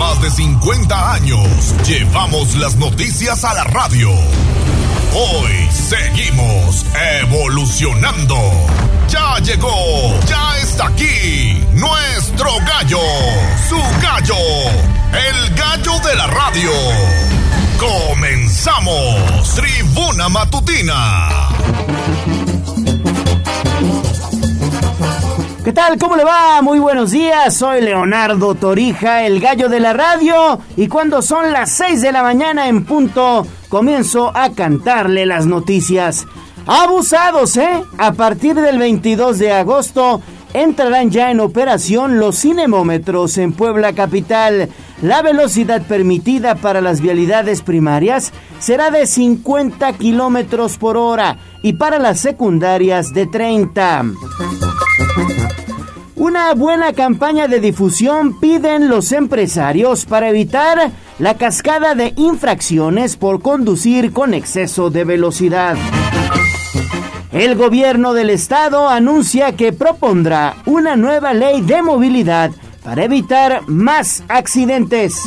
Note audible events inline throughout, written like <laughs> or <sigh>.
más de 50 años llevamos las noticias a la radio. Hoy seguimos evolucionando. Ya llegó, ya está aquí nuestro gallo, su gallo, el gallo de la radio. Comenzamos, tribuna matutina. ¿Qué tal? ¿Cómo le va? Muy buenos días. Soy Leonardo Torija, el gallo de la radio. Y cuando son las 6 de la mañana en punto, comienzo a cantarle las noticias. Abusados, ¿eh? A partir del 22 de agosto entrarán ya en operación los cinemómetros en Puebla Capital. La velocidad permitida para las vialidades primarias será de 50 kilómetros por hora y para las secundarias de 30. Una buena campaña de difusión piden los empresarios para evitar la cascada de infracciones por conducir con exceso de velocidad. El gobierno del estado anuncia que propondrá una nueva ley de movilidad para evitar más accidentes.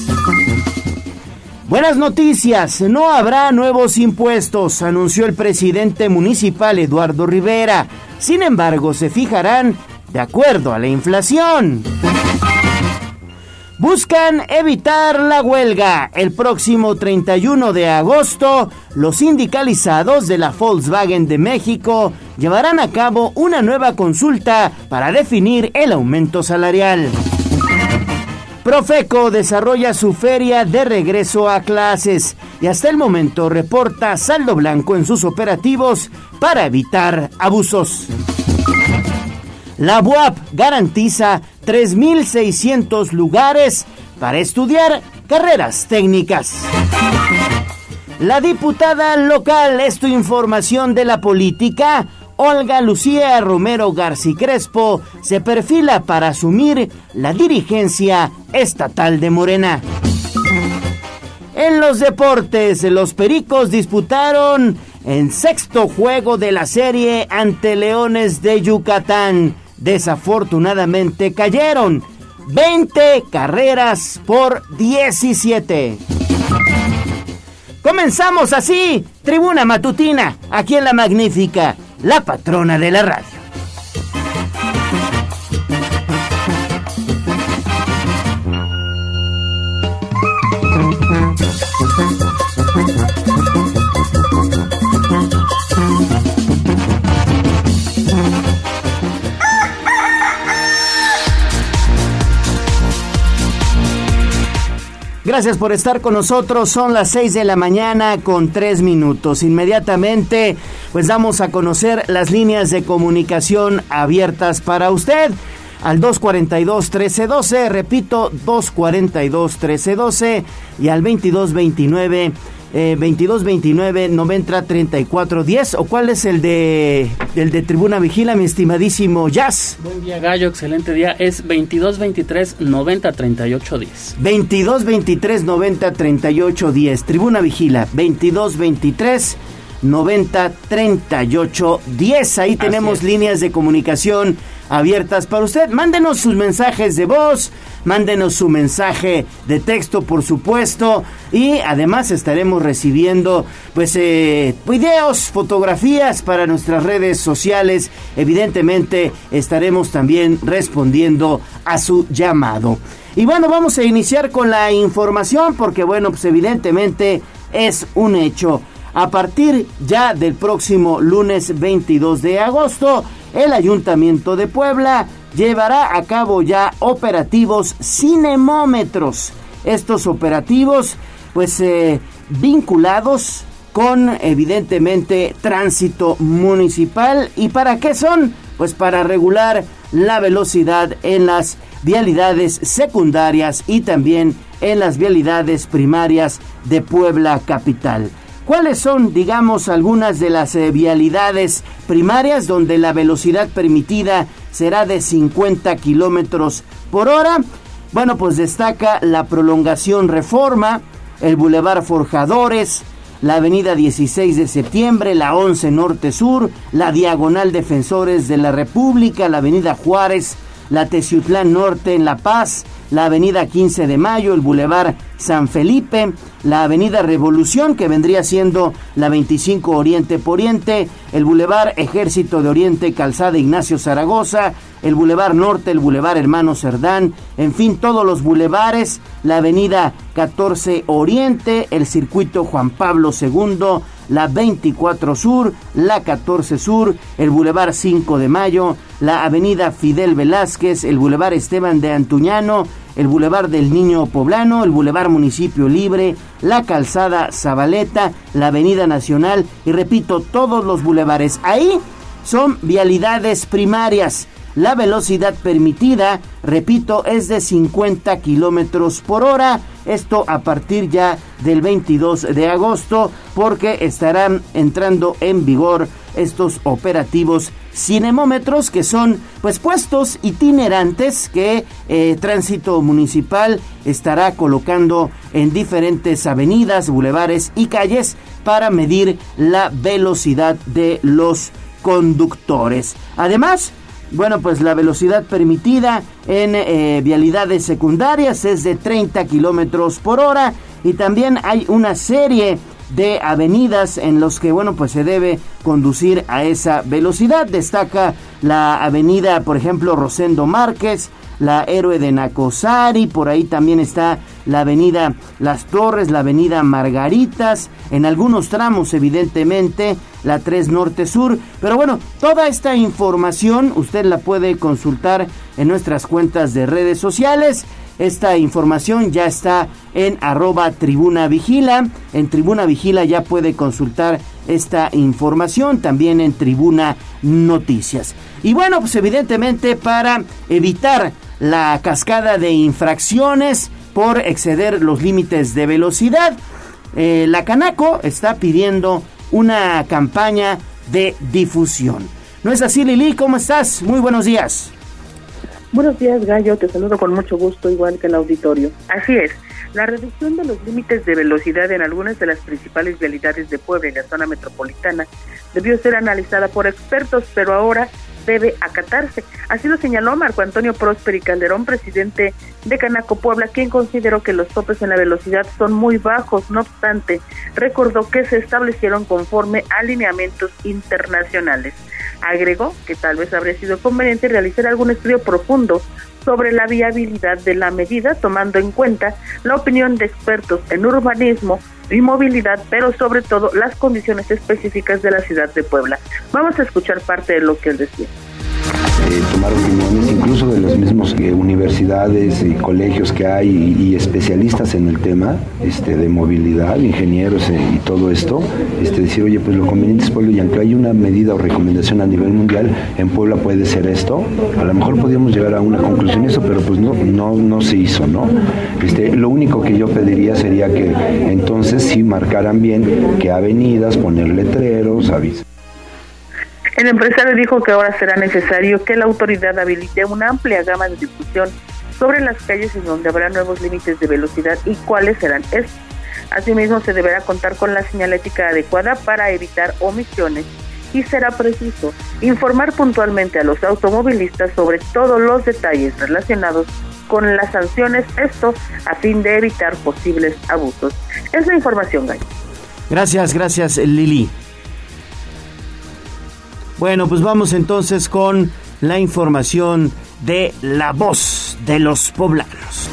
Buenas noticias, no habrá nuevos impuestos, anunció el presidente municipal Eduardo Rivera. Sin embargo, se fijarán de acuerdo a la inflación. Buscan evitar la huelga. El próximo 31 de agosto, los sindicalizados de la Volkswagen de México llevarán a cabo una nueva consulta para definir el aumento salarial. Profeco desarrolla su feria de regreso a clases y hasta el momento reporta saldo blanco en sus operativos para evitar abusos. La UAP garantiza 3.600 lugares para estudiar carreras técnicas. La diputada local, es tu información de la política, Olga Lucía Romero García Crespo, se perfila para asumir la dirigencia estatal de Morena. En los deportes, los Pericos disputaron en sexto juego de la serie ante Leones de Yucatán desafortunadamente cayeron 20 carreras por 17. Comenzamos así, tribuna matutina, aquí en la magnífica, la patrona de la radio. Gracias por estar con nosotros. Son las 6 de la mañana con 3 minutos. Inmediatamente, pues damos a conocer las líneas de comunicación abiertas para usted. Al 242-1312, repito, 242-1312 y al 2229 eh, 2229 90 34 10 o cuál es el de el de Tribuna Vigila, mi estimadísimo Jazz. Buen día, Gallo, excelente día. Es 2223 90 38 10. 2223 90 38 10. Tribuna Vigila 2223 90 38 10. Ahí tenemos líneas de comunicación abiertas para usted. Mándenos sus mensajes de voz, mándenos su mensaje de texto, por supuesto, y además estaremos recibiendo pues eh, videos, fotografías para nuestras redes sociales. Evidentemente estaremos también respondiendo a su llamado. Y bueno, vamos a iniciar con la información porque bueno, pues evidentemente es un hecho. A partir ya del próximo lunes 22 de agosto, el Ayuntamiento de Puebla llevará a cabo ya operativos cinemómetros. Estos operativos, pues, eh, vinculados con, evidentemente, tránsito municipal. ¿Y para qué son? Pues para regular la velocidad en las vialidades secundarias y también en las vialidades primarias de Puebla Capital. ¿Cuáles son, digamos, algunas de las eh, vialidades primarias donde la velocidad permitida será de 50 kilómetros por hora? Bueno, pues destaca la prolongación Reforma, el Boulevard Forjadores, la Avenida 16 de Septiembre, la 11 Norte Sur, la Diagonal Defensores de la República, la Avenida Juárez, la Teciutlán Norte en La Paz, la avenida 15 de Mayo, el bulevar San Felipe, la avenida Revolución, que vendría siendo la 25 Oriente Poniente, el bulevar Ejército de Oriente, Calzada Ignacio Zaragoza, el bulevar Norte, el bulevar Hermano Cerdán, en fin, todos los bulevares, la avenida 14 Oriente, el circuito Juan Pablo II, la 24 Sur, la 14 Sur, el bulevar 5 de Mayo, la avenida Fidel Velázquez, el bulevar Esteban de Antuñano, el Boulevard del Niño Poblano, el Boulevard Municipio Libre, la Calzada Zabaleta, la Avenida Nacional y repito, todos los bulevares. Ahí son vialidades primarias. La velocidad permitida, repito, es de 50 kilómetros por hora. Esto a partir ya del 22 de agosto, porque estarán entrando en vigor estos operativos cinemómetros que son pues puestos itinerantes que eh, tránsito municipal estará colocando en diferentes avenidas, bulevares y calles para medir la velocidad de los conductores. Además, bueno, pues la velocidad permitida en eh, vialidades secundarias es de 30 kilómetros por hora y también hay una serie de avenidas en los que, bueno, pues se debe conducir a esa velocidad. Destaca la avenida, por ejemplo, Rosendo Márquez, la Héroe de Nacosari, por ahí también está la avenida Las Torres, la avenida Margaritas, en algunos tramos evidentemente la 3 Norte Sur, pero bueno, toda esta información usted la puede consultar en nuestras cuentas de redes sociales. Esta información ya está en arroba tribuna vigila. En tribuna vigila ya puede consultar esta información también en tribuna noticias. Y bueno, pues evidentemente para evitar la cascada de infracciones por exceder los límites de velocidad, eh, la Canaco está pidiendo una campaña de difusión. ¿No es así, Lili? ¿Cómo estás? Muy buenos días. Buenos días, Gallo. Te saludo con mucho gusto, igual que el auditorio. Así es. La reducción de los límites de velocidad en algunas de las principales vialidades de Puebla y la zona metropolitana debió ser analizada por expertos, pero ahora debe acatarse. Así lo señaló Marco Antonio Prósperi Calderón, presidente de Canaco Puebla, quien consideró que los topes en la velocidad son muy bajos. No obstante, recordó que se establecieron conforme a lineamientos internacionales. Agregó que tal vez habría sido conveniente realizar algún estudio profundo sobre la viabilidad de la medida, tomando en cuenta la opinión de expertos en urbanismo y movilidad, pero sobre todo las condiciones específicas de la ciudad de Puebla. Vamos a escuchar parte de lo que él decía. Eh, tomar opiniones incluso de las mismas eh, universidades y colegios que hay y, especialistas en el tema este, de movilidad, ingenieros eh, y todo esto, este, decir, oye, pues lo conveniente es Puebla y aunque hay una medida o recomendación a nivel mundial, en Puebla puede ser esto, a lo mejor podríamos llegar a una conclusión eso, pero pues no, no, no se hizo, ¿no? Este, lo único que yo pediría sería que entonces sí marcaran bien qué avenidas, poner letreros, avisos. El empresario dijo que ahora será necesario que la autoridad habilite una amplia gama de difusión sobre las calles en donde habrá nuevos límites de velocidad y cuáles serán estos. Asimismo, se deberá contar con la señalética adecuada para evitar omisiones y será preciso informar puntualmente a los automovilistas sobre todos los detalles relacionados con las sanciones, esto a fin de evitar posibles abusos. Es la información, Gay. Gracias, gracias, Lili. Bueno, pues vamos entonces con la información de la voz de los poblanos.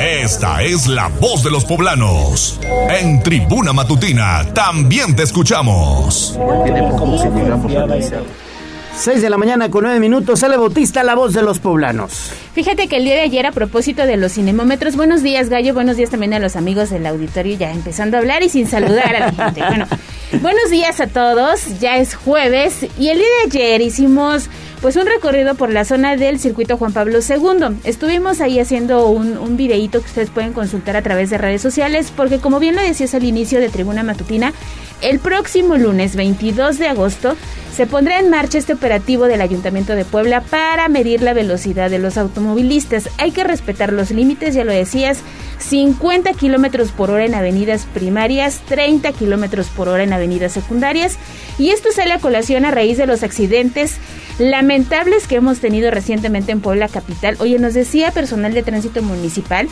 Esta es la voz de los poblanos. En Tribuna Matutina también te escuchamos. 6 de la mañana con 9 minutos. Sale Bautista, la voz de los poblanos. Fíjate que el día de ayer, a propósito de los cinemómetros, buenos días, Gallo. Buenos días también a los amigos del auditorio, ya empezando a hablar y sin saludar a la gente. Bueno, buenos días a todos. Ya es jueves y el día de ayer hicimos pues un recorrido por la zona del circuito Juan Pablo II. Estuvimos ahí haciendo un, un videíto que ustedes pueden consultar a través de redes sociales, porque como bien lo decías al inicio de Tribuna Matutina, el próximo lunes 22 de agosto se pondrá en marcha este operativo del Ayuntamiento de Puebla para medir la velocidad de los automovilistas. Hay que respetar los límites, ya lo decías, 50 kilómetros por hora en avenidas primarias, 30 kilómetros por hora en avenidas secundarias. Y esto sale a colación a raíz de los accidentes lamentables que hemos tenido recientemente en Puebla Capital. Oye, nos decía personal de tránsito municipal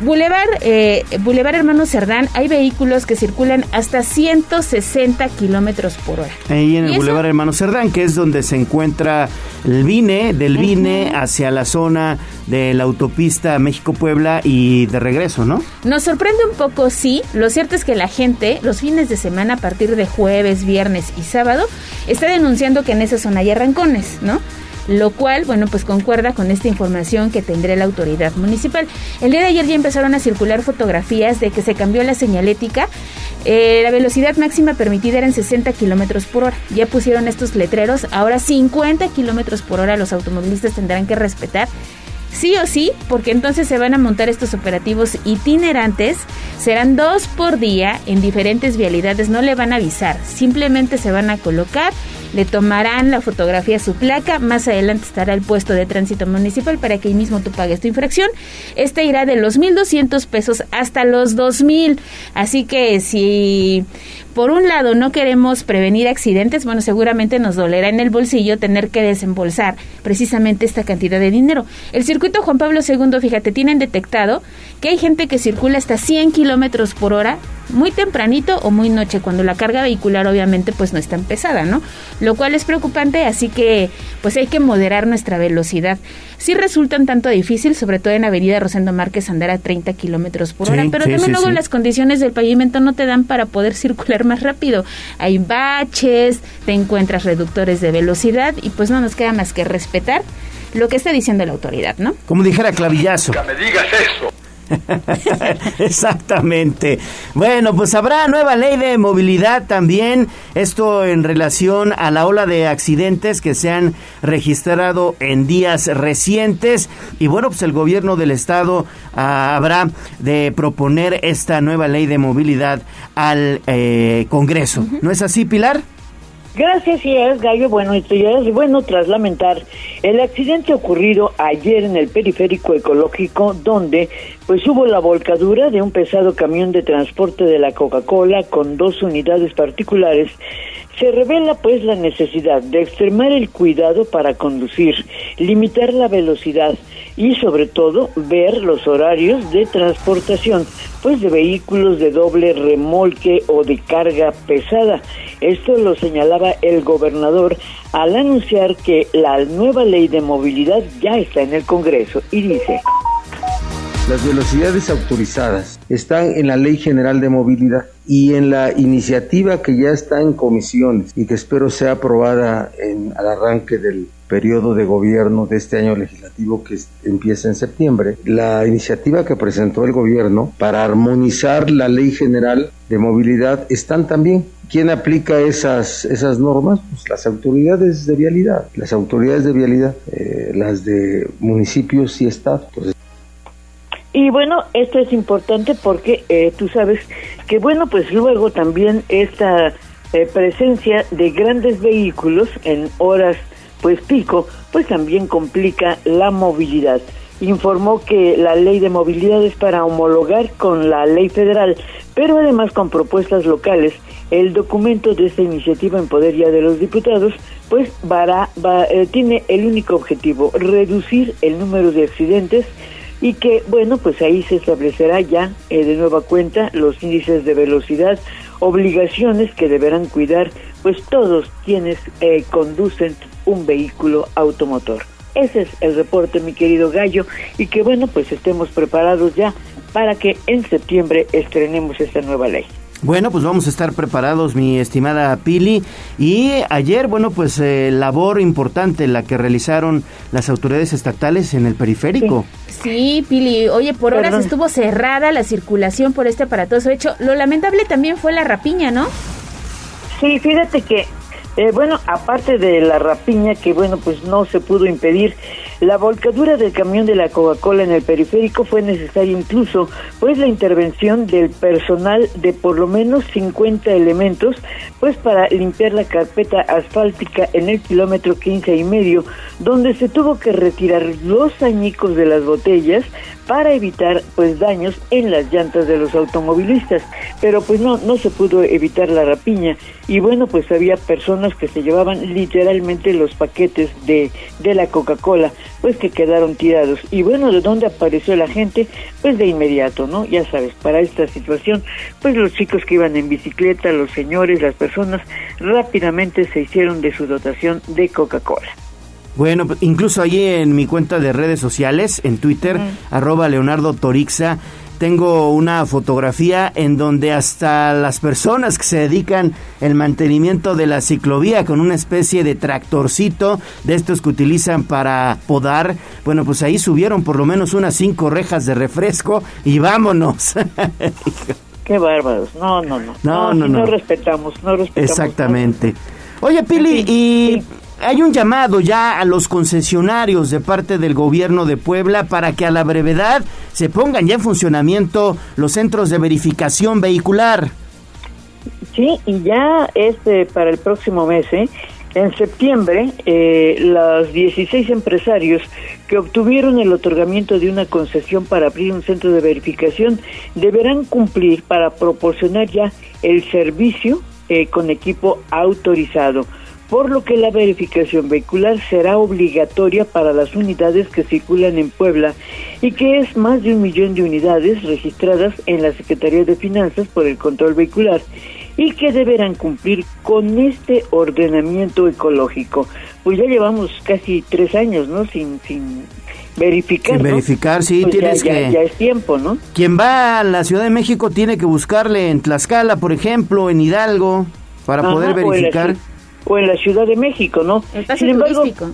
Boulevard, eh, Boulevard Hermano Cerdán hay vehículos que circulan hasta 160 kilómetros por hora. Ahí en el Boulevard Hermano Cerdán, que es donde se encuentra el Vine, del Vine hacia la zona de la autopista México-Puebla y de regreso, ¿no? Nos sorprende un poco, sí. Lo cierto es que la gente, los fines de semana, a partir de jueves, viernes y sábado, está denunciando que en esa zona hay arrancones, ¿no? Lo cual, bueno, pues concuerda con esta información que tendrá la autoridad municipal. El día de ayer ya empezaron a circular fotografías de que se cambió la señalética. Eh, la velocidad máxima permitida era en 60 kilómetros por hora. Ya pusieron estos letreros. Ahora 50 kilómetros por hora los automovilistas tendrán que respetar sí o sí, porque entonces se van a montar estos operativos itinerantes, serán dos por día en diferentes vialidades, no le van a avisar, simplemente se van a colocar le tomarán la fotografía a su placa, más adelante estará el puesto de tránsito municipal para que ahí mismo tú pagues tu infracción. Este irá de los 1.200 pesos hasta los 2.000. Así que si por un lado no queremos prevenir accidentes, bueno, seguramente nos dolerá en el bolsillo tener que desembolsar precisamente esta cantidad de dinero. El circuito Juan Pablo II, fíjate, tienen detectado que hay gente que circula hasta 100 kilómetros por hora muy tempranito o muy noche, cuando la carga vehicular obviamente pues no es tan ¿no? Lo cual es preocupante, así que pues hay que moderar nuestra velocidad. Sí resulta un tanto difícil, sobre todo en Avenida Rosendo Márquez, andar a 30 kilómetros por hora, pero también luego las condiciones del pavimento no te dan para poder circular más rápido. Hay baches, te encuentras reductores de velocidad y pues no nos queda más que respetar lo que está diciendo la autoridad, ¿no? Como dijera Clavillazo. me digas eso. <laughs> Exactamente. Bueno, pues habrá nueva ley de movilidad también. Esto en relación a la ola de accidentes que se han registrado en días recientes. Y bueno, pues el gobierno del estado ah, habrá de proponer esta nueva ley de movilidad al eh, Congreso. ¿No es así, Pilar? Gracias, Gallo. Bueno, esto ya es bueno tras lamentar el accidente ocurrido ayer en el periférico ecológico, donde pues hubo la volcadura de un pesado camión de transporte de la Coca-Cola con dos unidades particulares se revela pues la necesidad de extremar el cuidado para conducir, limitar la velocidad y sobre todo ver los horarios de transportación pues de vehículos de doble remolque o de carga pesada. Esto lo señalaba el gobernador al anunciar que la nueva ley de movilidad ya está en el Congreso y dice las velocidades autorizadas están en la Ley General de Movilidad y en la iniciativa que ya está en comisiones y que espero sea aprobada en, al arranque del periodo de gobierno de este año legislativo que empieza en septiembre, la iniciativa que presentó el gobierno para armonizar la ley general de movilidad están también. ¿Quién aplica esas, esas normas? Pues las autoridades de vialidad, las autoridades de vialidad, eh, las de municipios y estados. Y bueno, esto es importante porque eh, tú sabes que, bueno, pues luego también esta eh, presencia de grandes vehículos en horas pues pico, pues también complica la movilidad. Informó que la ley de movilidad es para homologar con la ley federal, pero además con propuestas locales. El documento de esta iniciativa en poder ya de los diputados, pues eh, tiene el único objetivo, reducir el número de accidentes y que, bueno, pues ahí se establecerá ya eh, de nueva cuenta los índices de velocidad, obligaciones que deberán cuidar pues todos quienes eh, conducen un vehículo automotor. Ese es el reporte, mi querido Gallo, y que bueno, pues estemos preparados ya para que en septiembre estrenemos esta nueva ley. Bueno, pues vamos a estar preparados, mi estimada Pili. Y ayer, bueno, pues eh, labor importante la que realizaron las autoridades estatales en el periférico. Sí, Pili. Oye, por horas estuvo cerrada la circulación por este aparatoso hecho. Lo lamentable también fue la rapiña, ¿no? Sí, fíjate que Eh, bueno, aparte de la rapiña que bueno, pues no se pudo impedir, la volcadura del camión de la Coca-Cola en el periférico fue necesaria incluso, pues la intervención del personal de por lo menos 50 elementos, pues para limpiar la carpeta asfáltica en el kilómetro 15 y medio, donde se tuvo que retirar los añicos de las botellas para evitar pues daños en las llantas de los automovilistas, pero pues no no se pudo evitar la rapiña. Y bueno, pues había personas que se llevaban literalmente los paquetes de, de la Coca-Cola, pues que quedaron tirados. Y bueno, ¿de dónde apareció la gente? Pues de inmediato, ¿no? Ya sabes, para esta situación, pues los chicos que iban en bicicleta, los señores, las personas, rápidamente se hicieron de su dotación de Coca-Cola. Bueno, pues, incluso allí en mi cuenta de redes sociales, en Twitter, arroba Leonardo Torixa, tengo una fotografía en donde hasta las personas que se dedican el mantenimiento de la ciclovía con una especie de tractorcito de estos que utilizan para podar, bueno, pues ahí subieron por lo menos unas cinco rejas de refresco y vámonos. <laughs> Qué bárbaros. No, no, no. No, no, no. No respetamos, no respetamos. Exactamente. Oye, Pili, y hay un llamado ya a los concesionarios de parte del gobierno de Puebla para que a la brevedad se pongan ya en funcionamiento los centros de verificación vehicular. Sí, y ya este para el próximo mes, ¿eh? En septiembre, eh, los 16 empresarios que obtuvieron el otorgamiento de una concesión para abrir un centro de verificación deberán cumplir para proporcionar ya el servicio eh, con equipo autorizado por lo que la verificación vehicular será obligatoria para las unidades que circulan en Puebla y que es más de un millón de unidades registradas en la Secretaría de Finanzas por el control vehicular y que deberán cumplir con este ordenamiento ecológico. Pues ya llevamos casi tres años, ¿no? Sin, sin verificar. Sin verificar, sí, pues tienes ya, que... Ya, es tiempo, ¿no? Quien va a la Ciudad de México tiene que buscarle en Tlaxcala, por ejemplo, en Hidalgo, para Ajá, poder verificar. O en la Ciudad de México, ¿no? Pase Sin embargo, turístico.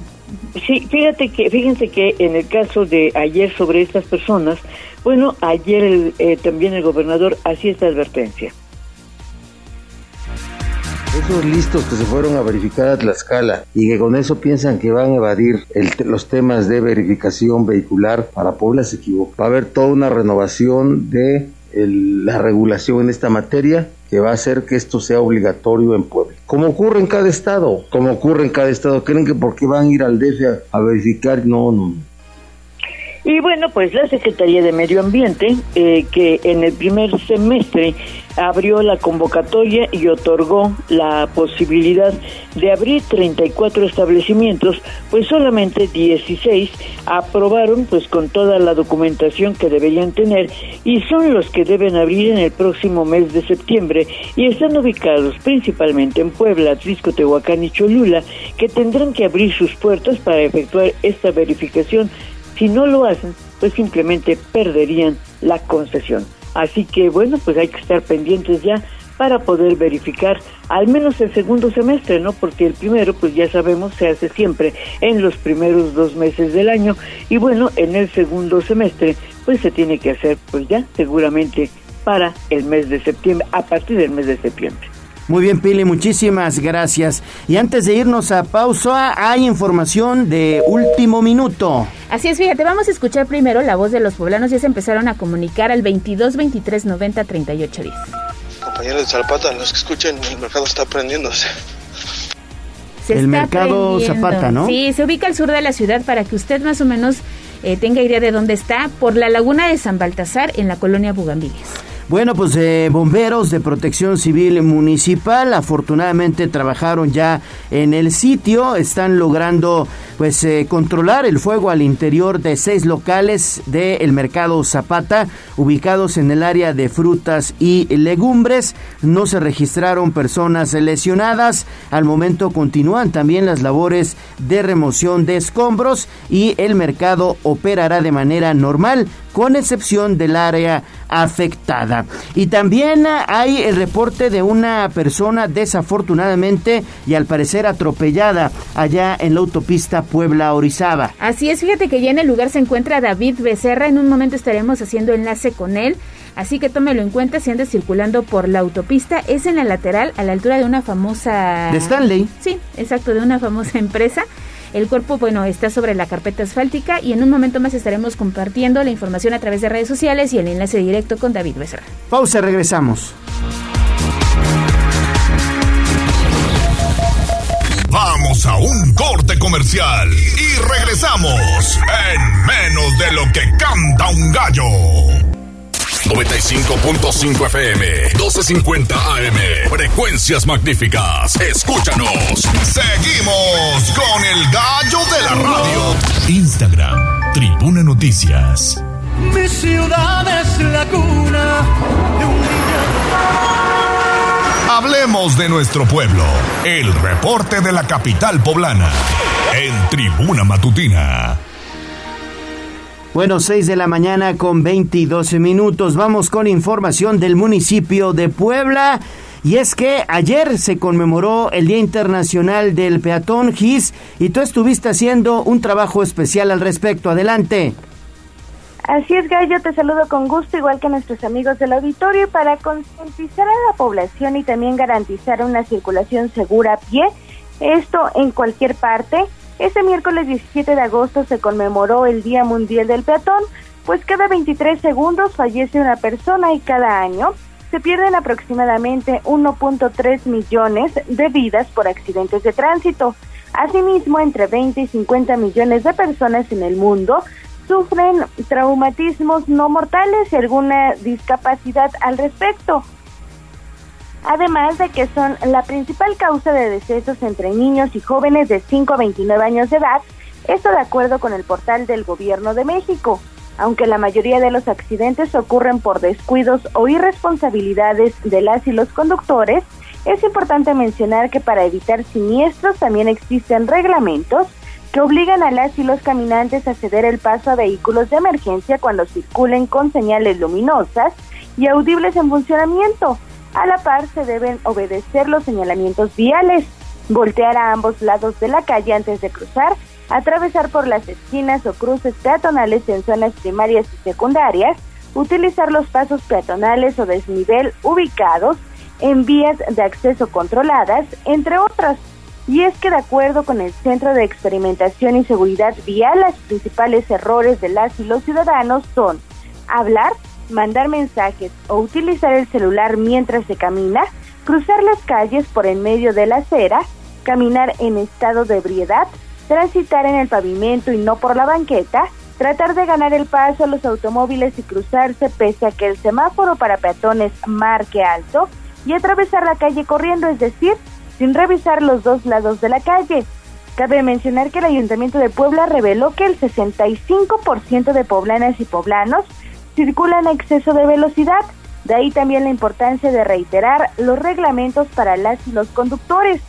Sí, fíjate que, fíjense que en el caso de ayer sobre estas personas, bueno, ayer el, eh, también el gobernador hacía esta advertencia. Esos listos que se fueron a verificar a Tlaxcala y que con eso piensan que van a evadir el los temas de verificación vehicular para Puebla se equivoca. Va a haber toda una renovación de el- la regulación en esta materia que va a hacer que esto sea obligatorio en Puebla. Como ocurre en cada estado, como ocurre en cada estado. ¿Creen que porque van a ir al DF a, a verificar? No, no. Y bueno, pues la Secretaría de Medio Ambiente, eh, que en el primer semestre abrió la convocatoria y otorgó la posibilidad de abrir 34 establecimientos, pues solamente 16 aprobaron pues con toda la documentación que deberían tener y son los que deben abrir en el próximo mes de septiembre y están ubicados principalmente en Puebla, Atlisco, Tehuacán y Cholula, que tendrán que abrir sus puertas para efectuar esta verificación si no lo hacen, pues simplemente perderían la concesión. Así que bueno, pues hay que estar pendientes ya para poder verificar al menos el segundo semestre, ¿no? Porque el primero, pues ya sabemos, se hace siempre en los primeros dos meses del año y bueno, en el segundo semestre, pues se tiene que hacer, pues ya seguramente para el mes de septiembre, a partir del mes de septiembre. Muy bien, Pili, muchísimas gracias. Y antes de irnos a pausa, hay información de último minuto. Así es, fíjate, vamos a escuchar primero la voz de los poblanos. Ya se empezaron a comunicar al 22 23 90 38 10. Compañeros de Zapata, los que escuchen, el mercado está prendiéndose. Se El mercado. Zapata, ¿no? Sí, se ubica al sur de la ciudad para que usted más o menos eh, tenga idea de dónde está, por la laguna de San Baltasar, en la colonia Bugambilias. Bueno, pues eh, bomberos de protección civil municipal afortunadamente trabajaron ya en el sitio, están logrando pues eh, controlar el fuego al interior de seis locales del mercado Zapata ubicados en el área de frutas y legumbres. No se registraron personas lesionadas. Al momento continúan también las labores de remoción de escombros y el mercado operará de manera normal con excepción del área afectada. Y también hay el reporte de una persona desafortunadamente y al parecer atropellada allá en la autopista Puebla-Orizaba. Así es, fíjate que ya en el lugar se encuentra David Becerra. En un momento estaremos haciendo enlace con él Así que tómelo en cuenta si andas circulando por la autopista. Es en la lateral, a la altura de una famosa... De Stanley. Sí, exacto, de una famosa <laughs> empresa. El cuerpo, bueno, está sobre la carpeta asfáltica y en un momento más estaremos compartiendo la información a través de redes sociales y el enlace directo con David Becerra. Pausa, regresamos. Vamos a un corte comercial y regresamos en menos de lo que canta un gallo. 95.5 FM, 1250 AM. Frecuencias magníficas. Escúchanos. Seguimos con el gallo de la radio. Instagram, Tribuna Noticias. Mi ciudad es la cuna de un niño. Hablemos de nuestro pueblo. El reporte de la capital poblana. En Tribuna Matutina. Bueno, 6 de la mañana con 22 minutos. Vamos con información del municipio de Puebla. Y es que ayer se conmemoró el Día Internacional del Peatón GIS y tú estuviste haciendo un trabajo especial al respecto. Adelante. Así es, Gallo, te saludo con gusto, igual que nuestros amigos del auditorio, para concientizar a la población y también garantizar una circulación segura a pie, esto en cualquier parte. Este miércoles 17 de agosto se conmemoró el Día Mundial del Peatón, pues cada 23 segundos fallece una persona y cada año se pierden aproximadamente 1.3 millones de vidas por accidentes de tránsito. Asimismo, entre 20 y 50 millones de personas en el mundo sufren traumatismos no mortales y alguna discapacidad al respecto. Además de que son la principal causa de decesos entre niños y jóvenes de 5 a 29 años de edad, esto de acuerdo con el portal del Gobierno de México. Aunque la mayoría de los accidentes ocurren por descuidos o irresponsabilidades de las y los conductores, es importante mencionar que para evitar siniestros también existen reglamentos que obligan a las y los caminantes a ceder el paso a vehículos de emergencia cuando circulen con señales luminosas y audibles en funcionamiento. A la par se deben obedecer los señalamientos viales, voltear a ambos lados de la calle antes de cruzar, atravesar por las esquinas o cruces peatonales en zonas primarias y secundarias, utilizar los pasos peatonales o desnivel ubicados en vías de acceso controladas, entre otras. Y es que de acuerdo con el Centro de Experimentación y Seguridad Vial, los principales errores de las y los ciudadanos son hablar, mandar mensajes o utilizar el celular mientras se camina, cruzar las calles por en medio de la acera, caminar en estado de ebriedad, transitar en el pavimento y no por la banqueta, tratar de ganar el paso a los automóviles y cruzarse pese a que el semáforo para peatones marque alto y atravesar la calle corriendo, es decir, sin revisar los dos lados de la calle. Cabe mencionar que el Ayuntamiento de Puebla reveló que el 65% de poblanas y poblanos circulan a exceso de velocidad. De ahí también la importancia de reiterar los reglamentos para las y los conductores,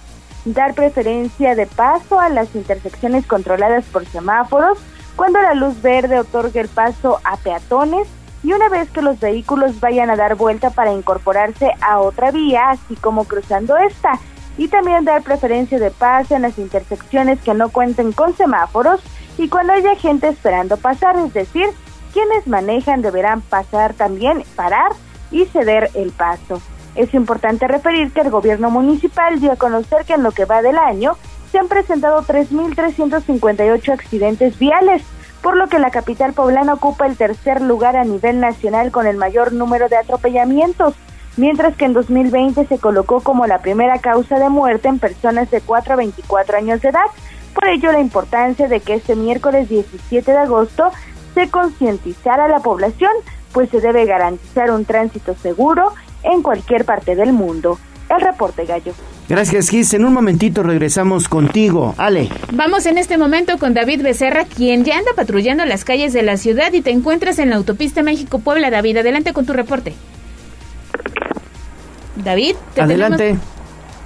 dar preferencia de paso a las intersecciones controladas por semáforos, cuando la luz verde otorga el paso a peatones y una vez que los vehículos vayan a dar vuelta para incorporarse a otra vía, así como cruzando esta y también dar preferencia de paso en las intersecciones que no cuenten con semáforos y cuando haya gente esperando pasar, es decir, quienes manejan deberán pasar también, parar y ceder el paso. Es importante referir que el gobierno municipal dio a conocer que en lo que va del año se han presentado 3.358 accidentes viales, por lo que la capital poblana ocupa el tercer lugar a nivel nacional con el mayor número de atropellamientos mientras que en 2020 se colocó como la primera causa de muerte en personas de 4 a 24 años de edad. Por ello, la importancia de que este miércoles 17 de agosto se concientizara a la población, pues se debe garantizar un tránsito seguro en cualquier parte del mundo. El reporte, Gallo. Gracias, Gis. En un momentito regresamos contigo. Ale. Vamos en este momento con David Becerra, quien ya anda patrullando las calles de la ciudad y te encuentras en la autopista México-Puebla. David, adelante con tu reporte. David, adelante.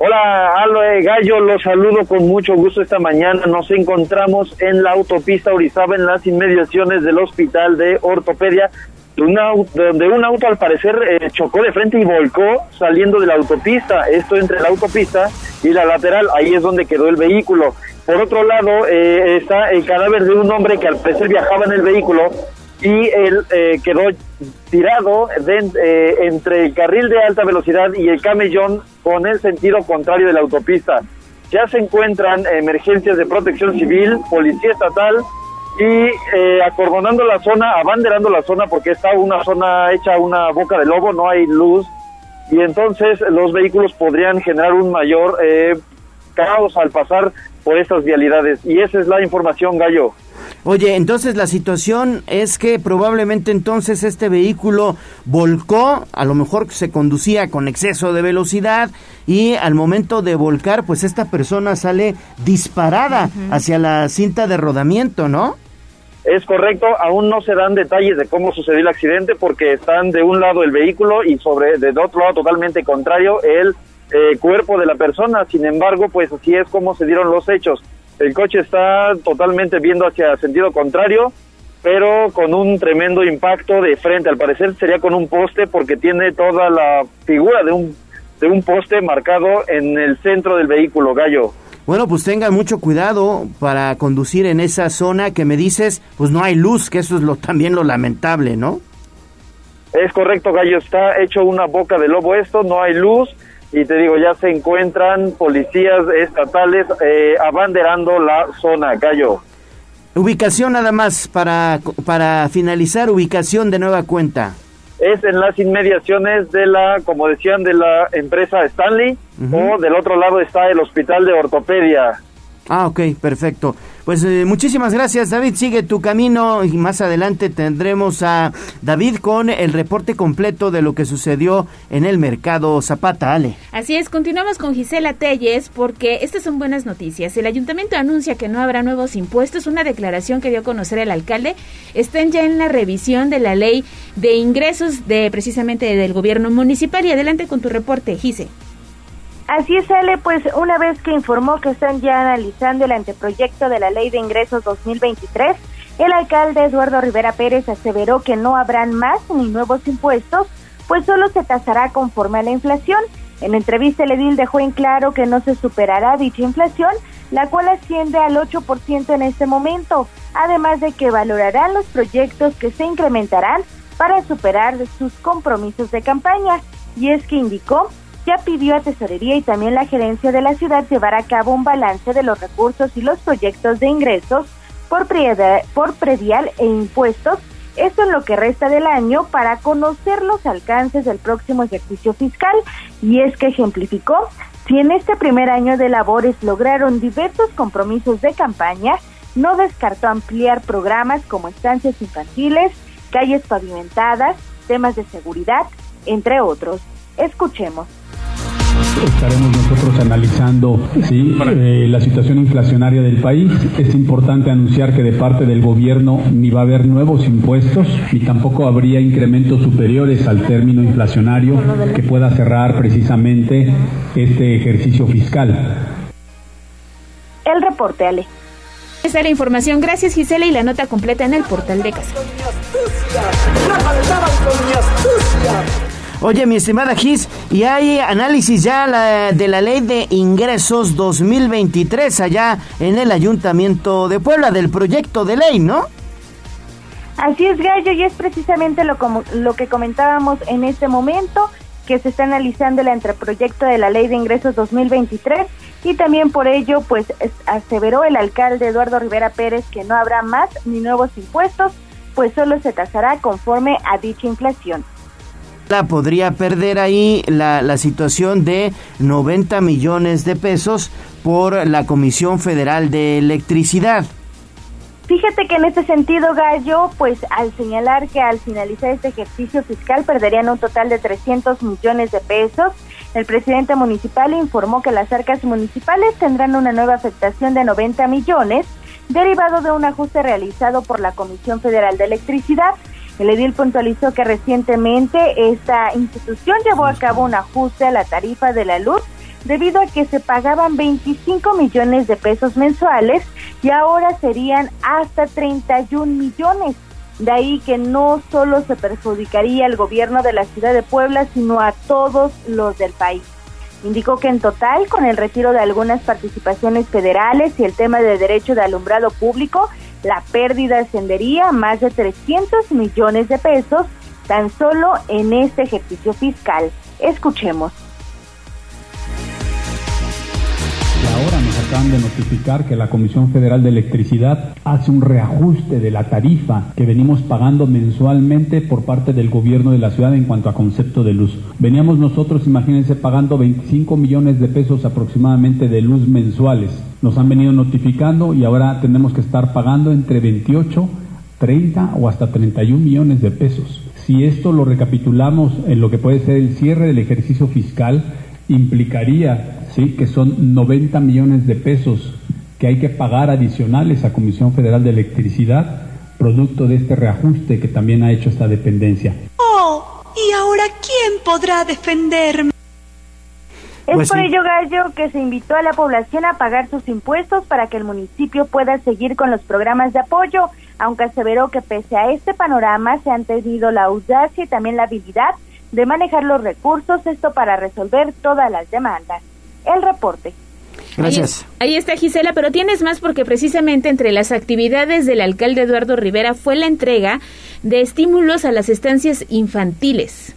Hola, Aloe Gallo, los saludo con mucho gusto esta mañana. Nos encontramos en la autopista Orizaba, en las inmediaciones del Hospital de Ortopedia, donde un auto al parecer eh, chocó de frente y volcó saliendo de la autopista. Esto entre la autopista y la lateral, ahí es donde quedó el vehículo. Por otro lado, eh, está el cadáver de un hombre que al parecer viajaba en el vehículo y él eh, quedó tirado eh, entre el carril de alta velocidad y el camellón con el sentido contrario de la autopista. Ya se encuentran emergencias de protección civil, policía estatal y eh, acordonando la zona, abanderando la zona porque está una zona hecha una boca de lobo, no hay luz y entonces los vehículos podrían generar un mayor eh, caos al pasar por estas vialidades. Y esa es la información, Gallo. Oye, entonces la situación es que probablemente entonces este vehículo volcó, a lo mejor se conducía con exceso de velocidad y al momento de volcar, pues esta persona sale disparada hacia la cinta de rodamiento, ¿no? Es correcto, aún no se dan detalles de cómo sucedió el accidente porque están de un lado el vehículo y sobre de otro lado totalmente contrario el eh, cuerpo de la persona. Sin embargo, pues así es como se dieron los hechos. El coche está totalmente viendo hacia sentido contrario, pero con un tremendo impacto de frente. Al parecer sería con un poste porque tiene toda la figura de un de un poste marcado en el centro del vehículo, Gallo. Bueno, pues tengan mucho cuidado para conducir en esa zona que me dices, pues no hay luz, que eso es lo también lo lamentable, ¿no? Es correcto, Gallo, está hecho una boca de lobo esto, no hay luz y te digo, ya se encuentran policías estatales eh, abanderando la zona, Gallo. Ubicación nada más para, para finalizar, ubicación de nueva cuenta es en las inmediaciones de la, como decían, de la empresa Stanley o del otro lado está el Hospital de Ortopedia. Ah, ok, perfecto. Pues eh, muchísimas gracias, David. Sigue tu camino y más adelante tendremos a David con el reporte completo de lo que sucedió en el mercado Zapata, Ale. Así es, continuamos con Gisela Telles porque estas son buenas noticias. El ayuntamiento anuncia que no habrá nuevos impuestos. Una declaración que dio a conocer el alcalde. Están ya en la revisión de la ley de ingresos de precisamente del gobierno municipal. Y adelante con tu reporte, Gise. Así es, pues una vez que informó que están ya analizando el anteproyecto de la Ley de Ingresos 2023, el alcalde Eduardo Rivera Pérez aseveró que no habrán más ni nuevos impuestos, pues solo se tasará conforme a la inflación. En entrevista, el edil dejó en claro que no se superará dicha inflación, la cual asciende al 8% en este momento, además de que valorarán los proyectos que se incrementarán para superar sus compromisos de campaña. Y es que indicó ya pidió a Tesorería y también la gerencia de la ciudad llevar a cabo un balance de los recursos y los proyectos de ingresos por, por predial e impuestos, esto en lo que resta del año para conocer los alcances del próximo ejercicio fiscal. Y es que ejemplificó si en este primer año de labores lograron diversos compromisos de campaña, no descartó ampliar programas como estancias infantiles, calles pavimentadas, temas de seguridad, entre otros. Escuchemos estaremos nosotros analizando ¿sí? Eh, la situación inflacionaria del país. Es importante anunciar que de parte del gobierno ni va a haber nuevos impuestos ni tampoco habría incrementos superiores al término inflacionario que pueda cerrar precisamente este ejercicio fiscal. El reporte, Ale. Esta es la información. Gracias, Gisela, y la nota completa en el portal de casa. Oye, mi estimada Gis, y hay análisis ya de la ley de ingresos 2023 allá en el Ayuntamiento de Puebla, del proyecto de ley, ¿no? Así es, Gallo, y es precisamente lo, lo que comentábamos en este momento, que se está analizando el anteproyecto de la ley de ingresos 2023 y también por ello, pues aseveró el alcalde Eduardo Rivera Pérez que no habrá más ni nuevos impuestos, pues solo se tasará conforme a dicha inflación podría perder ahí la, la situación de 90 millones de pesos por la Comisión Federal de Electricidad. Fíjate que en este sentido, Gallo, pues al señalar que al finalizar este ejercicio fiscal perderían un total de 300 millones de pesos, el presidente municipal informó que las arcas municipales tendrán una nueva afectación de 90 millones, derivado de un ajuste realizado por la Comisión Federal de Electricidad, el edil puntualizó que recientemente esta institución llevó a cabo un ajuste a la tarifa de la luz debido a que se pagaban 25 millones de pesos mensuales y ahora serían hasta 31 millones. De ahí que no solo se perjudicaría al gobierno de la ciudad de Puebla, sino a todos los del país. Indicó que en total, con el retiro de algunas participaciones federales y el tema de derecho de alumbrado público, La pérdida ascendería a más de 300 millones de pesos tan solo en este ejercicio fiscal. Escuchemos. Acaban de notificar que la Comisión Federal de Electricidad hace un reajuste de la tarifa que venimos pagando mensualmente por parte del gobierno de la ciudad en cuanto a concepto de luz. Veníamos nosotros, imagínense, pagando 25 millones de pesos aproximadamente de luz mensuales. Nos han venido notificando y ahora tenemos que estar pagando entre 28 30 o hasta 31 millones de pesos. Si esto lo recapitulamos en lo que puede ser el cierre del ejercicio fiscal, implicaría ¿sí? que son 90 millones de pesos que hay que pagar adicionales a Comisión Federal de Electricidad, producto de este reajuste que también ha hecho esta dependencia. Oh, ¿y ahora quién podrá defenderme? Es Pues por sí. ello, Gallo, que se invitó a la población a pagar sus impuestos para que el municipio pueda seguir con los programas de apoyo, aunque aseveró que pese a este panorama se han tenido la audacia y también la habilidad de manejar los recursos, esto para resolver todas las demandas. El reporte. Gracias. Ahí, ahí está Gisela, pero tienes más porque precisamente entre las actividades del alcalde Eduardo Rivera fue la entrega de estímulos a las estancias infantiles.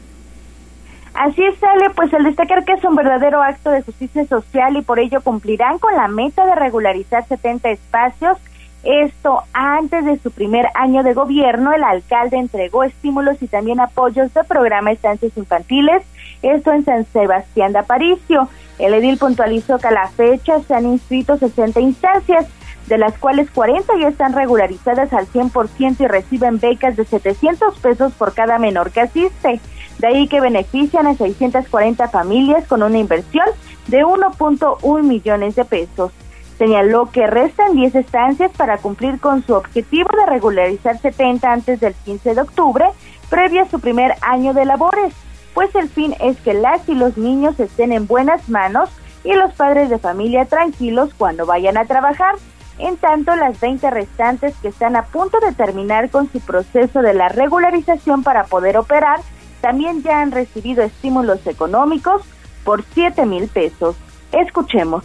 Así es, sale, pues el destacar que es un verdadero acto de justicia social y por ello cumplirán con la meta de regularizar 70 espacios. Esto antes de su primer año de gobierno, el alcalde entregó estímulos y también apoyos de programa Estancias Infantiles, esto en San Sebastián de Aparicio. El edil puntualizó que a la fecha se han inscrito 60 instancias, de las cuales 40 ya están regularizadas al 100% y reciben becas de 700 pesos por cada menor que asiste. De ahí que benefician a 640 familias con una inversión de 1.1 millones de pesos. Señaló que restan 10 estancias para cumplir con su objetivo de regularizar 70 antes del 15 de octubre, previo a su primer año de labores, pues el fin es que las y los niños estén en buenas manos y los padres de familia tranquilos cuando vayan a trabajar. En tanto, las 20 restantes que están a punto de terminar con su proceso de la regularización para poder operar, también ya han recibido estímulos económicos por 7 mil pesos. Escuchemos.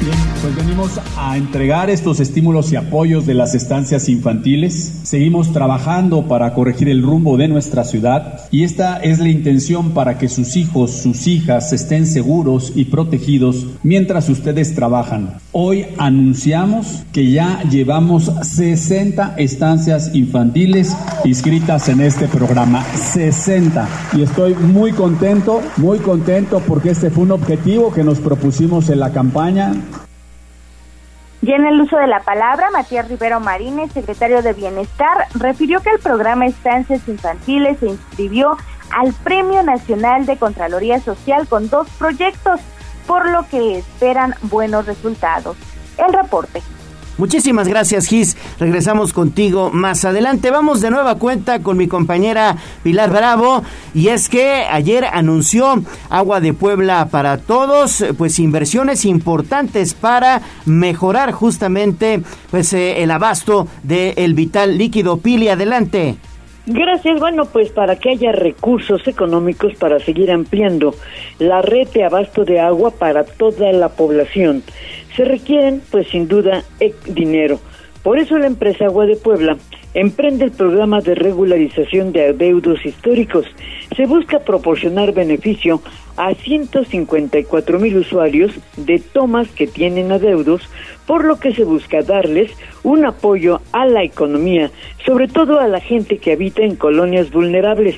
Bien, pues venimos a entregar estos estímulos y apoyos de las estancias infantiles. Seguimos trabajando para corregir el rumbo de nuestra ciudad y esta es la intención para que sus hijos, sus hijas estén seguros y protegidos mientras ustedes trabajan. Hoy anunciamos que ya llevamos 60 estancias infantiles inscritas en este programa. 60. Y estoy muy contento, muy contento porque este fue un objetivo que nos propusimos en la campaña Y en el uso de la palabra, Matías Rivero Marínez, secretario de Bienestar, refirió que el programa Estancias Infantiles se inscribió al Premio Nacional de Contraloría Social con dos proyectos, por lo que esperan buenos resultados. El reporte. Muchísimas gracias, Gis. Regresamos contigo más adelante. Vamos de nueva cuenta con mi compañera Pilar Bravo. Y es que ayer anunció Agua de Puebla para todos, pues inversiones importantes para mejorar justamente pues eh, el abasto del vital líquido. Pili, adelante. Gracias. Bueno, pues para que haya recursos económicos para seguir ampliando la red de abasto de agua para toda la población, se requieren, pues sin duda, eh, dinero. Por eso la empresa Agua de Puebla emprende el programa de regularización de adeudos históricos. Se busca proporcionar beneficio a 154 mil usuarios de tomas que tienen adeudos, por lo que se busca darles un apoyo a la economía, sobre todo a la gente que habita en colonias vulnerables.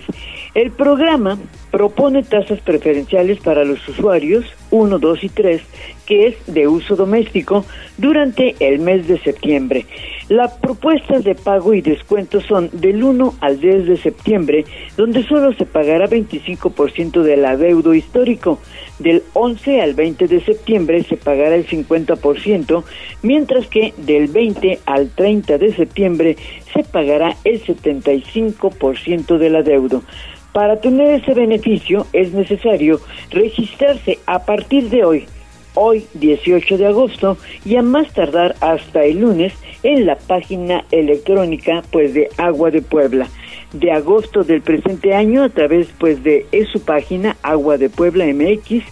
El programa propone tasas preferenciales para los usuarios 1, 2 y 3, que es de uso doméstico, durante el mes de septiembre. Las propuestas de pago y descuento son del 1 al 10 de septiembre, donde solo se pagará 25% del adeudo histórico. Del 11 al 20 de septiembre se pagará el 50%, mientras que del 20 al 30 de septiembre se pagará el 75% del adeudo. Para tener ese beneficio es necesario registrarse a partir de hoy, hoy 18 de agosto, y a más tardar hasta el lunes en la página electrónica pues de Agua de Puebla. de agosto del presente año a través pues de su página Agua de Puebla MX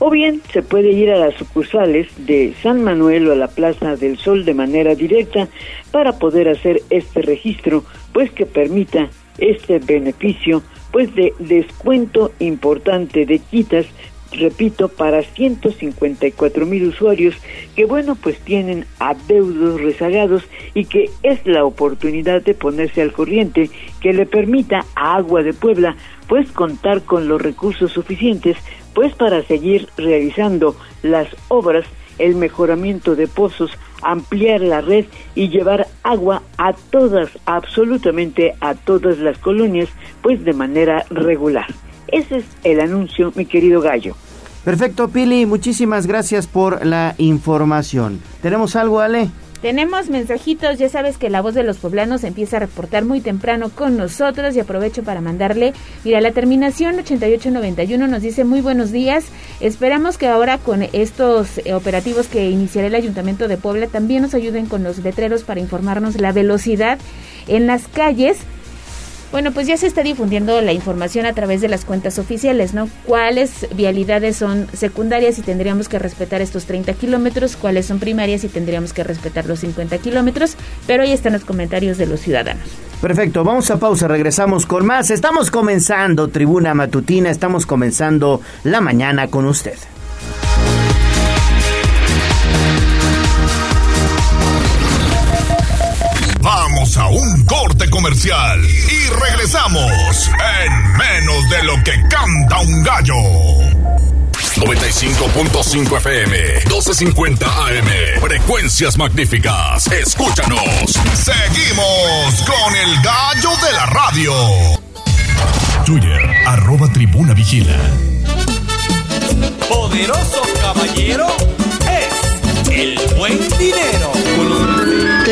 o bien se puede ir a las sucursales de San Manuel o a la Plaza del Sol de manera directa para poder hacer este registro pues que permita este beneficio pues de descuento importante de quitas repito, para 154 mil usuarios que, bueno, pues tienen adeudos rezagados y que es la oportunidad de ponerse al corriente que le permita a Agua de Puebla, pues, contar con los recursos suficientes, pues, para seguir realizando las obras, el mejoramiento de pozos, ampliar la red y llevar agua a todas, absolutamente a todas las colonias, pues de manera regular. Ese es el anuncio, mi querido Gallo. Perfecto, Pili, muchísimas gracias por la información. ¿Tenemos algo, Ale? Tenemos mensajitos, ya sabes que la voz de los poblanos empieza a reportar muy temprano con nosotros y aprovecho para mandarle, mira, la terminación 8891 nos dice muy buenos días, esperamos que ahora con estos eh, operativos que iniciará el Ayuntamiento de Puebla también nos ayuden con los letreros para informarnos la velocidad en las calles bueno, pues ya se está difundiendo la información a través de las cuentas oficiales, ¿no? ¿Cuáles vialidades son secundarias y tendríamos que respetar estos 30 kilómetros? ¿Cuáles son primarias y tendríamos que respetar los 50 kilómetros? Pero ahí están los comentarios de los ciudadanos. Perfecto, vamos a pausa, regresamos con más. Estamos comenzando Tribuna Matutina, estamos comenzando la mañana con usted. Vamos a un corte comercial y regresamos en menos de lo que canta un gallo. 95.5 FM, 1250 AM, frecuencias magníficas. Escúchanos. Seguimos con el gallo de la radio. Twitter, arroba tribuna vigila. Poderoso caballero es el buen dinero.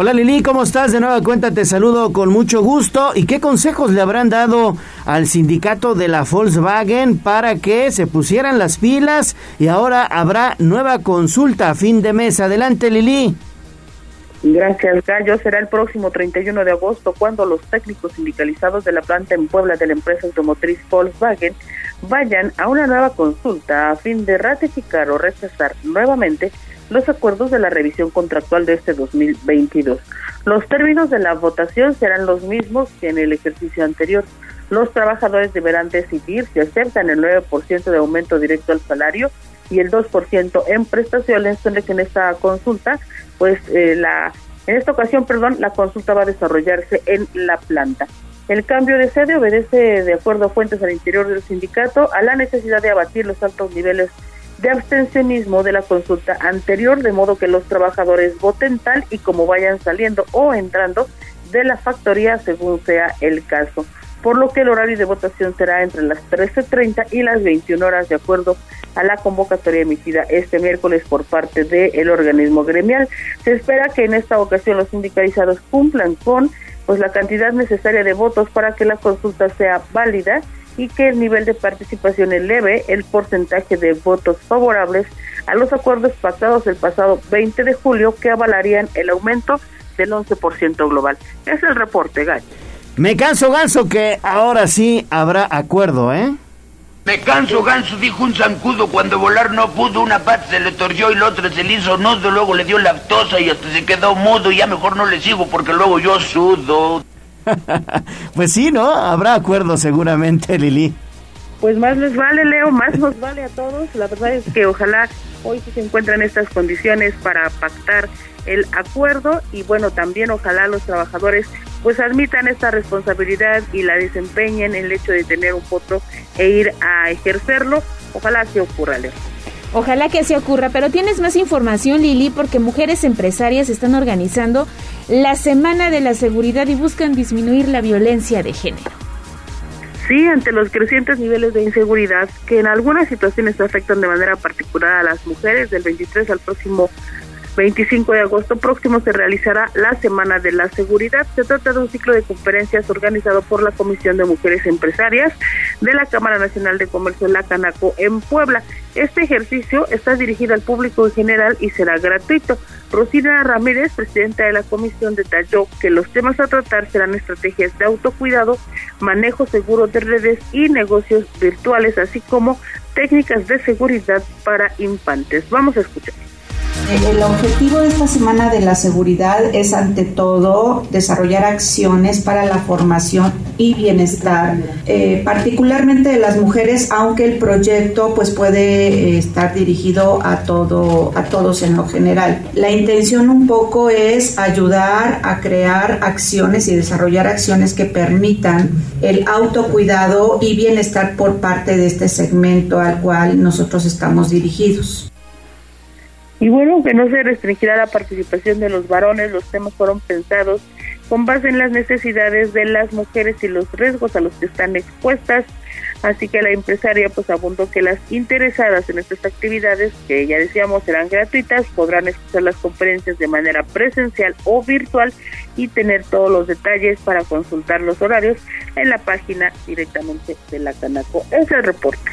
Hola Lili, ¿cómo estás? De nueva cuenta te saludo con mucho gusto. ¿Y qué consejos le habrán dado al sindicato de la Volkswagen para que se pusieran las pilas y ahora habrá nueva consulta a fin de mes? Adelante Lili. Gracias, Gallo. Será el próximo 31 de agosto cuando los técnicos sindicalizados de la planta en Puebla de la empresa automotriz Volkswagen vayan a una nueva consulta a fin de ratificar o rechazar nuevamente los acuerdos de la revisión contractual de este 2022. Los términos de la votación serán los mismos que en el ejercicio anterior. Los trabajadores deberán decidir si aceptan el 9% de aumento directo al salario y el 2% en prestaciones, que en esta consulta, pues eh, la en esta ocasión, perdón, la consulta va a desarrollarse en la planta. El cambio de sede obedece, de acuerdo a fuentes al interior del sindicato, a la necesidad de abatir los altos niveles de abstencionismo de la consulta anterior, de modo que los trabajadores voten tal y como vayan saliendo o entrando de la factoría según sea el caso. Por lo que el horario de votación será entre las 13.30 y las 21 horas de acuerdo a la convocatoria emitida este miércoles por parte del organismo gremial. Se espera que en esta ocasión los sindicalizados cumplan con pues la cantidad necesaria de votos para que la consulta sea válida y que el nivel de participación eleve el porcentaje de votos favorables a los acuerdos pactados el pasado 20 de julio que avalarían el aumento del 11% global. Es el reporte, Gallo. Me canso, Ganso, que ahora sí habrá acuerdo, ¿eh? Me canso, ganso, dijo un zancudo, cuando volar no pudo, una pata se le torció y la otra se le hizo nudo, luego le dio lactosa y hasta se quedó mudo y ya mejor no le sigo porque luego yo sudo. <laughs> pues sí, ¿no? Habrá acuerdo seguramente, Lili. Pues más les vale, Leo, más nos vale a todos. La verdad es que ojalá hoy se encuentren estas condiciones para pactar el acuerdo y bueno, también ojalá los trabajadores pues admitan esta responsabilidad y la desempeñen en el hecho de tener un voto e ir a ejercerlo. Ojalá que ocurra, Leo. Ojalá que así ocurra, pero tienes más información, Lili, porque mujeres empresarias están organizando la Semana de la Seguridad y buscan disminuir la violencia de género. Sí, ante los crecientes niveles de inseguridad que en algunas situaciones afectan de manera particular a las mujeres, del 23 al próximo 25 de agosto próximo se realizará la Semana de la Seguridad. Se trata de un ciclo de conferencias organizado por la Comisión de Mujeres Empresarias de la Cámara Nacional de Comercio La Canaco en Puebla. Este ejercicio está dirigido al público en general y será gratuito. Rosina Ramírez, presidenta de la comisión, detalló que los temas a tratar serán estrategias de autocuidado, manejo seguro de redes y negocios virtuales, así como técnicas de seguridad para infantes. Vamos a escuchar. El objetivo de esta Semana de la Seguridad es ante todo desarrollar acciones para la formación y bienestar, eh, particularmente de las mujeres, aunque el proyecto pues puede eh, estar dirigido a todo a todos en lo general. La intención un poco es ayudar a crear acciones y desarrollar acciones que permitan el autocuidado y bienestar por parte de este segmento al cual nosotros estamos dirigidos. Y bueno, que no se restringirá la participación de los varones, los temas fueron pensados con base en las necesidades de las mujeres y los riesgos a los que están expuestas. Así que la empresaria pues abundó que las interesadas en estas actividades, que ya decíamos serán gratuitas, podrán escuchar las conferencias de manera presencial o virtual y tener todos los detalles para consultar los horarios en la página directamente de la Canaco. Es el reporte.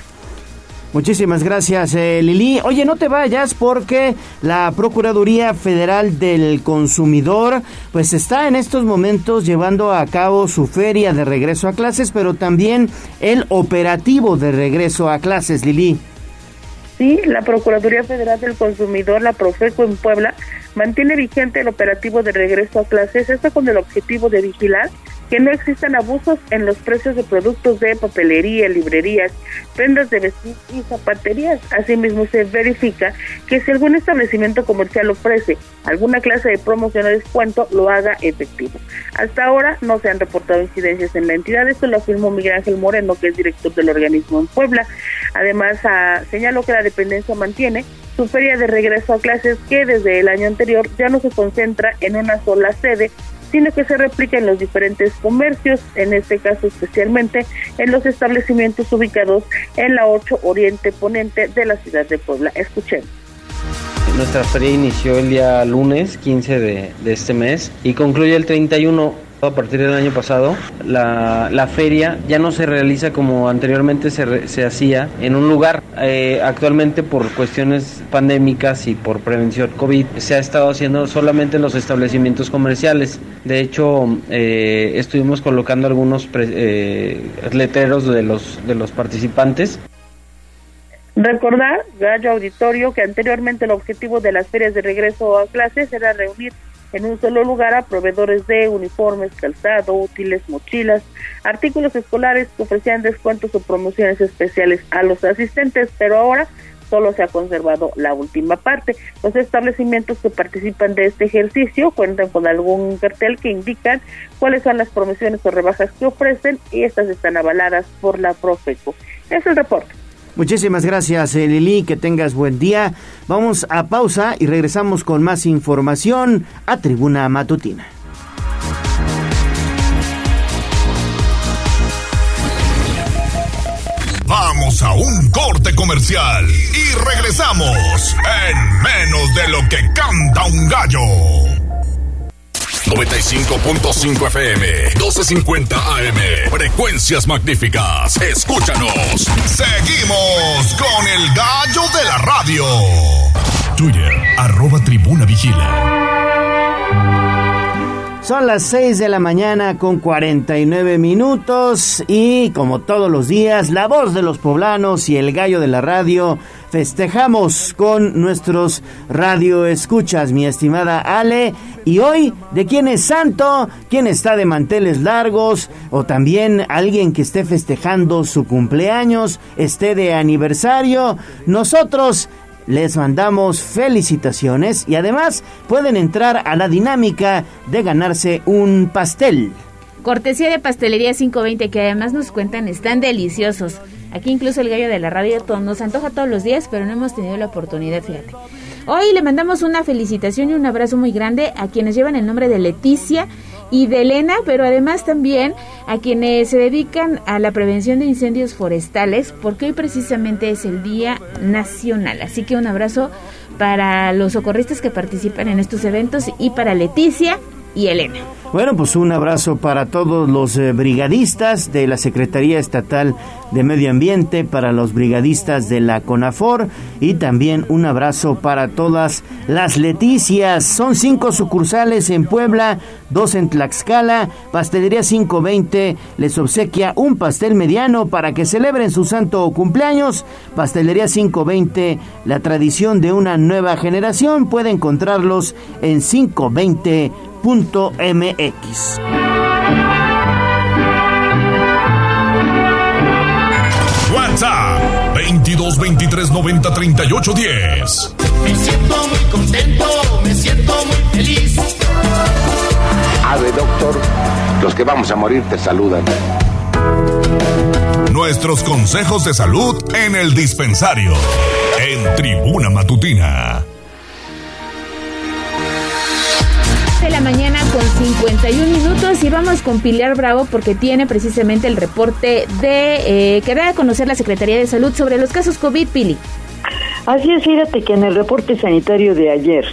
Muchísimas gracias, eh, Lili. Oye, no te vayas porque la Procuraduría Federal del Consumidor pues está en estos momentos llevando a cabo su feria de regreso a clases, pero también el operativo de regreso a clases, Lili. Sí, la Procuraduría Federal del Consumidor, la Profeco en Puebla, mantiene vigente el operativo de regreso a clases, esto con el objetivo de vigilar que no existan abusos en los precios de productos de papelería, librerías, prendas de vestir y zapaterías. Asimismo, se verifica que si algún establecimiento comercial ofrece alguna clase de promoción o descuento, lo haga efectivo. Hasta ahora no se han reportado incidencias en la entidad, esto lo afirmó Miguel Ángel Moreno, que es director del organismo en Puebla. Además, ah, señaló que la dependencia mantiene su feria de regreso a clases que desde el año anterior ya no se concentra en una sola sede, sino que se replica en los diferentes comercios, en este caso especialmente en los establecimientos ubicados en la 8 Oriente Ponente de la ciudad de Puebla. Escuchemos. Nuestra feria inició el día lunes 15 de, de este mes y concluye el 31 a partir del año pasado, la, la, feria ya no se realiza como anteriormente se, se hacía en un lugar. Eh, actualmente por cuestiones pandémicas y por prevención COVID se ha estado haciendo solamente en los establecimientos comerciales. De hecho, eh, estuvimos colocando algunos eh, letreros de los, de los participantes. Recordar, Gallo Auditorio, que anteriormente el objetivo de las ferias de regreso a clases era reunir en un solo lugar a proveedores de uniformes, calzado, útiles, mochilas, artículos escolares que ofrecían descuentos o promociones especiales a los asistentes, pero ahora solo se ha conservado la última parte. Los establecimientos que participan de este ejercicio cuentan con algún cartel que indican cuáles son las promociones o rebajas que ofrecen y estas están avaladas por la Profeco. Es el reporte. Muchísimas gracias, eh, Lili. Que tengas buen día. Vamos a pausa y regresamos con más información a Tribuna Matutina. Vamos a un corte comercial y regresamos en menos de lo que canta un gallo. 95.5 FM, 12.50 AM. Frecuencias magníficas. Escúchanos. Seguimos con el gallo de la radio. Twitter, arroba tribuna vigila. Son las 6 de la mañana con 49 minutos y como todos los días, la voz de los poblanos y el gallo de la radio festejamos con nuestros radio escuchas, mi estimada Ale. Y hoy, ¿de quién es santo? ¿Quién está de manteles largos? O también alguien que esté festejando su cumpleaños, esté de aniversario. Nosotros les mandamos felicitaciones y además pueden entrar a la dinámica de ganarse un pastel. Cortesía de Pastelería 520 que además nos cuentan están deliciosos. Aquí incluso el gallo de la radio nos antoja todos los días, pero no hemos tenido la oportunidad, fíjate. Hoy le mandamos una felicitación y un abrazo muy grande a quienes llevan el nombre de Leticia y de Elena, pero además también a quienes se dedican a la prevención de incendios forestales, porque hoy precisamente es el Día Nacional. Así que un abrazo para los socorristas que participan en estos eventos y para Leticia y Elena. Bueno, pues un abrazo para todos los eh, brigadistas de la Secretaría Estatal de Medio Ambiente, para los brigadistas de la CONAFOR y también un abrazo para todas las Leticias. Son cinco sucursales en Puebla, dos en Tlaxcala. Pastelería 520 les obsequia un pastel mediano para que celebren su santo cumpleaños. Pastelería 520, la tradición de una nueva generación. Puede encontrarlos en 520 mx WhatsApp 22 23 90 38 10. Me siento muy contento, me siento muy feliz. Ave, doctor, los que vamos a morir te saludan. Nuestros consejos de salud en el dispensario. En Tribuna Matutina. Con 51 minutos y vamos con Pilar Bravo porque tiene precisamente el reporte de eh, que da a conocer la Secretaría de Salud sobre los casos COVID, Pili. Así es, fíjate que en el reporte sanitario de ayer,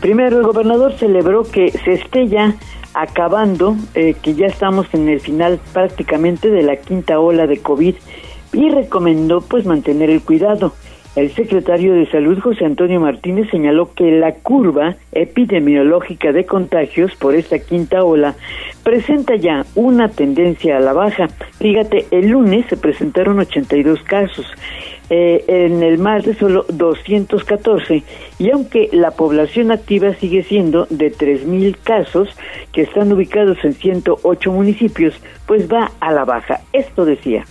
primero el gobernador celebró que se esté ya acabando, eh, que ya estamos en el final prácticamente de la quinta ola de COVID y recomendó pues mantener el cuidado. El secretario de Salud, José Antonio Martínez, señaló que la curva epidemiológica de contagios por esta quinta ola presenta ya una tendencia a la baja. Fíjate, el lunes se presentaron 82 casos, eh, en el martes solo 214, y aunque la población activa sigue siendo de 3.000 casos, que están ubicados en 108 municipios, pues va a la baja. Esto decía.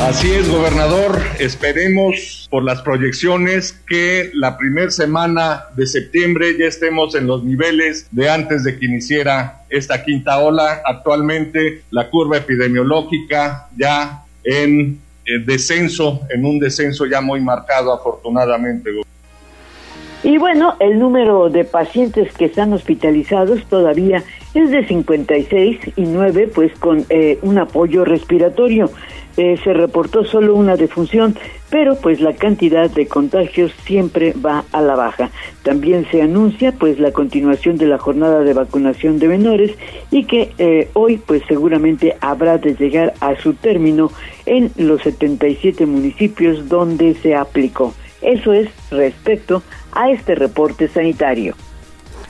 Así es, gobernador. Esperemos por las proyecciones que la primera semana de septiembre ya estemos en los niveles de antes de que iniciara esta quinta ola. Actualmente la curva epidemiológica ya en, descenso, en un descenso ya muy marcado afortunadamente. Y bueno, el número de pacientes que están hospitalizados todavía es de 56 y 9 pues con eh, un apoyo respiratorio. Eh, se reportó solo una defunción, pero pues la cantidad de contagios siempre va a la baja. También se anuncia pues la continuación de la jornada de vacunación de menores y que eh, hoy pues seguramente habrá de llegar a su término en los 77 municipios donde se aplicó. Eso es respecto a este reporte sanitario.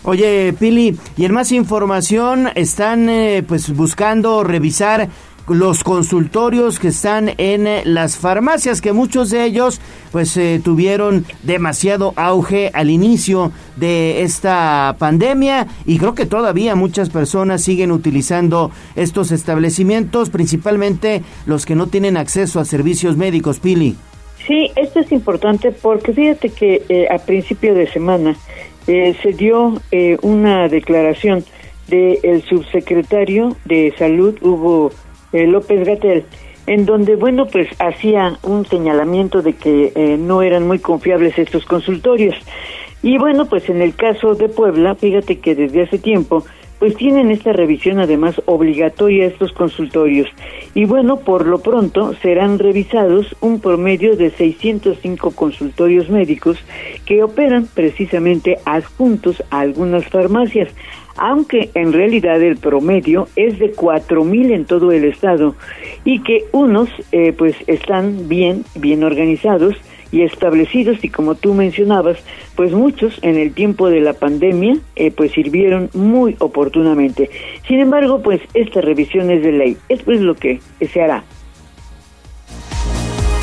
Oye, Pili, y en más información están eh, pues buscando revisar los consultorios que están en eh, las farmacias, que muchos de ellos pues eh, tuvieron demasiado auge al inicio de esta pandemia. Y creo que todavía muchas personas siguen utilizando estos establecimientos, principalmente los que no tienen acceso a servicios médicos, Pili. Sí, esto es importante porque fíjate que eh, a principio de semana se dio una declaración del subsecretario de Salud, Hugo eh, López Gatel, en donde, bueno, pues hacía un señalamiento de que eh, no eran muy confiables estos consultorios. Y bueno, pues en el caso de Puebla, fíjate que desde hace tiempo, pues tienen esta revisión además obligatoria estos consultorios. Y bueno, por lo pronto serán revisados un promedio de 605 consultorios médicos que operan precisamente adjuntos a algunas farmacias aunque en realidad el promedio es de cuatro mil en todo el estado y que unos eh, pues están bien bien organizados y establecidos y como tú mencionabas pues muchos en el tiempo de la pandemia eh, pues sirvieron muy oportunamente. Sin embargo pues esta revisión es de ley. Esto es lo que se hará.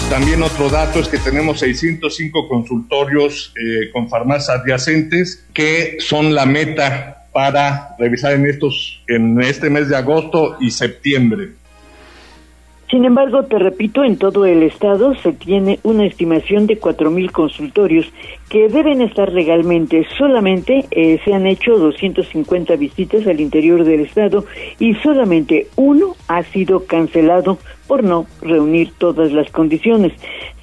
También otro dato es que tenemos 605 consultorios eh, con farmacias adyacentes que son la meta para revisar en estos en este mes de agosto y septiembre. Sin embargo, te repito, en todo el estado se tiene una estimación de mil consultorios que deben estar legalmente. Solamente eh, se han hecho 250 visitas al interior del estado y solamente uno ha sido cancelado por no reunir todas las condiciones.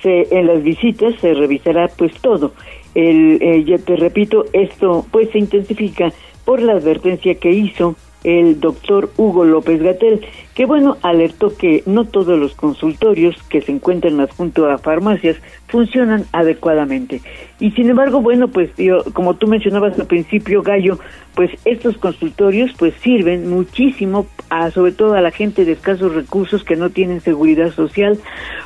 Se, en las visitas se revisará pues todo. El, eh, ya te repito, esto pues se intensifica por la advertencia que hizo el doctor Hugo López Gatel, que bueno, alertó que no todos los consultorios que se encuentran adjunto a farmacias funcionan adecuadamente. Y sin embargo, bueno, pues yo, como tú mencionabas al principio, Gallo, pues estos consultorios pues sirven muchísimo a sobre todo a la gente de escasos recursos que no tienen seguridad social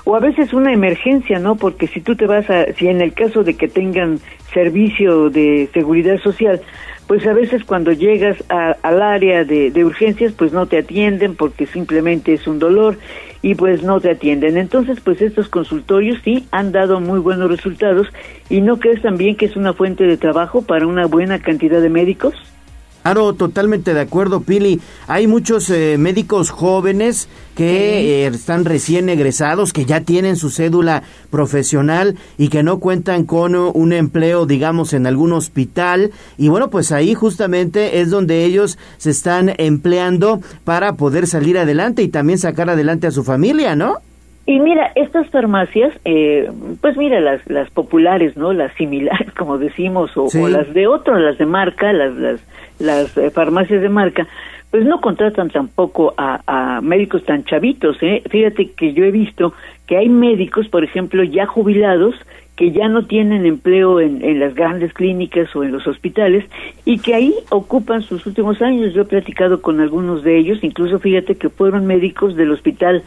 o a veces una emergencia, ¿no? Porque si tú te vas a si en el caso de que tengan servicio de seguridad social, pues a veces cuando llegas al área de, de, urgencias, pues no te atienden porque simplemente es un dolor y pues no te atienden. Entonces, pues estos consultorios sí han dado muy buenos resultados y no crees también que es una fuente de trabajo para una buena cantidad de médicos. Claro, totalmente de acuerdo, Pili. Hay muchos eh, médicos jóvenes que eh, están recién egresados, que ya tienen su cédula profesional y que no cuentan con un empleo, digamos, en algún hospital. Y bueno, pues ahí justamente es donde ellos se están empleando para poder salir adelante y también sacar adelante a su familia, ¿no? Y mira, estas farmacias, eh, pues mira, las, las populares, ¿no? Las similares, <laughs> como decimos, o, o las de otro, las de marca, las, las las eh, farmacias de marca, pues no contratan tampoco a, médicos tan chavitos. ¿eh? Fíjate que yo he visto que hay médicos, por ejemplo, ya jubilados, que ya no tienen empleo en, las grandes clínicas o en los hospitales y que ahí ocupan sus últimos años. Yo he platicado con algunos de ellos, incluso fíjate que fueron médicos del hospital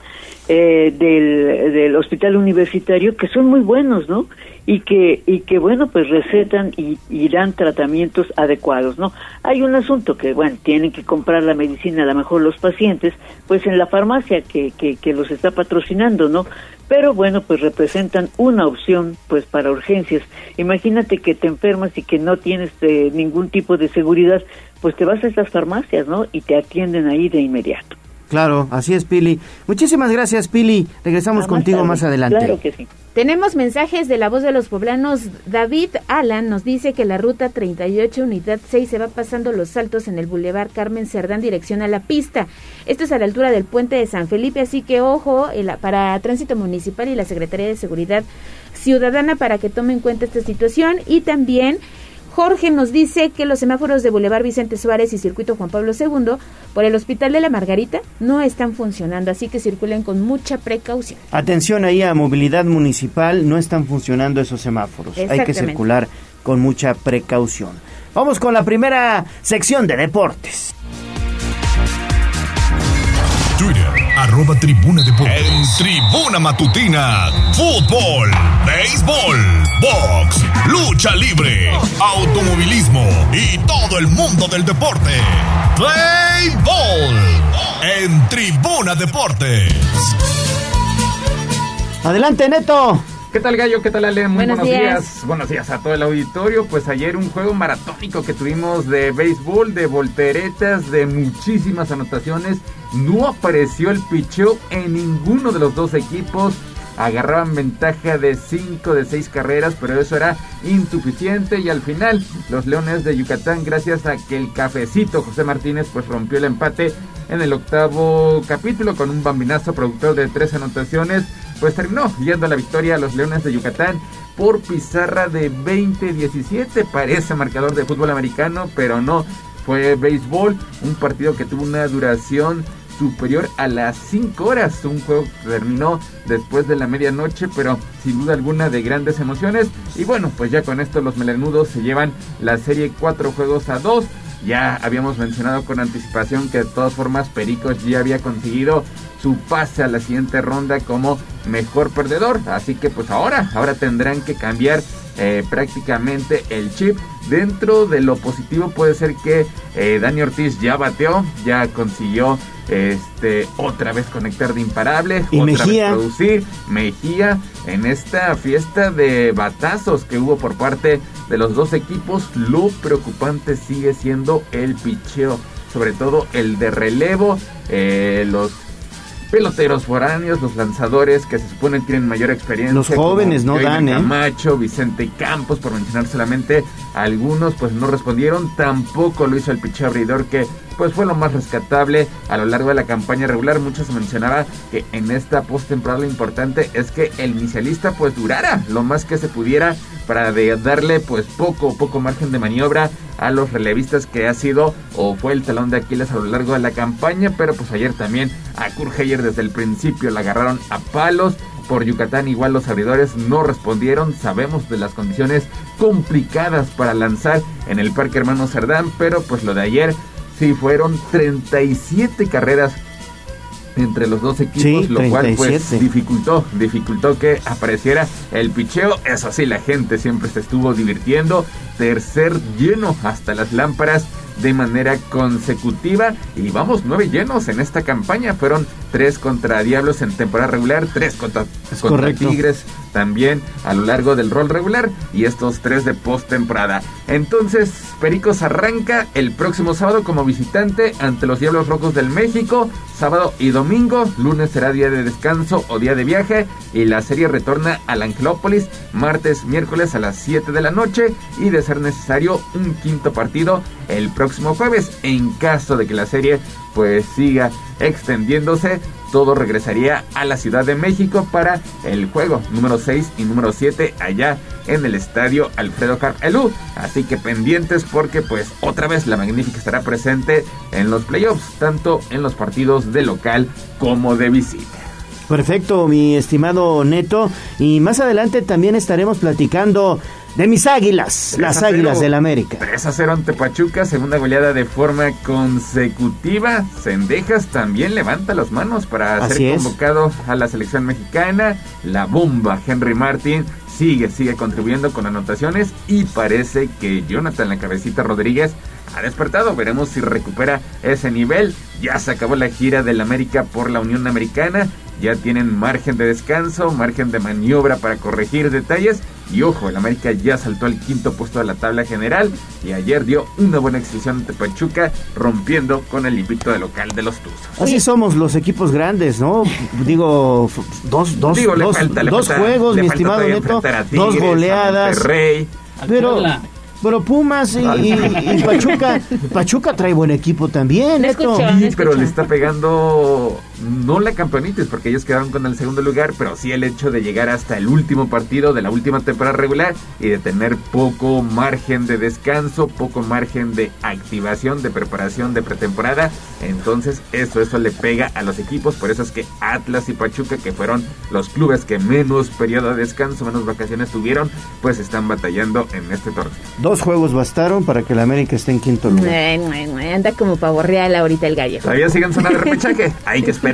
eh, del, del hospital universitario que son muy buenos, ¿no? Y que y que bueno pues recetan y, dan tratamientos adecuados, ¿no? Hay un asunto que bueno tienen que comprar la medicina a lo mejor los pacientes pues en la farmacia que que, que los está patrocinando, ¿no? pero bueno, pues representan una opción pues para urgencias. Imagínate que te enfermas y que no tienes eh, ningún tipo de seguridad, pues te vas a estas farmacias, ¿no? Y te atienden ahí de inmediato. Claro, así es, Pili. Muchísimas gracias, Pili. Regresamos contigo más adelante. Claro que sí. Tenemos mensajes de la voz de los poblanos. David Alan nos dice que la ruta 38, unidad 6, se va pasando los saltos en el Boulevard Carmen Cerdán, dirección a la pista. Esto es a la altura del puente de San Felipe, así que ojo para Tránsito Municipal y la Secretaría de Seguridad Ciudadana para que tomen en cuenta esta situación. Y también Jorge nos dice que los semáforos de Boulevard Vicente Suárez y Circuito Juan Pablo II por el Hospital de la Margarita no están funcionando, así que circulen con mucha precaución. Atención ahí a movilidad municipal, no están funcionando esos semáforos. Hay que circular con mucha precaución. Vamos con la primera sección de deportes. Twitter, arroba Tribuna Deportes. En Tribuna Matutina, fútbol, béisbol, box, lucha libre, automovilismo y todo el mundo del deporte. Play Ball en Tribuna Deportes. Adelante, Neto. ¿Qué tal Gallo? ¿Qué tal Ale? Muy buenos, buenos días. días. Buenos días a todo el auditorio. Pues ayer un juego maratónico que tuvimos de béisbol, de volteretas, de muchísimas anotaciones. No apareció el picheo en ninguno de los dos equipos. Agarraban ventaja de 5 de 6 carreras, pero eso era insuficiente. Y al final, los Leones de Yucatán, gracias a que el cafecito José Martínez pues rompió el empate en el octavo capítulo con un bambinazo productor de tres anotaciones pues terminó yendo la victoria a los Leones de Yucatán por pizarra de 20-17. Parece marcador de fútbol americano, pero no. Fue béisbol, un partido que tuvo una duración superior a las 5 horas. Un juego que terminó después de la medianoche, pero sin duda alguna de grandes emociones. Y bueno, pues ya con esto los melenudos se llevan la serie 4 juegos a 2. Ya habíamos mencionado con anticipación que de todas formas Pericos ya había conseguido su pase a la siguiente ronda como mejor perdedor. Así que pues ahora, ahora tendrán que cambiar eh, prácticamente el chip. Dentro de lo positivo puede ser que eh, Dani Ortiz ya bateó, ya consiguió este otra vez conectar de imparable, ¿Y otra Mejía? vez producir. Mejía en esta fiesta de batazos que hubo por parte de los dos equipos, lo preocupante sigue siendo el picheo, sobre todo el de relevo, eh, los peloteros foráneos, los lanzadores que se supone tienen mayor experiencia. Los jóvenes no dan, ¿eh? Camacho, Vicente Campos, por mencionar solamente algunos, pues no respondieron. Tampoco lo hizo el picheo abridor que pues fue lo más rescatable a lo largo de la campaña regular. Mucho se mencionaba que en esta postemporada lo importante es que el inicialista pues durara lo más que se pudiera para de darle pues poco poco margen de maniobra a los relevistas que ha sido o fue el talón de Aquiles a lo largo de la campaña, pero pues ayer también a Kurheyer desde el principio la agarraron a palos. Por Yucatán igual los abridores no respondieron, sabemos de las condiciones complicadas para lanzar en el Parque Hermano Cerdán, pero pues lo de ayer sí fueron 37 carreras entre los dos equipos, lo cual pues dificultó, dificultó que apareciera el picheo. Eso sí, la gente siempre se estuvo divirtiendo. Tercer lleno hasta las lámparas de manera consecutiva y vamos nueve llenos en esta campaña. Fueron tres contra Diablos en temporada regular, tres contra, contra Tigres también a lo largo del rol regular y estos tres de postemporada. Entonces, Pericos arranca el próximo sábado como visitante ante los Diablos Rojos del México, sábado y domingo, lunes será día de descanso o día de viaje y la serie retorna al Angelópolis martes, miércoles a las 7 de la noche y de ser necesario un quinto partido el próximo jueves. En caso de que la serie pues siga extendiéndose todo regresaría a la Ciudad de México para el juego número 6 y número 7 allá en el estadio Alfredo Carpelú. Así que pendientes porque pues otra vez la Magnífica estará presente en los playoffs, tanto en los partidos de local como de visita. Perfecto, mi estimado Neto. Y más adelante también estaremos platicando de mis águilas, las águilas del América. 3 a 0 ante Pachuca, segunda goleada de forma consecutiva. Sendejas también levanta las manos para ser convocado a la selección mexicana. La bomba, Henry Martin, sigue, sigue contribuyendo con anotaciones y parece que Jonathan La Cabecita Rodríguez ha despertado. Veremos si recupera ese nivel. Ya se acabó la gira del América por la Unión Americana. Ya tienen margen de descanso, margen de maniobra para corregir detalles y ojo, el América ya saltó al quinto puesto de la tabla general y ayer dio una buena exhibición ante Pachuca, rompiendo con el invicto de local de los Tuzos. Así somos los equipos grandes, ¿no? Digo, dos, dos, dos, juegos, mi estimado Neto, dos goleadas. Pero, pero Pumas y, <laughs> Pachuca, Pachuca trae buen equipo también, Neto. Sí, pero le está pegando no la campeonitis, porque ellos quedaron con el segundo lugar, pero sí el hecho de llegar hasta el último partido de la última temporada regular y de tener poco margen de descanso, poco margen de activación, de preparación de pretemporada. Entonces, eso, eso le pega a los equipos. Por eso es que Atlas y Pachuca, que fueron los clubes que menos periodo de descanso, menos vacaciones tuvieron, pues están batallando en este torneo. Dos juegos bastaron para que el América esté en quinto lugar. anda como pavo real ahorita el gallo. Todavía siguen sonando repechaje. Hay que esperar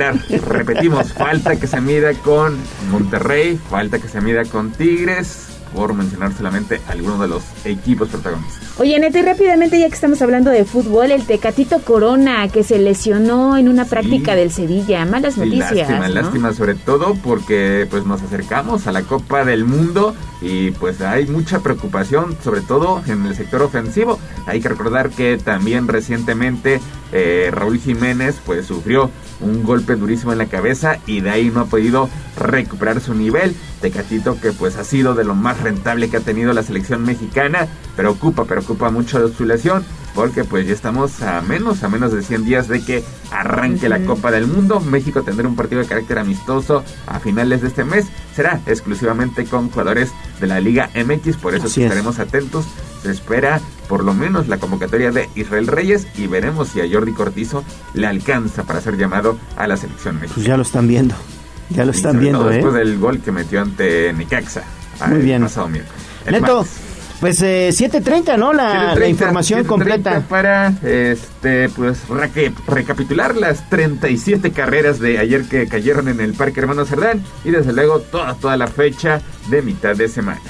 Repetimos, falta que se mida con Monterrey, falta que se mida con Tigres, por mencionar solamente algunos de los equipos protagonistas. Oye, Nete, rápidamente, ya que estamos hablando de fútbol, el Tecatito Corona, que se lesionó en una práctica del Sevilla. Malas noticias. Lástima, lástima, sobre todo porque pues nos acercamos a la Copa del Mundo y pues hay mucha preocupación, sobre todo en el sector ofensivo. Hay que recordar que también recientemente eh, Raúl Jiménez pues sufrió un golpe durísimo en la cabeza y de ahí no ha podido recuperar su nivel. Tecatito que pues ha sido de lo más rentable que ha tenido la selección mexicana, preocupa, preocupa mucho su lesión porque pues ya estamos a menos, a menos de 100 días de que arranque la Copa del Mundo. México tendrá un partido de carácter amistoso a finales de este mes. Será exclusivamente con jugadores de la Liga MX, por eso estaremos atentos. Se espera por lo menos la convocatoria de Israel Reyes y veremos si a Jordi Cortizo le alcanza para ser llamado a la selección mexicana. Pues ya lo están viendo. Ya lo están viendo, ¿eh? Después del gol que metió ante Nicaxa. Muy bien. Pasado Neto, pues eh, 7.30, ¿no? La, la información completa. Para, este, pues, recapitular las 37 carreras de ayer que cayeron en el Parque Hermano Cerdán y desde luego toda, toda la fecha de mitad de semana.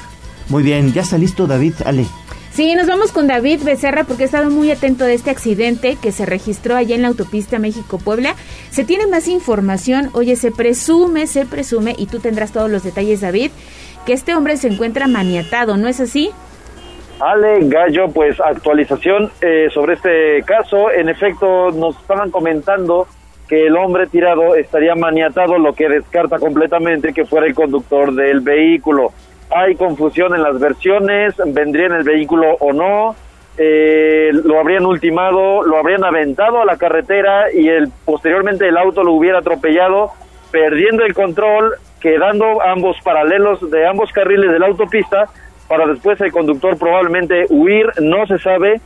Muy bien, ya está listo David, Ale. Sí, nos vamos con David Becerra porque ha estado muy atento de este accidente que se registró allá en la autopista México-Puebla. Se tiene más información, oye, se presume, se presume, y tú tendrás todos los detalles, David, que este hombre se encuentra maniatado, ¿no es así? Ale Gallo, pues actualización eh, sobre este caso. En efecto, nos estaban comentando que el hombre tirado estaría maniatado, lo que descarta completamente que fuera el conductor del vehículo. Hay confusión en las versiones, vendría en el vehículo o no, eh, lo habrían ultimado, lo habrían aventado a la carretera y el, posteriormente el auto lo hubiera atropellado, perdiendo el control, quedando ambos paralelos de ambos carriles de la autopista para después el conductor probablemente huir, no se sabe,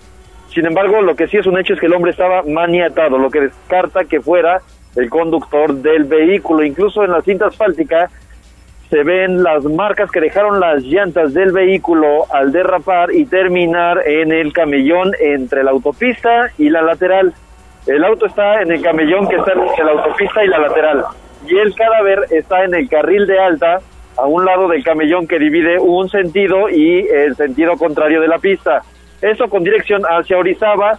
Sin embargo, lo que sí es un hecho es que el hombre estaba maniatado, lo que descarta que fuera el conductor del vehículo. Incluso en la cinta asfáltica se ven las marcas que dejaron las llantas del vehículo al derrapar y terminar en el camellón entre la autopista y la lateral. El auto está en el camellón que está entre la autopista y la lateral. Y el cadáver está en el carril de alta, a un lado del camellón que divide un sentido y el sentido contrario de la pista. Eso con dirección hacia Orizaba,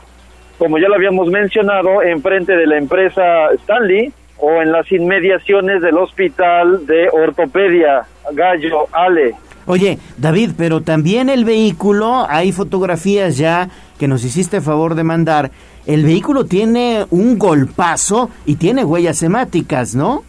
como ya lo habíamos mencionado, enfrente de la empresa Stanley o en las inmediaciones del hospital de ortopedia Gallo Ale. Oye, David, pero también el vehículo, hay fotografías ya que nos hiciste favor de mandar. El vehículo tiene un golpazo y tiene huellas hemáticas, ¿no?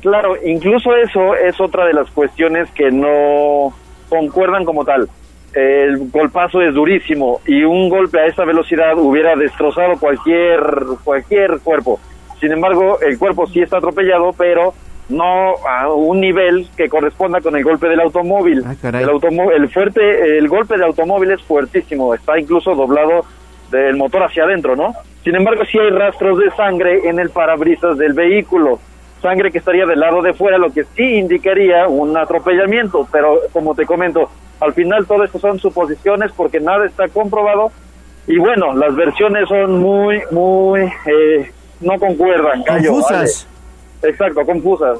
Claro, incluso eso es otra de las cuestiones que no concuerdan como tal el golpazo es durísimo y un golpe a esa velocidad hubiera destrozado cualquier cualquier cuerpo. Sin embargo, el cuerpo sí está atropellado, pero no a un nivel que corresponda con el golpe del automóvil. Ah, el automóvil, el fuerte, el golpe del automóvil es fuertísimo, está incluso doblado del motor hacia adentro, ¿no? Sin embargo, sí hay rastros de sangre en el parabrisas del vehículo, sangre que estaría del lado de fuera, lo que sí indicaría un atropellamiento, pero como te comento, al final todo esto son suposiciones porque nada está comprobado y bueno, las versiones son muy, muy, eh, no concuerdan. confusas. Exacto, confusas.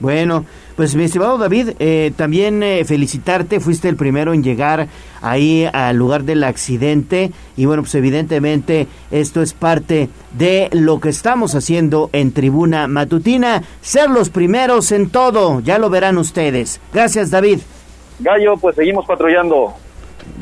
Bueno, pues mi estimado David, eh, también eh, felicitarte, fuiste el primero en llegar ahí al lugar del accidente y bueno, pues evidentemente esto es parte de lo que estamos haciendo en Tribuna Matutina, ser los primeros en todo, ya lo verán ustedes. Gracias David. Gallo, pues seguimos patrullando.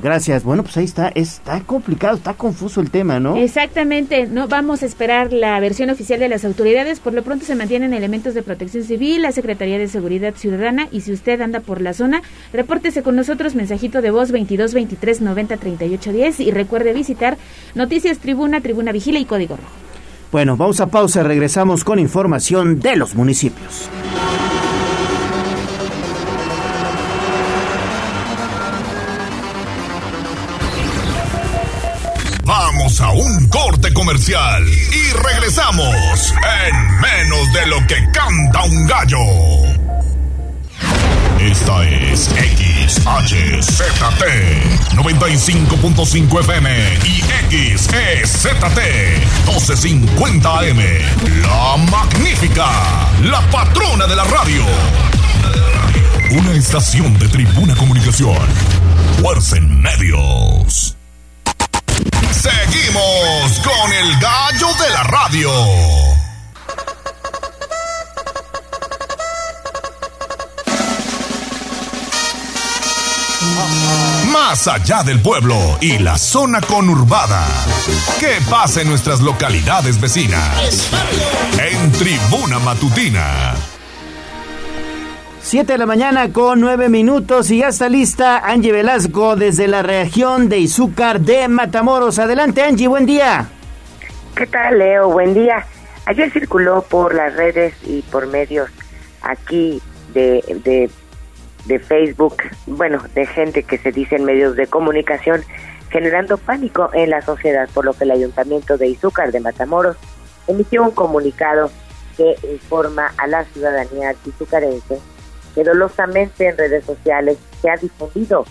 Gracias. Bueno, pues ahí está. Está complicado, está confuso el tema, ¿no? Exactamente. No vamos a esperar la versión oficial de las autoridades. Por lo pronto se mantienen elementos de protección civil, la Secretaría de Seguridad Ciudadana. Y si usted anda por la zona, repórtese con nosotros. Mensajito de voz 22 23 90 38 10. Y recuerde visitar Noticias Tribuna, Tribuna Vigila y Código Rojo. Bueno, vamos a pausa. Regresamos con información de los municipios. Corte comercial y regresamos en menos de lo que canta un gallo. Esta es XHZT 95.5 FM y XEZT 1250 AM. La magnífica, la patrona de la radio. Una estación de tribuna comunicación. Fuerza en medios. Seguimos con el gallo de la radio. Más allá del pueblo y la zona conurbada. ¿Qué pasa en nuestras localidades vecinas? En Tribuna Matutina. Siete de la mañana con nueve minutos y ya está lista Angie Velasco desde la región de Izúcar de Matamoros. Adelante Angie, buen día. ¿Qué tal Leo? Buen día. Ayer circuló por las redes y por medios aquí de, de, de Facebook, bueno, de gente que se dice en medios de comunicación, generando pánico en la sociedad, por lo que el Ayuntamiento de Izúcar de Matamoros emitió un comunicado que informa a la ciudadanía izucarense que dolosamente en redes sociales se ha difundido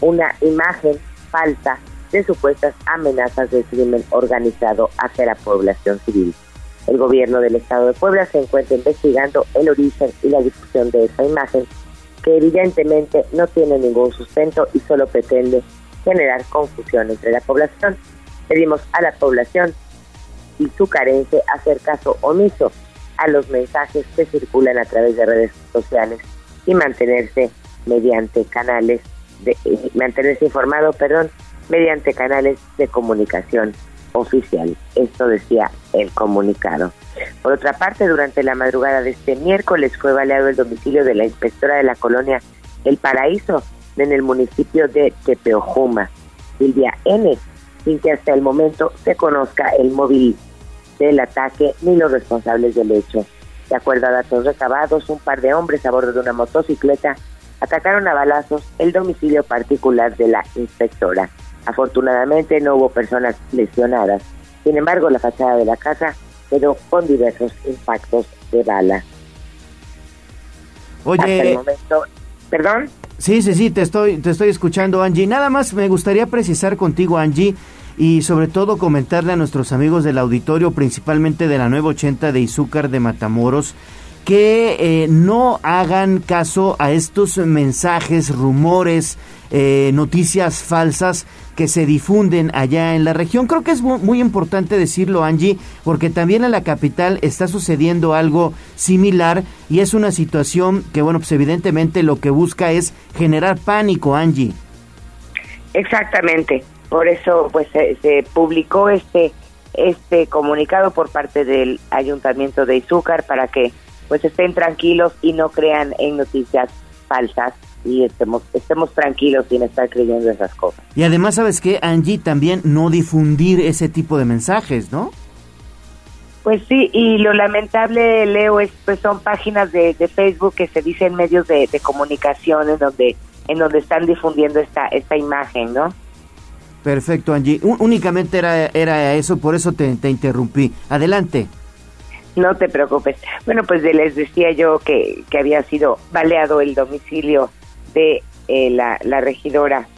una imagen falsa de supuestas amenazas de crimen organizado hacia la población civil. El gobierno del estado de Puebla se encuentra investigando el origen y la difusión de esa imagen, que evidentemente no tiene ningún sustento y solo pretende generar confusión entre la población. Pedimos a la población y su carencia hacer caso omiso a los mensajes que circulan a través de redes sociales y mantenerse mediante canales de mantenerse informado, perdón, mediante canales de comunicación oficial. Esto decía el comunicado. Por otra parte, durante la madrugada de este miércoles fue baleado el domicilio de la inspectora de la colonia El Paraíso en el municipio de Tepeojuma, Silvia N., sin que hasta el momento se conozca el móvil del ataque ni los responsables del hecho. De acuerdo a datos recabados, un par de hombres a bordo de una motocicleta atacaron a balazos el domicilio particular de la inspectora. Afortunadamente no hubo personas lesionadas. Sin embargo, la fachada de la casa quedó con diversos impactos de bala. Oye, Hasta el momento, perdón. Sí, sí, sí, te estoy, te estoy escuchando, Angie. Nada más me gustaría precisar contigo, Angie, y sobre todo comentarle a nuestros amigos del auditorio, principalmente de la 980 de Izúcar de Matamoros, que eh, no hagan caso a estos mensajes, rumores, eh, noticias falsas que se difunden allá en la región. Creo que es muy, importante decirlo, Angie, porque también en la capital está sucediendo algo similar y es una situación que, bueno, pues evidentemente lo que busca es generar pánico, Angie. Exactamente. Por eso, pues se, se publicó este este comunicado por parte del Ayuntamiento de Izúcar para que pues estén tranquilos y no crean en noticias falsas y estemos, estemos tranquilos sin estar creyendo esas cosas. Y además, ¿sabes qué, Angie? También no difundir ese tipo de mensajes, ¿no? Pues sí, y lo lamentable, Leo, es pues son páginas de, Facebook que se dicen medios de, comunicación en donde en donde están difundiendo esta esta imagen, ¿no? Perfecto, Angie. únicamente era, eso, por eso te, te interrumpí. Adelante. No te preocupes. Bueno, pues les decía yo que, que había sido baleado el domicilio de eh, la, regidora,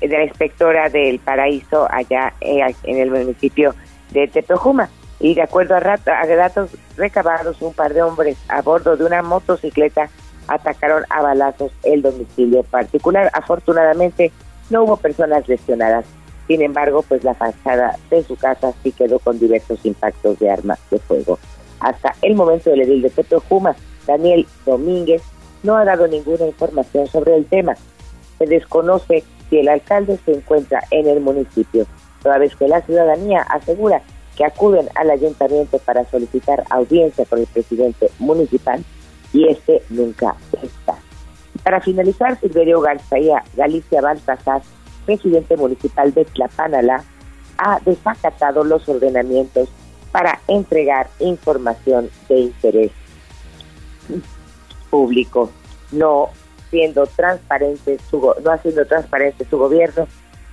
de la inspectora del paraíso allá eh, en el municipio de Tepejuma. Y de acuerdo a, a datos recabados, un par de hombres a bordo de una motocicleta atacaron a balazos el domicilio particular. Afortunadamente no hubo personas lesionadas. Sin embargo, pues la fachada de su casa sí quedó con diversos impactos de armas de fuego. Hasta el momento del edil de Juma, Daniel Domínguez, no ha dado ninguna información sobre el tema. Se desconoce si el alcalde se encuentra en el municipio, toda vez que la ciudadanía asegura que acuden al ayuntamiento para solicitar audiencia con el presidente municipal y este nunca está. Para finalizar, Silverio García Galicia Baltasar, presidente municipal de Tlapanala, ha desacatado los ordenamientos para entregar información de interés público, no siendo transparente su, no haciendo transparente su gobierno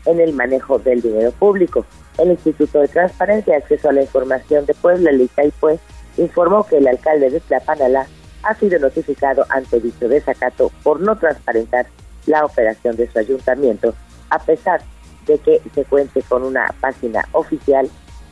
en el manejo del dinero público. El Instituto de Transparencia y Acceso a la Información de Puebla, el pues informó que el alcalde de Tlapanalá ha sido notificado ante dicho desacato por no transparentar la operación de su ayuntamiento, a pesar de que se cuente con una página oficial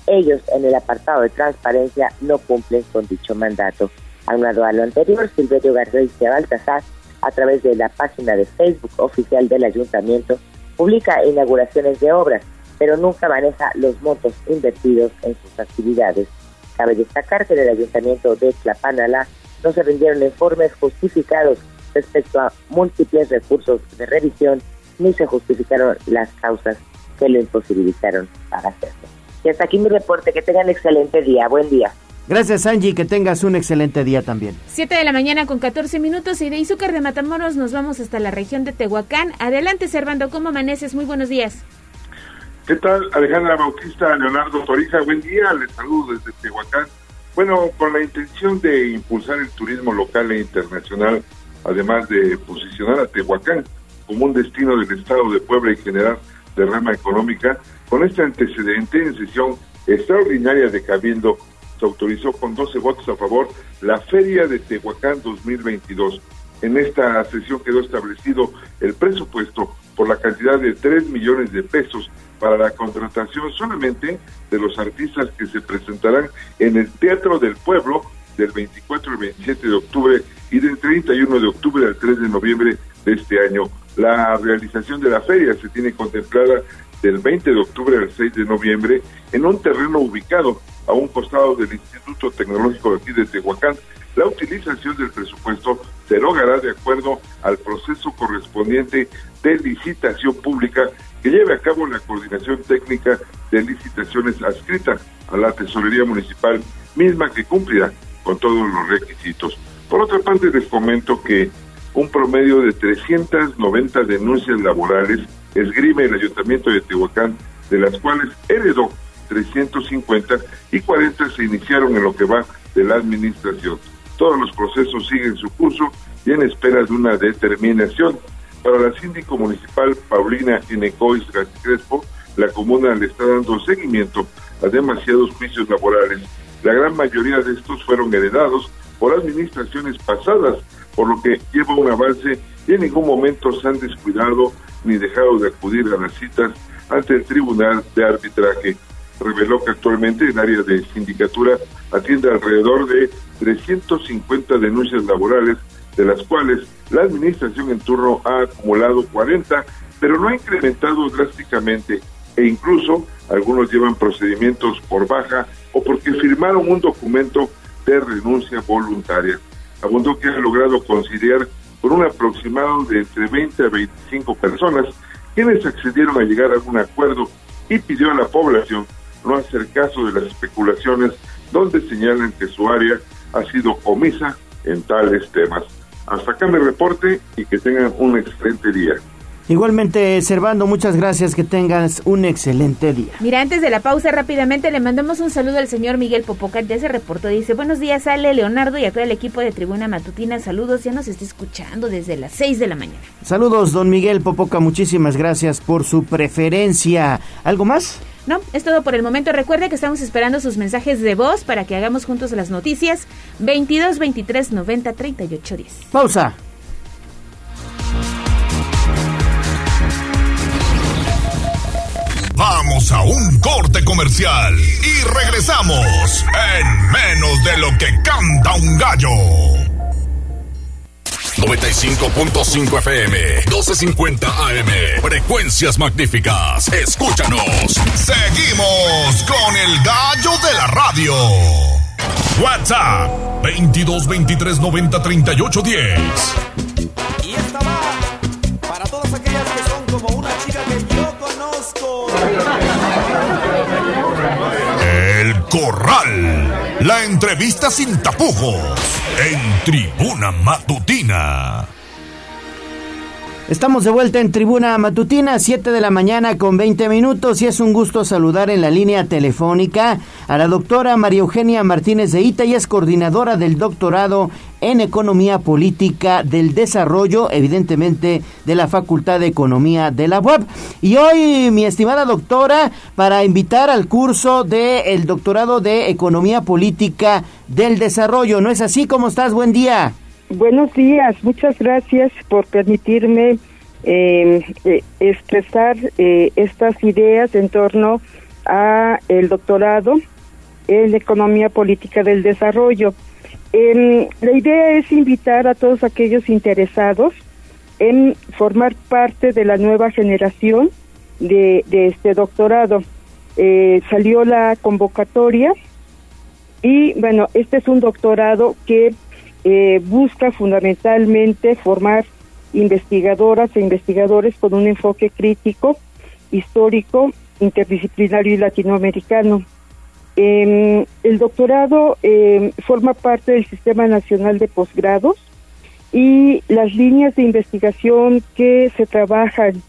ellos en el apartado de transparencia no cumplen con dicho mandato. Aunado a lo anterior, Silverio García Baltasar, a través de la página de Facebook oficial del ayuntamiento, publica inauguraciones de obras, pero nunca maneja los montos invertidos en sus actividades. Cabe destacar que en el ayuntamiento de Tlapanala no se rindieron informes justificados respecto a múltiples recursos de revisión, ni se justificaron las causas que lo imposibilitaron para hacerlo. Y hasta aquí mi reporte. Que tengan excelente día. Buen día. Gracias, Angie. Que tengas un excelente día también. 7 de la mañana con 14 minutos y de Izúcar de Matamoros nos vamos hasta la región de Tehuacán. Adelante, Servando. ¿Cómo amaneces? Muy buenos días. ¿Qué tal, Alejandra Bautista, Leonardo Torija? Buen día. Les saludo desde Tehuacán. Bueno, con la intención de impulsar el turismo local e internacional, además de posicionar a Tehuacán como un destino del estado de Puebla y generar derrama económica, con este antecedente, en sesión extraordinaria de Cabildo, se autorizó con 12 votos a favor la Feria de Tehuacán 2022. En esta sesión quedó establecido el presupuesto por la cantidad de 3 millones de pesos para la contratación solamente de los artistas que se presentarán en el Teatro del Pueblo del 24 al 27 de octubre y del 31 de octubre al 3 de noviembre de este año. La realización de la feria se tiene contemplada del 20 de octubre al 6 de noviembre en un terreno ubicado a un costado del Instituto Tecnológico de aquí de Tehuacán. La utilización del presupuesto se logrará de acuerdo al proceso correspondiente de licitación pública que lleve a cabo la coordinación técnica de licitaciones adscrita a la Tesorería Municipal, misma que cumplirá con todos los requisitos. Por otra parte, les comento que un promedio de 390 denuncias laborales esgrime el Ayuntamiento de Tehuacán, de las cuales heredó 350 y 40 se iniciaron en lo que va de la administración. Todos los procesos siguen su curso y en espera de una determinación. Para la síndico municipal Paulina Inecois Crespo, la comuna le está dando seguimiento a demasiados juicios laborales. La gran mayoría de estos fueron heredados por administraciones pasadas, por lo que lleva un avance y en ningún momento se han descuidado ni dejado de acudir a las citas ante el Tribunal de Arbitraje. Reveló que actualmente el área de sindicatura atiende alrededor de 350 denuncias laborales, de las cuales la administración en turno ha acumulado 40, pero no ha incrementado drásticamente e incluso algunos llevan procedimientos por baja o porque firmaron un documento de renuncia voluntaria. Abundó que ha logrado conciliar por un aproximado de entre 20 a 25 personas quienes accedieron a llegar a un acuerdo y pidió a la población no hacer caso de las especulaciones donde señalan que su área ha sido omisa en tales temas. Hasta acá mi reporte y que tengan un excelente día. Igualmente, Servando, muchas gracias, que tengas un excelente día. Mira, antes de la pausa, rápidamente le mandamos un saludo al señor Miguel Popocat, ya se reportó, dice, buenos días, Ale, Leonardo y a todo el equipo de Tribuna Matutina, saludos, ya nos está escuchando desde las 6 de la mañana. Saludos, don Miguel Popoca, muchísimas gracias por su preferencia. ¿Algo más? No, es todo por el momento. Recuerde que estamos esperando sus mensajes de voz para que hagamos juntos las noticias. 22 23 90 38 10. Pausa. Vamos a un corte comercial y regresamos en menos de lo que canta un gallo. 95.5 FM, 12.50 AM, frecuencias magníficas. Escúchanos. Seguimos con el gallo de la radio. WhatsApp 22 23 90 38 10. Y esta va para todas aquellas que son como una chica que. El Corral. La entrevista sin tapujos. En Tribuna Matutina. Estamos de vuelta en Tribuna Matutina, 7 de la mañana con 20 minutos y es un gusto saludar en la línea telefónica a la doctora María Eugenia Martínez de Ita y es coordinadora del doctorado en Economía Política del Desarrollo, evidentemente de la Facultad de Economía de la UAP. Y hoy, mi estimada doctora, para invitar al curso del doctorado de Economía Política del Desarrollo. ¿No es así? ¿Cómo estás? Buen día. Buenos días, muchas gracias por permitirme eh, eh, expresar eh, estas ideas en torno a el doctorado en economía política del desarrollo. Em, la idea es invitar a todos aquellos interesados en formar parte de la nueva generación de, este doctorado. salió la convocatoria y bueno, este es un doctorado que eh, busca fundamentalmente formar investigadoras e investigadores con un enfoque crítico, histórico, interdisciplinario y latinoamericano. Eh, el doctorado eh, forma parte del Sistema Nacional de Posgrados y las líneas de investigación que se trabajan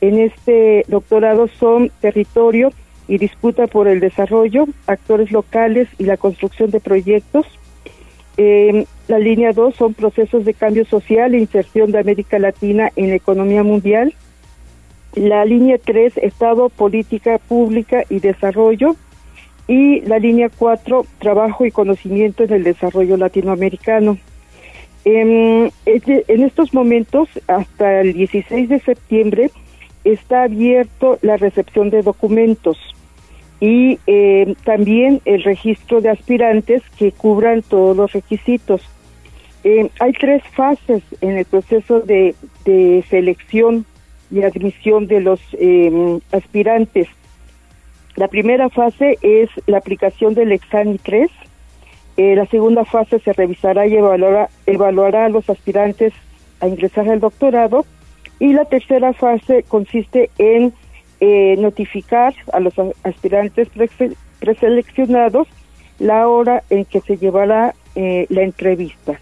en este doctorado son territorio y disputa por el desarrollo, actores locales y la construcción de proyectos, eh, la línea 2 son procesos de cambio social e inserción de América Latina en la economía mundial. La línea 3, Estado, política pública y desarrollo. Y la línea 4, trabajo y conocimiento en el desarrollo latinoamericano. En, en estos momentos, hasta el 16 de septiembre, está abierto la recepción de documentos y eh, también el registro de aspirantes que cubran todos los requisitos. Eh, hay tres fases en el proceso de, de selección y admisión de los aspirantes. La primera fase es la aplicación del examen 3. la segunda fase se revisará y evaluará, evaluará a los aspirantes a ingresar al doctorado. Y la tercera fase consiste en eh, notificar a los aspirantes preseleccionados la hora en que se llevará eh, la entrevista.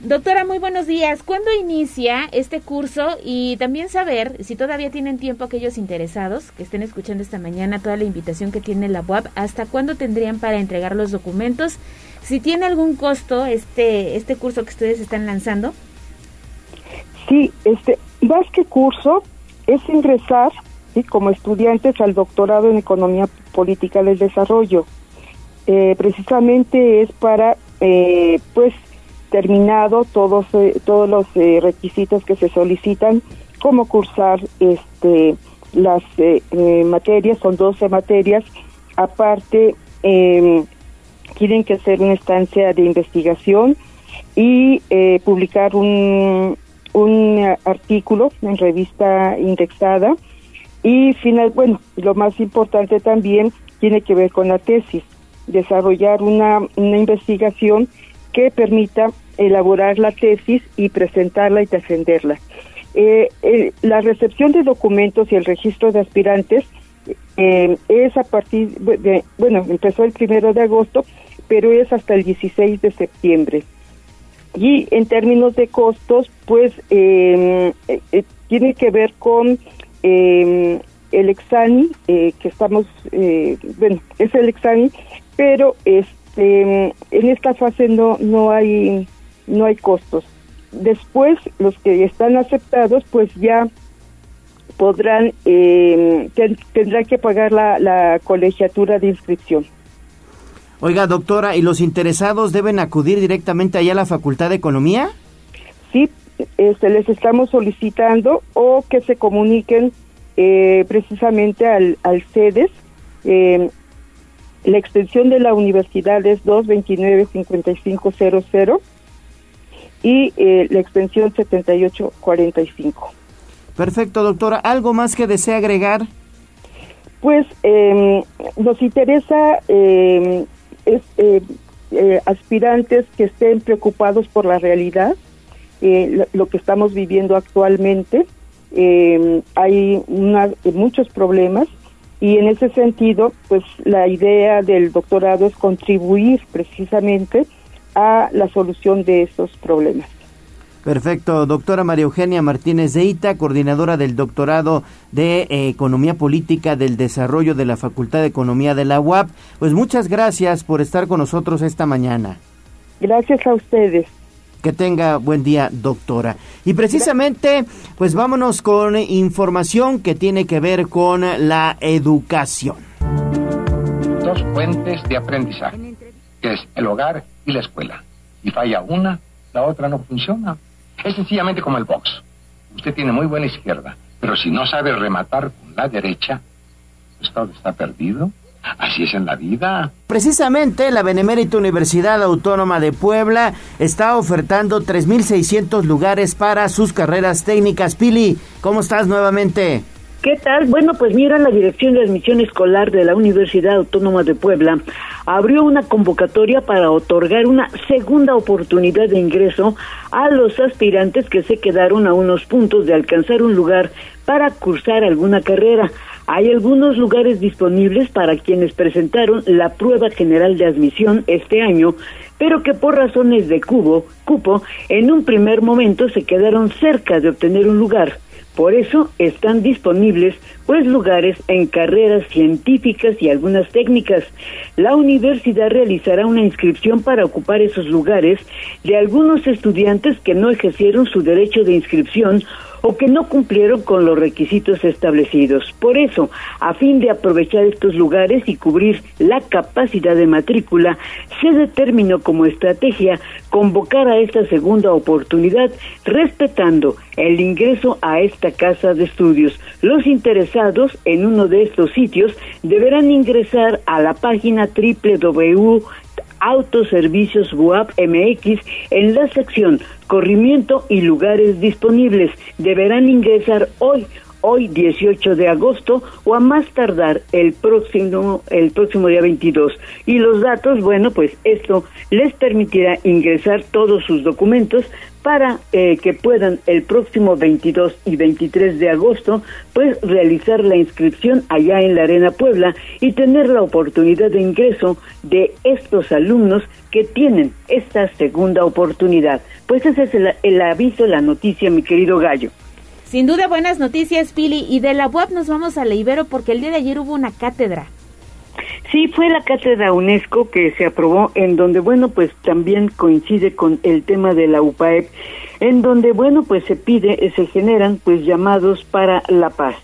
Doctora, muy buenos días. ¿Cuándo inicia este curso? Y también saber si todavía tienen tiempo aquellos interesados que estén escuchando esta mañana toda la invitación que tiene la UAP, hasta cuándo tendrían para entregar los documentos. Si tiene algún costo este este curso que ustedes están lanzando. Sí, este más que curso, es ingresar ¿sí? como estudiantes al doctorado en Economía Política del Desarrollo. Eh, precisamente es para, eh, pues, terminado todos, eh, todos los requisitos que se solicitan, como cursar este, las materias, son 12 materias, aparte em, tienen que hacer una estancia de investigación y publicar un, un artículo en revista indexada. Y final, bueno, lo más importante también tiene que ver con la tesis, desarrollar una, una investigación que permita elaborar la tesis y presentarla y defenderla. Eh, la recepción de documentos y el registro de aspirantes eh, es a partir de, bueno, empezó el primero de agosto, pero es hasta el 16 de septiembre. Y en términos de costos, pues em, eh, eh, tiene que ver con em, el Exani, eh, que estamos, bueno, es el Exani, pero este, en esta fase no, no, hay, no hay costos. Después, los que están aceptados, pues ya podrán, eh, tendrán que pagar la, la colegiatura de inscripción. Oiga, doctora, ¿y los interesados deben acudir directamente allá a la Facultad de Economía? Sí, este, les estamos solicitando o que se comuniquen eh, precisamente al, al CEDES. Eh, la extensión de la universidad es 229-5500 y eh, la extensión 7845. Perfecto, doctora. ¿Algo más que desea agregar? Pues em, nos interesa eh, es, eh, eh, aspirantes que estén preocupados por la realidad, eh, lo, que estamos viviendo actualmente. hay muchos problemas y en ese sentido, pues la idea del doctorado es contribuir precisamente a la solución de esos problemas. Perfecto, doctora María Eugenia Martínez de Ita, coordinadora del doctorado de eh, Economía Política del Desarrollo de la Facultad de Economía de la UAP. Pues muchas gracias por estar con nosotros esta mañana. Gracias a ustedes. Que tenga buen día, doctora. Y precisamente, pues vámonos con información que tiene que ver con la educación. Dos fuentes de aprendizaje, es el hogar y la escuela. Y falla una, la otra no funciona. Es sencillamente como el box. Usted tiene muy buena izquierda, pero si no sabe rematar con la derecha, pues todo está perdido. Así es en la vida. Precisamente la Benemérita Universidad Autónoma de Puebla está ofertando 3.600 lugares para sus carreras técnicas. Pili, ¿cómo estás nuevamente? ¿Qué tal? Bueno, pues mira, la Dirección de Admisión Escolar de la Universidad Autónoma de Puebla abrió una convocatoria para otorgar una segunda oportunidad de ingreso a los aspirantes que se quedaron a unos puntos de alcanzar un lugar para cursar alguna carrera. Hay algunos lugares disponibles para quienes presentaron la prueba general de admisión este año, pero que por razones de cubo, cupo, en un primer momento se quedaron cerca de obtener un lugar. Por eso están disponibles pues lugares en carreras científicas y algunas técnicas. La universidad realizará una inscripción para ocupar esos lugares de algunos estudiantes que no ejercieron su derecho de inscripción o que no cumplieron con los requisitos establecidos. Por eso, a fin de aprovechar estos lugares y cubrir la capacidad de matrícula, se determinó como estrategia convocar a esta segunda oportunidad respetando el ingreso a esta casa de estudios. Los interesados en uno de estos sitios deberán ingresar a la página www Autoservicios WAP MX en la sección Corrimiento y lugares disponibles. Deberán ingresar hoy hoy 18 de agosto o a más tardar el próximo el próximo día 22 y los datos bueno pues esto les permitirá ingresar todos sus documentos para eh, que puedan el próximo 22 y 23 de agosto pues realizar la inscripción allá en la Arena Puebla y tener la oportunidad de ingreso de estos alumnos que tienen esta segunda oportunidad. Pues ese es el, aviso, la noticia, mi querido Gallo. Sin duda buenas noticias, Pili. Y de la UAP nos vamos a la Ibero porque el día de ayer hubo una cátedra. Sí, fue la cátedra UNESCO que se aprobó en donde, bueno, pues también coincide con el tema de la UPAEP. en donde, bueno, pues se pide, eh, se generan pues llamados para la paz.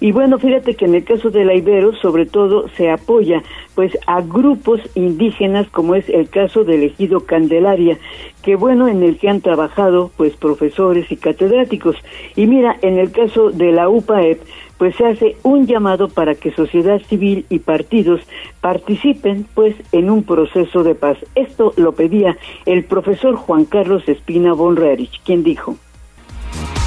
Y bueno, fíjate que en el caso de la Ibero, sobre todo, se apoya pues a grupos indígenas, como es el caso del ejido Candelaria, que bueno, en el que han trabajado pues profesores y catedráticos. Y mira, en el caso de la UPAEP, pues se hace un llamado para que sociedad civil y partidos participen pues en un proceso de paz. Esto lo pedía el profesor Juan Carlos Espina Bonrerich, quien dijo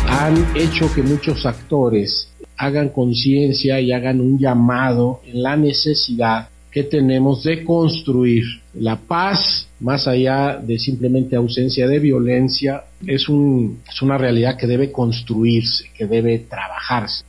han hecho que muchos actores hagan conciencia y hagan un llamado en la necesidad que tenemos de construir la paz más allá de simplemente ausencia de violencia es, un, es una realidad que debe construirse, que debe trabajarse.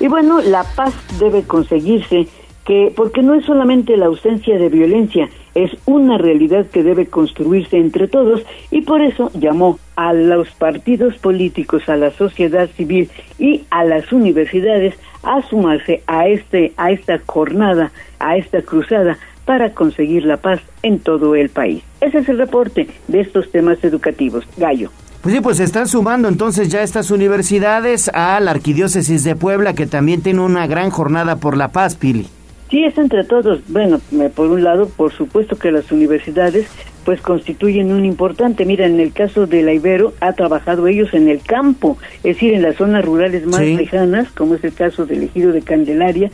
Y bueno, la paz debe conseguirse que porque no es solamente la ausencia de violencia, es una realidad que debe construirse entre todos y por eso llamó a los partidos políticos, a la sociedad civil y a las universidades a sumarse a este a esta jornada, a esta cruzada para conseguir la paz en todo el país. Ese es el reporte de estos temas educativos. Gallo. Pues sí, pues se están sumando entonces ya estas universidades a la Arquidiócesis de Puebla, que también tiene una gran jornada por la paz, Pili. Sí, es entre todos. Bueno, por un lado, por supuesto que las universidades pues constituyen un importante. Mira, en el caso de la Ibero, ha trabajado ellos en el campo, es decir, en las zonas rurales más lejanas, como es el caso del ejido de Candelaria,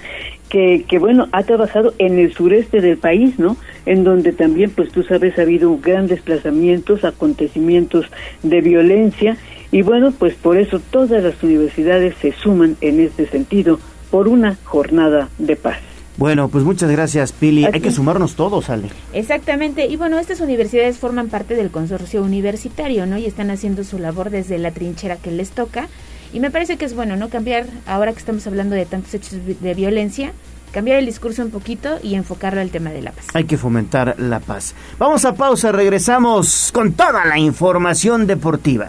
que, que bueno, ha trabajado en el sureste del país, ¿no? En donde también, pues tú sabes, ha habido grandes desplazamientos, acontecimientos de violencia, y bueno, pues por eso todas las universidades se suman en este sentido por una jornada de paz. Bueno, pues muchas gracias, Pili. Hay que sumarnos todos, Ale. Exactamente. Y bueno, estas universidades forman parte del consorcio universitario, ¿no? Y están haciendo su labor desde la trinchera que les toca. Y me parece que es bueno, ¿no? Cambiar, ahora que estamos hablando de tantos hechos de violencia, cambiar el discurso un poquito y enfocarlo al tema de la paz. Hay que fomentar la paz. Vamos a pausa, regresamos con toda la información deportiva.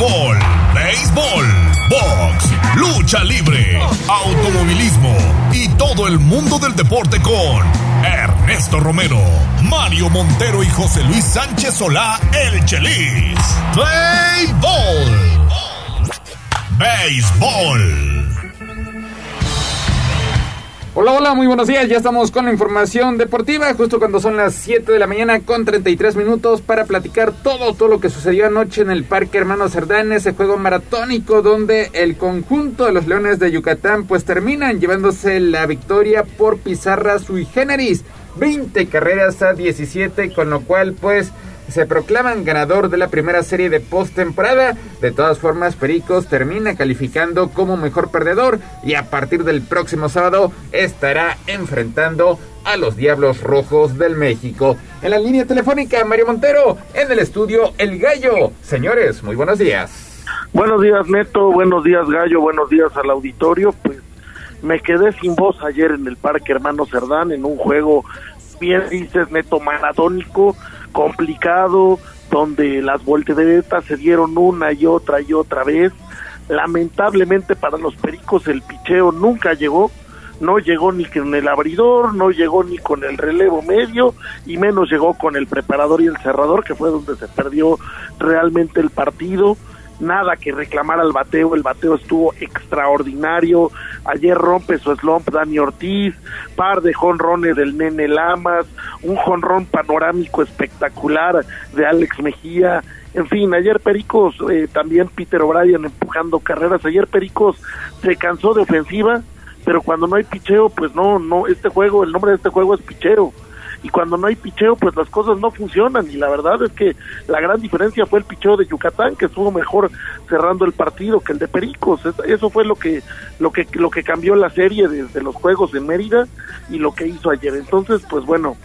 Béisbol, box, lucha libre, automovilismo y todo el mundo del deporte con Ernesto Romero, Mario Montero y José Luis Sánchez Solá, el Chelis. Béisbol. Béisbol. Hola, hola, muy buenos días. Ya estamos con la información deportiva, justo cuando son las 7 de la mañana con 33 minutos para platicar todo, todo lo que sucedió anoche en el Parque Hermano Cerdán, ese juego maratónico donde el conjunto de los Leones de Yucatán pues terminan llevándose la victoria por pizarra sui generis. 20 carreras a 17, con lo cual pues se proclaman ganador de la primera serie de postemporada. De todas formas, Pericos termina calificando como mejor perdedor y a partir del próximo sábado estará enfrentando a los Diablos Rojos del México. En la línea telefónica, Mario Montero, en el estudio El Gallo. Señores, muy buenos días. Buenos días, Neto. Buenos días, Gallo. Buenos días al auditorio. Pues me quedé sin voz ayer en el Parque Hermano Cerdán en un juego, bien dices, Neto, maratónico complicado, donde las volteretas se dieron una y otra y otra vez. Lamentablemente para los Pericos el picheo nunca llegó, no llegó ni con el abridor, no llegó ni con el relevo medio y menos llegó con el preparador y el cerrador, que fue donde se perdió realmente el partido nada que reclamar al bateo, el bateo estuvo extraordinario, ayer rompe su slump Dani Ortiz, par de jonrones del Nene Lamas, un jonrón panorámico espectacular de Alex Mejía, en fin, ayer Pericos, eh, también Peter O'Brien empujando carreras, ayer Pericos se cansó de ofensiva, pero cuando no hay picheo, pues no, no, este juego, el nombre de este juego es picheo y cuando no hay picheo pues las cosas no funcionan y la verdad es que la gran diferencia fue el picheo de Yucatán que estuvo mejor cerrando el partido que el de Pericos eso fue lo que lo que lo que cambió la serie desde los juegos en Mérida y lo que hizo ayer entonces pues bueno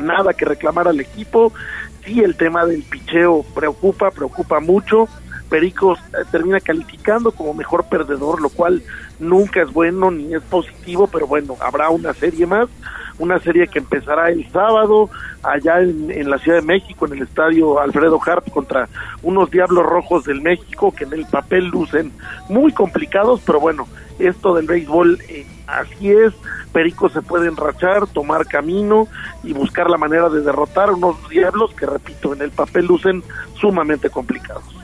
nada que reclamar al equipo. Sí, el tema del picheo preocupa, preocupa mucho. Pericos eh, termina calificando como mejor perdedor, lo cual nunca es bueno ni es positivo, pero bueno, habrá una serie más, una serie que empezará el sábado allá en, la Ciudad de México, en el estadio Alfredo Harp contra unos Diablos Rojos del México que en el papel lucen muy complicados, pero bueno, esto del béisbol eh, así es, Pericos se puede enrachar, tomar camino y buscar la manera de derrotar unos Diablos que, repito, en el papel lucen sumamente complicados.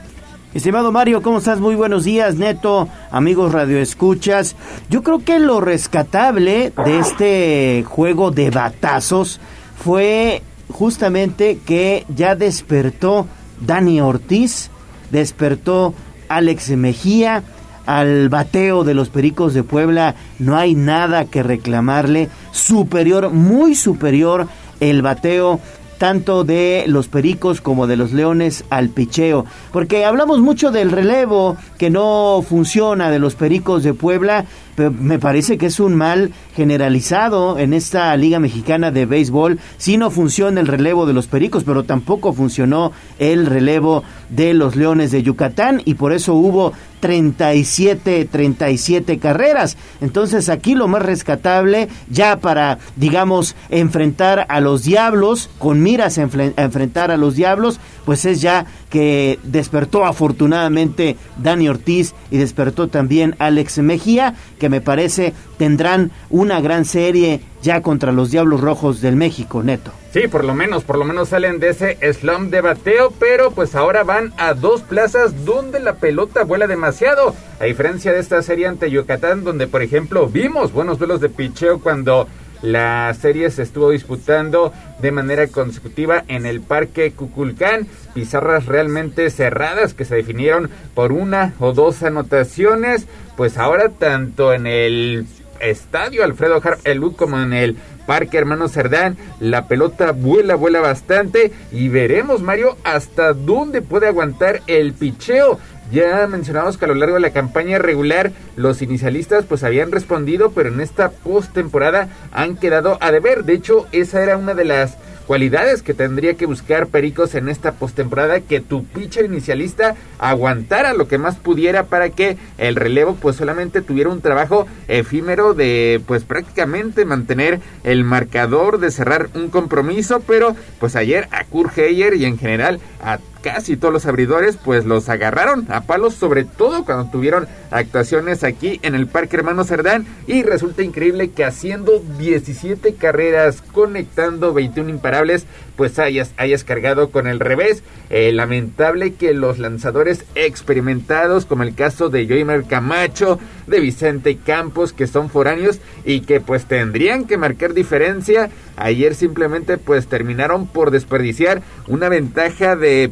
Estimado Mario, ¿cómo estás? Muy buenos días, Neto, amigos radioescuchas. Yo creo que lo rescatable de este juego de batazos fue justamente que ya despertó Dani Ortiz, despertó Alex Mejía, al bateo de los Pericos de Puebla no hay nada que reclamarle, superior, muy superior el bateo tanto de los Pericos como de los Leones al picheo. Porque hablamos mucho del relevo que no funciona de los Pericos de Puebla, me parece que es un mal generalizado en esta Liga Mexicana de Béisbol. Sí no funciona el relevo de los Pericos, pero tampoco funcionó el relevo de los Leones de Yucatán y por eso hubo 37, 37 carreras. Entonces aquí lo más rescatable ya para, digamos, enfrentar a los diablos, con miras a, enfrentar a los diablos, pues es ya que despertó afortunadamente Dani Ortiz y despertó también Alex Mejía, que me parece tendrán una gran serie ya contra los Diablos Rojos del México, neto. Sí, por lo menos, por lo menos salen de ese slum de bateo, pero pues ahora van a dos plazas donde la pelota vuela demasiado. A diferencia de esta serie ante Yucatán, donde por ejemplo vimos buenos duelos de picheo cuando la serie se estuvo disputando de manera consecutiva en el Parque Cuculcán. Pizarras realmente cerradas que se definieron por una o dos anotaciones. Pues ahora tanto en el estadio Alfredo Harp Elud como en el Parque Hermano Cerdán. La pelota vuela, vuela bastante y veremos, Mario, hasta dónde puede aguantar el picheo. Ya mencionamos que a lo largo de la campaña regular los inicialistas pues habían respondido, pero en esta postemporada han quedado a deber. De hecho, esa era una de las cualidades que tendría que buscar Pericos en esta postemporada, que tu pitcher inicialista aguantara lo que más pudiera para que el relevo pues solamente tuviera un trabajo efímero de pues prácticamente mantener el marcador, de cerrar un compromiso, pero pues ayer a Kurt Heyer y en general a casi todos los abridores pues los agarraron a palos sobre todo cuando tuvieron actuaciones aquí en el Parque Hermano Cerdán. Y resulta increíble que haciendo 17 carreras conectando 21 imparables pues hayas, hayas cargado con el revés. Eh, lamentable que los lanzadores experimentados como el caso de Joymer Camacho de Vicente Campos que son foráneos y que pues tendrían que marcar diferencia ayer simplemente pues terminaron por desperdiciar una ventaja de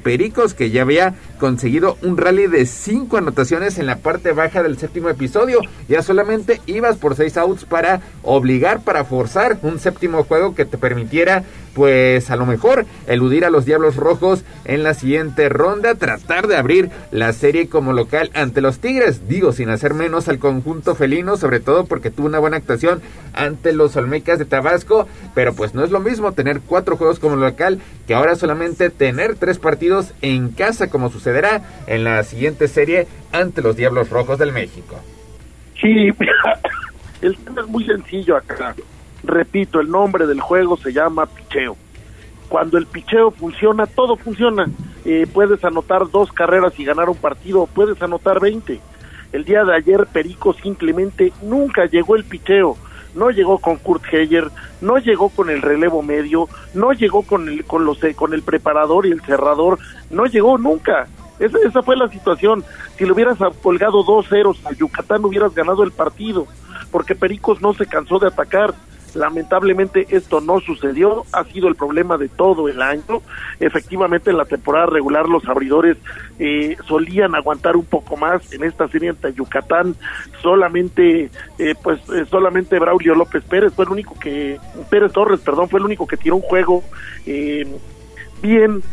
Que ya había conseguido un rally de cinco anotaciones en la parte baja del séptimo episodio. Ya solamente ibas por seis outs para obligar, para forzar un séptimo juego que te permitiera pues a lo mejor eludir a los Diablos Rojos en la siguiente ronda, tratar de abrir la serie como local ante los Tigres, digo sin hacer menos al conjunto felino, sobre todo porque tuvo una buena actuación ante los Olmecas de Tabasco, pero pues no es lo mismo tener cuatro juegos como local que ahora solamente tener tres partidos en casa como sucederá en la siguiente serie ante los Diablos Rojos del México. Sí, <coughs> el tema es muy sencillo acá repito, el nombre del juego se llama picheo. Cuando el picheo funciona, todo funciona. Eh, puedes anotar dos carreras y ganar un partido, puedes anotar 20. El día de ayer Perico simplemente nunca llegó el picheo. No llegó con Kurt Heyer, no llegó con el relevo medio, no llegó con el, con los, con el preparador y el cerrador, no llegó nunca. Esa, esa fue la situación. Si le hubieras colgado dos ceros a Yucatán, hubieras ganado el partido, porque Pericos no se cansó de atacar Lamentablemente esto no sucedió, ha sido el problema de todo el año. Efectivamente en la temporada regular los abridores eh, solían aguantar un poco más en esta serie ante Yucatán. Solamente, eh, pues eh, solamente Braulio López Pérez fue el único que, Pérez Torres, perdón, fue el único que tiró un juego bien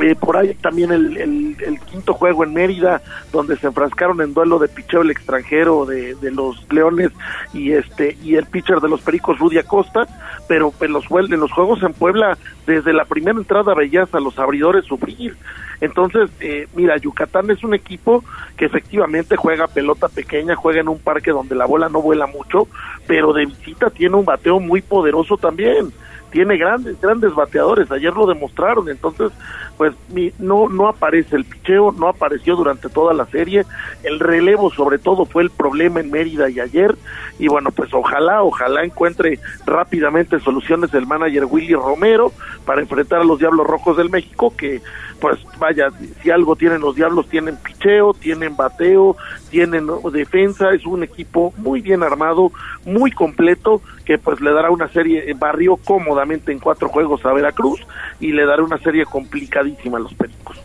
eh, por ahí también el, el, quinto juego en Mérida, donde se enfrascaron en duelo de picheo el extranjero de, de, los Leones y este y el pitcher de los Pericos Rudy Acosta, pero en los, en los juegos en Puebla, desde la primera entrada veías a los abridores sufrir. Entonces, eh, mira, Yucatán es un equipo que efectivamente juega pelota pequeña, juega en un parque donde la bola no vuela mucho, pero de visita tiene un bateo muy poderoso también tiene grandes, grandes bateadores, ayer lo demostraron, entonces, pues mi, no, no aparece el picheo, no apareció durante toda la serie, el relevo sobre todo fue el problema en Mérida y ayer, y bueno, pues ojalá, ojalá encuentre rápidamente soluciones el manager Willy Romero para enfrentar a los Diablos Rojos del México, que pues vaya, si algo tienen los Diablos, tienen picheo, tienen bateo, tienen defensa, es un equipo muy bien armado, muy completo, que pues le dará una serie, eh, barrió cómodamente en cuatro juegos a Veracruz y le dará una serie complicadísima a los Pericos.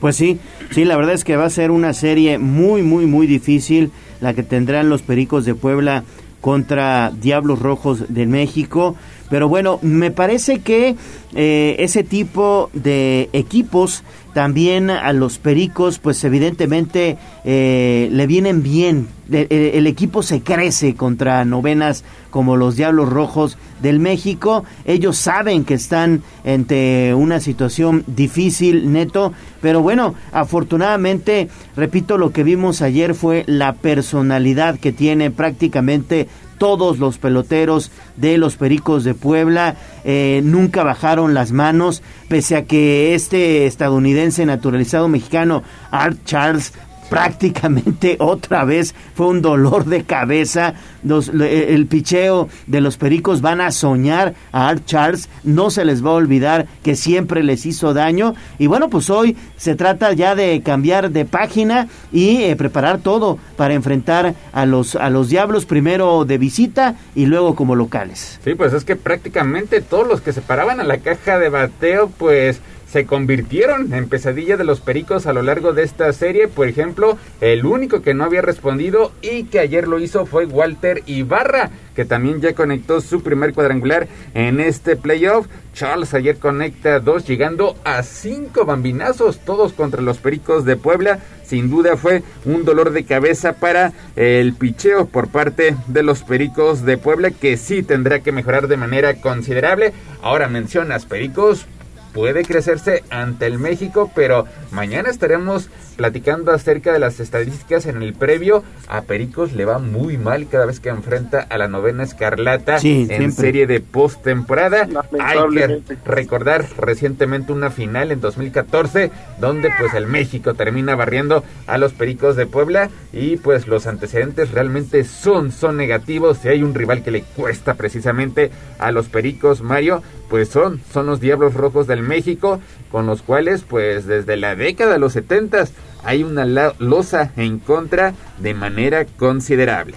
Pues sí, sí, la verdad es que va a ser una serie muy, muy, muy difícil la que tendrán los Pericos de Puebla contra Diablos Rojos de México. Pero bueno, me parece que eh, ese tipo de equipos también a los Pericos, pues evidentemente eh, le vienen bien. El, equipo se crece contra novenas como los Diablos Rojos del México. Ellos saben que están ante una situación difícil, neto. Pero bueno, afortunadamente, repito, lo que vimos ayer fue la personalidad que tiene prácticamente todos los peloteros de los Pericos de Puebla eh, nunca bajaron las manos, pese a que este estadounidense naturalizado mexicano, Art Charles, prácticamente <laughs> otra vez fue un dolor de cabeza. el picheo de los pericos van a soñar a Art Charles, no se les va a olvidar que siempre les hizo daño. Y bueno, pues hoy se trata ya de cambiar de página y eh, preparar todo para enfrentar a los, a los diablos, primero de visita y luego como locales. Sí, pues es que prácticamente todos los que se paraban a la caja de bateo, pues se convirtieron en pesadilla de los pericos a lo largo de esta serie. Por ejemplo, el único que no había respondido y que ayer lo hizo fue Walter Ibarra, que también ya conectó su primer cuadrangular en este playoff. Charles ayer conecta dos, llegando a cinco bambinazos, todos contra los pericos de Puebla. Sin duda fue un dolor de cabeza para el picheo por parte de los pericos de Puebla, que sí tendrá que mejorar de manera considerable. Ahora mencionas pericos, puede crecerse ante el México, pero mañana estaremos platicando acerca de las estadísticas en el previo. A Pericos le va muy mal cada vez que enfrenta a la novena escarlata en serie de postemporada. Hay que recordar recientemente una final en 2014 donde pues el México termina barriendo a los Pericos de Puebla y pues los antecedentes realmente son son negativos. Si hay un rival que le cuesta precisamente a los Pericos, Mario, pues son son los Diablos Rojos del México con los cuales pues desde la década de los 70 hay una losa en contra de manera considerable.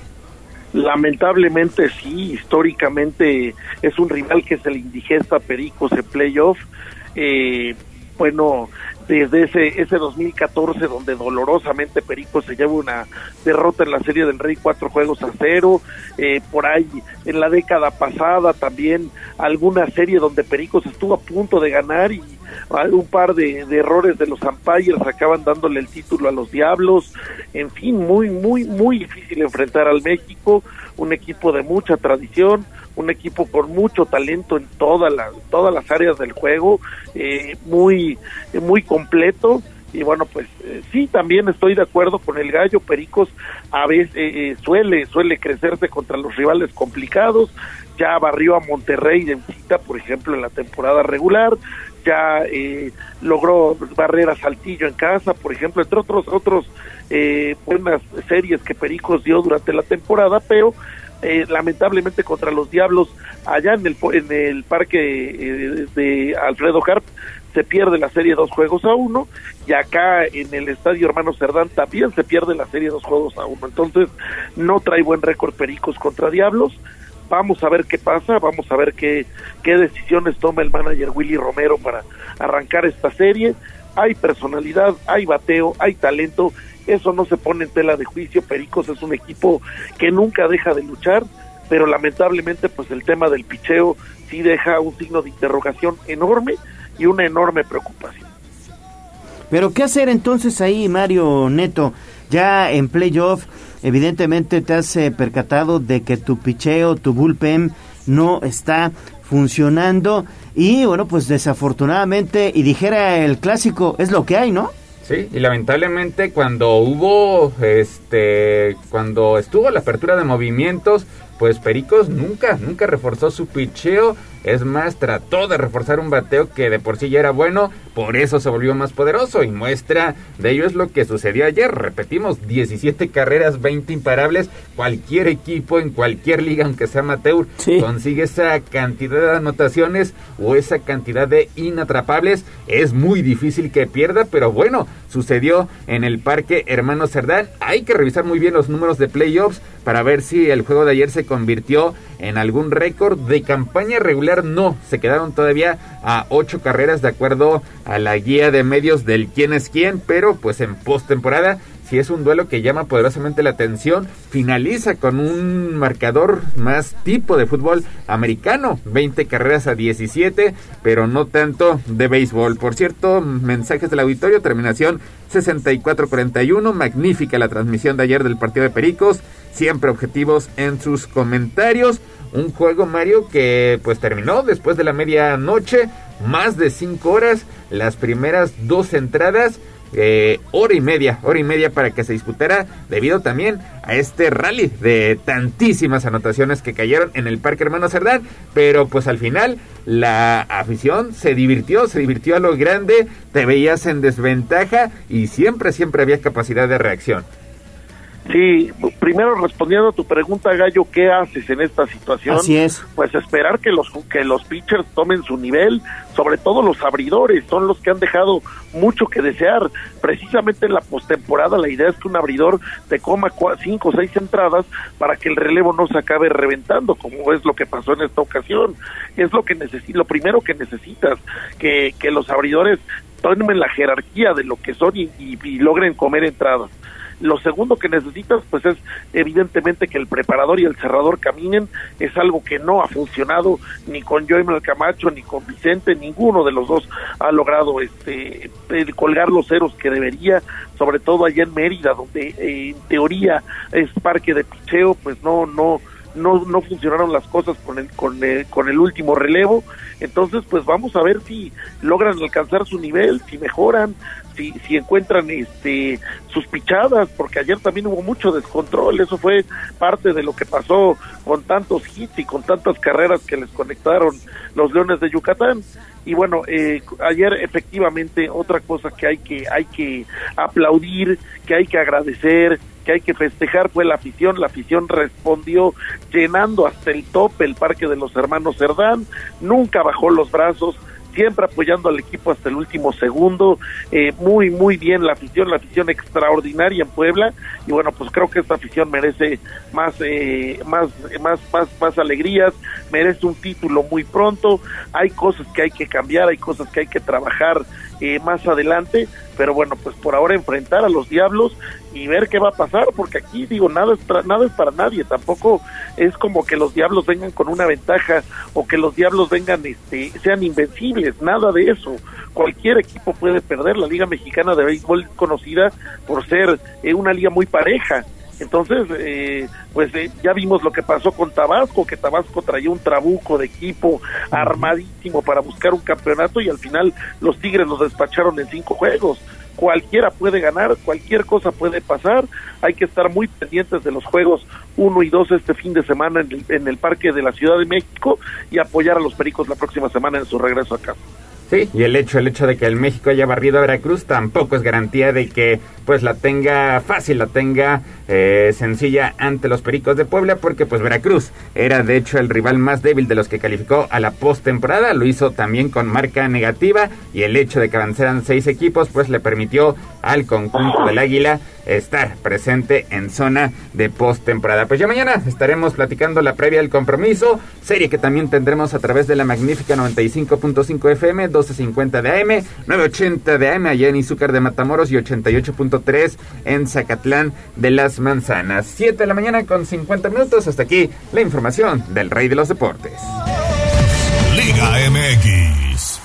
Lamentablemente sí, históricamente es un rival que se le indigesta a Pericos en playoff. Eh, bueno, desde ese, ese 2014 donde dolorosamente Perico se lleva una derrota en la Serie del Rey, cuatro juegos a cero, eh, por ahí en la década pasada también alguna serie donde Pericos estuvo a punto de ganar y un par de, errores de los umpires acaban dándole el título a los Diablos, en fin, muy, muy, muy difícil enfrentar al México, un equipo de mucha tradición, un equipo con mucho talento en todas las todas las áreas del juego, eh, muy, muy completo. Y bueno pues eh, sí también estoy de acuerdo con el gallo Pericos. A veces eh, suele suele crecerse contra los rivales complicados. Ya barrió a Monterrey de visita por ejemplo en la temporada regular. Ya logró barrer a Saltillo en casa por ejemplo entre otros otros buenas series que Pericos dio durante la temporada pero eh, lamentablemente contra los Diablos allá en el, en el parque eh, de Alfredo Harp se pierde la serie dos juegos a uno y acá en el estadio Hermano Cerdán también se pierde la serie dos juegos a uno. Entonces no trae buen récord Pericos contra Diablos. Vamos a ver qué pasa vamos a ver qué, qué decisiones toma el manager Willy Romero para arrancar esta serie. Hay personalidad hay bateo hay talento eso no se pone en tela de juicio. Pericos es un equipo que nunca deja de luchar, pero lamentablemente pues el tema del picheo sí deja un signo de interrogación enorme y una enorme preocupación. Pero ¿qué hacer entonces ahí, Mario Neto? Ya en playoff, evidentemente te has eh, percatado de que tu picheo, tu bullpen no está funcionando y bueno, pues desafortunadamente, y dijera el clásico, es lo que hay, ¿no? Sí, y lamentablemente cuando hubo, este, cuando estuvo la apertura de movimientos, pues Pericos nunca, nunca reforzó su picheo es más, trató de reforzar un bateo que de por sí ya era bueno, por eso se volvió más poderoso y muestra de ello es lo que sucedió ayer. Repetimos, 17 carreras, 20 imparables. Cualquier equipo en cualquier liga, aunque sea amateur, consigue esa cantidad de anotaciones o esa cantidad de inatrapables. Es muy difícil que pierda, pero bueno, sucedió en el Parque Hermano Cerdán. Hay que revisar muy bien los números de playoffs para ver si el juego de ayer se convirtió en algún récord de campaña regular. No, se quedaron todavía a ocho carreras de acuerdo a la guía de medios del quién es quién, pero pues en postemporada si es un duelo que llama poderosamente la atención, finaliza con un marcador más tipo de fútbol americano, 20 carreras a 17, pero no tanto de béisbol. Por cierto, mensajes del auditorio, terminación 64-41, magnífica la transmisión de ayer del partido de Pericos, siempre objetivos en sus comentarios. Un juego, Mario, que pues terminó después de la medianoche, más de 5 horas, las primeras dos entradas eh, hora y media, hora y media para que se disputara debido también a este rally de tantísimas anotaciones que cayeron en el Parque Hermano Cerdán, pero pues al final la afición se divirtió, se divirtió a lo grande, te veías en desventaja y siempre, siempre había capacidad de reacción. Sí, primero respondiendo a tu pregunta, Gallo, ¿qué haces en esta situación? Así es. Pues esperar que los que los pitchers tomen su nivel, sobre todo los abridores, son los que han dejado mucho que desear. Precisamente en la postemporada la idea es que un abridor te coma cinco o seis entradas para que el relevo no se acabe reventando, como es lo que pasó en esta ocasión. Es lo que necesito, lo primero que necesitas, que, que los abridores tomen la jerarquía de lo que son y logren comer entradas. Lo segundo que necesitas, pues es evidentemente que el preparador y el cerrador caminen. Es algo que no ha funcionado ni con Joey Camacho ni con Vicente. Ninguno de los dos ha logrado este colgar los ceros que debería, sobre todo allá en Mérida, donde eh, en teoría es parque de picheo, pues no, no, no, no funcionaron las cosas con el, con, el, con el último relevo. Entonces, pues vamos a ver si logran alcanzar su nivel, si mejoran, si, si encuentran este sus pichadas, porque ayer también hubo mucho descontrol, eso fue parte de lo que pasó con tantos hits y con tantas carreras que les conectaron los Leones de Yucatán. Y bueno, eh, ayer efectivamente otra cosa que hay que hay que aplaudir, que hay que agradecer, que hay que festejar fue la afición. La afición respondió llenando hasta el tope el Parque de los Hermanos Cerdán, nunca bajó los brazos, siempre apoyando al equipo hasta el último segundo. Eh, muy, muy bien la afición, la afición extraordinaria en Puebla. Y bueno, pues creo que esta afición merece más, eh, más, más, más, más alegrías, merece un título muy pronto. Hay cosas que hay que cambiar, hay cosas que hay que trabajar eh, más adelante, pero bueno, pues por ahora enfrentar a los diablos y ver qué va a pasar, porque aquí digo, nada es, nada es para nadie, tampoco es como que los diablos vengan con una ventaja o que los diablos vengan, este, sean invencibles, nada de eso. Cualquier equipo puede perder, la Liga Mexicana de Béisbol conocida por ser eh, una liga muy pareja, entonces, eh, pues eh, ya vimos lo que pasó con Tabasco, que Tabasco traía un trabuco de equipo armadísimo para buscar un campeonato y al final los Tigres los despacharon en cinco juegos. Cualquiera puede ganar, cualquier cosa puede pasar. Hay que estar muy pendientes de los juegos 1 y 2 este fin de semana en el, en el Parque de la Ciudad de México y apoyar a los Pericos la próxima semana en su regreso a casa. Sí, y el hecho, el hecho de que el México haya barrido a Veracruz tampoco es garantía de que pues la tenga fácil, la tenga eh, sencilla ante los Pericos de Puebla, porque pues Veracruz era de hecho el rival más débil de los que calificó a la postemporada, lo hizo también con marca negativa y el hecho de que avanzaran seis equipos pues le permitió al conjunto del Águila estar presente en zona de postemporada. Pues ya mañana estaremos platicando la previa del compromiso, serie que también tendremos a través de la magnífica 95.5 FM, 1250 de AM, 980 de AM allá en Izúcar de Matamoros y 88.3 en Zacatlán de las Manzanas. 7 de la mañana con 50 minutos. Hasta aquí la información del Rey de los Deportes. Liga MX.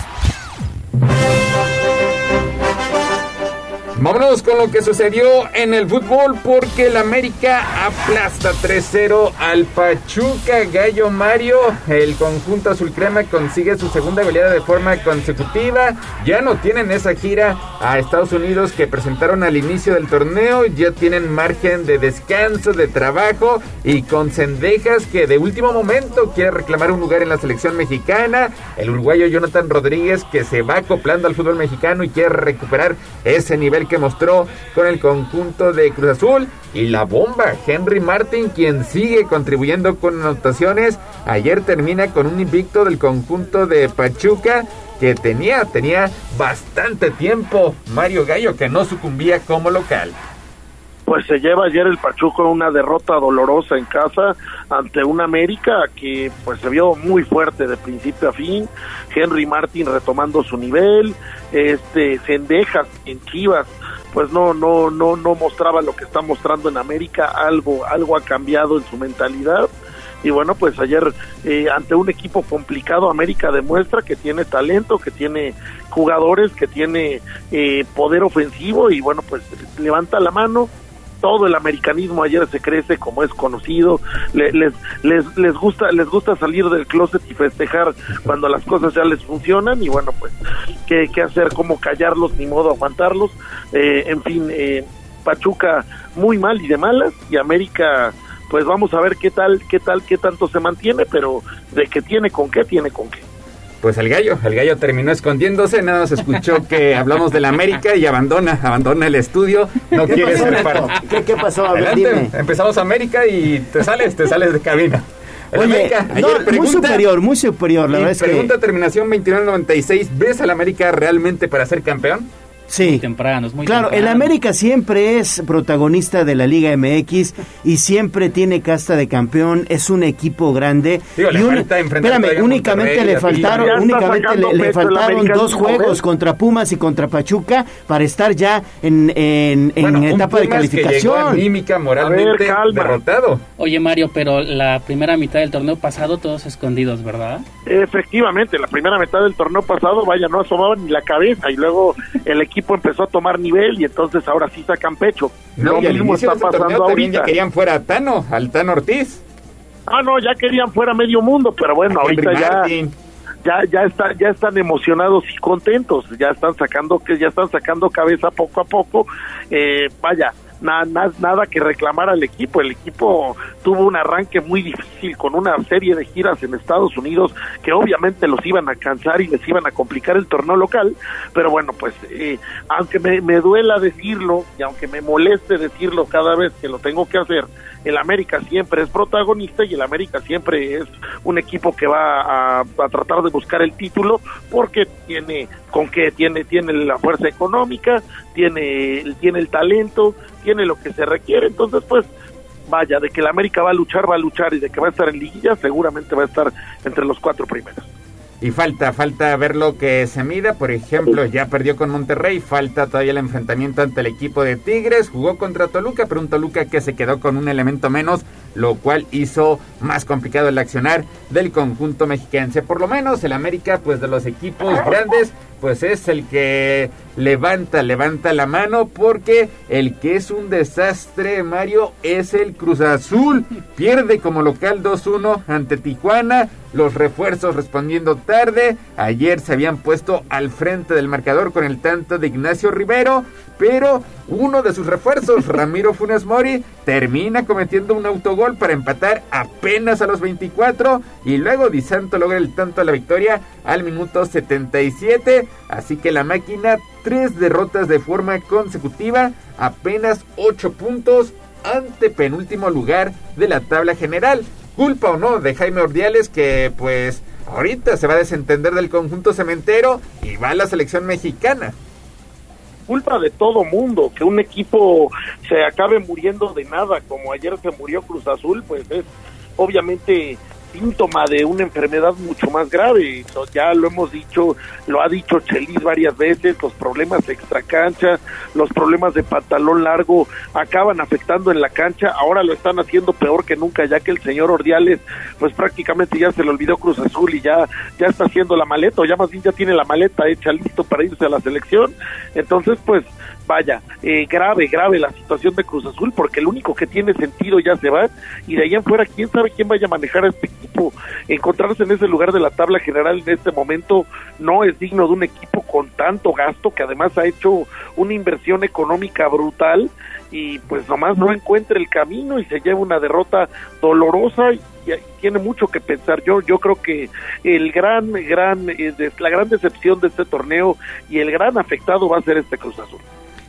Vámonos con lo que sucedió en el fútbol porque el América aplasta 3-0 al Pachuca Gallo Mario. El conjunto azul crema consigue su segunda goleada de forma consecutiva. Ya no tienen esa gira a Estados Unidos que presentaron al inicio del torneo. Ya tienen margen de descanso, de trabajo y con Cendejas que de último momento quiere reclamar un lugar en la selección mexicana. El uruguayo Jonathan Rodríguez que se va acoplando al fútbol mexicano y quiere recuperar ese nivel que mostró con el conjunto de Cruz Azul. Y la bomba, Henry Martin, quien sigue contribuyendo con anotaciones. Ayer termina con un invicto del conjunto de Pachuca que tenía, tenía bastante tiempo Mario Gallo que no sucumbía como local. Pues se lleva ayer el Pachuco una derrota dolorosa en casa ante un América que pues se vio muy fuerte de principio a fin, Henry Martin retomando su nivel, este Cendejas en Chivas pues no no no no mostraba lo que está mostrando en América, algo algo ha cambiado en su mentalidad y bueno, pues ayer eh, ante un equipo complicado, América demuestra que tiene talento, que tiene jugadores, que tiene eh, poder ofensivo y bueno, pues levanta la mano, todo el americanismo ayer se crece como es conocido. Les, les les gusta les gusta salir del closet y festejar cuando las cosas ya les funcionan y bueno pues qué, qué hacer cómo callarlos ni modo aguantarlos. Eh, en fin eh, Pachuca muy mal y de malas y América pues vamos a ver qué tal qué tal qué tanto se mantiene pero de que tiene con qué tiene con qué pues el gallo, el gallo terminó escondiéndose, nada más escuchó que <laughs> hablamos de la América y abandona, abandona el estudio, no quiere ser parte. ¿Qué, ¿Qué, pasó? Adelante, empezamos América y te sales, te sales de cabina. El Oye, América, no, pregunta, muy superior, muy superior, la verdad es pregunta terminación 29.96, ¿ves al América realmente para ser campeón? Sí. Muy muy claro, temprano. el América siempre es protagonista de la Liga MX y siempre tiene casta de campeón, es un equipo grande. Digo, y un, espérame, únicamente le faltaron, únicamente le, le faltaron dos juegos contra Pumas y contra Pachuca para estar ya en, en, en bueno, etapa de calificación. anímica, moralmente ver, derrotado. Oye Mario, pero la primera mitad del torneo pasado todos escondidos, ¿verdad? Efectivamente, la primera mitad del torneo pasado, vaya, no asomaban ni la cabeza y luego el equipo empezó a tomar nivel y entonces ahora sí sacan pecho. No, Lo mismo está pasando ahorita. Ya querían fuera a Tano, al Tano Ortiz. Ah, no, ya querían fuera medio mundo, pero bueno, ahorita ya ya ya está, ya están emocionados y contentos, ya están sacando que ya están sacando cabeza poco a poco. Eh, vaya, nada, nada que reclamar al equipo. El equipo tuvo un arranque muy difícil con una serie de giras en Estados Unidos que obviamente los iban a cansar y les iban a complicar el torneo local. Pero bueno, pues eh, aunque me, me duela decirlo y aunque me moleste decirlo cada vez que lo tengo que hacer, el América siempre es protagonista y el América siempre es un equipo que va a, tratar de buscar el título porque tiene con que tiene tiene la fuerza económica, tiene tiene el talento, tiene lo que se requiere, entonces pues vaya, de que el América va a luchar, va a luchar y de que va a estar en liguilla, seguramente va a estar entre los cuatro primeros. Y falta, falta ver lo que se mida. Por ejemplo, ya perdió con Monterrey. Falta todavía el enfrentamiento ante el equipo de Tigres. Jugó contra Toluca, pero un Toluca que se quedó con un elemento menos, lo cual hizo más complicado el accionar del conjunto mexiquense. Por lo menos el América, pues de los equipos grandes, pues es el que levanta, levanta la mano porque el que es un desastre, Mario, es el Cruz Azul. Pierde como local 2-1 ante Tijuana. Los refuerzos respondiendo tarde. Ayer se habían puesto al frente del marcador con el tanto de Ignacio Rivero. Pero uno de sus refuerzos, <laughs> Ramiro Funes Mori, termina cometiendo un autogol para empatar apenas a los 24. Y luego Di Santo logra el tanto a la victoria al minuto 77. Así que la máquina, tres derrotas de forma consecutiva, apenas 8 puntos ante penúltimo lugar de la tabla general. Culpa o no de Jaime Ordiales que pues ahorita se va a desentender del conjunto cementero y va a la selección mexicana culpa de todo mundo, que un equipo se acabe muriendo de nada, como ayer se murió Cruz Azul, pues es obviamente síntoma de una enfermedad mucho más grave. Ya lo hemos dicho, lo ha dicho Chelis varias veces, los problemas de extracancha, los problemas de pantalón largo acaban afectando en la cancha, ahora lo están haciendo peor que nunca, ya que el señor Ordiales, pues prácticamente ya se le olvidó Cruz Azul y ya, ya está haciendo la maleta, o ya más bien ya tiene la maleta hecha listo para irse a la selección. Entonces, pues vaya, eh, grave, grave la situación de Cruz Azul, porque el único que tiene sentido ya se va, y de ahí en fuera, quién sabe quién vaya a manejar a este equipo. Encontrarse en ese lugar de la tabla general en este momento no es digno de un equipo con tanto gasto, que además ha hecho una inversión económica brutal, y pues nomás no encuentra el camino y se lleva una derrota dolorosa y, tiene mucho que pensar. Yo yo creo que el gran gran eh, la gran decepción de este torneo y el gran afectado va a ser este Cruz Azul.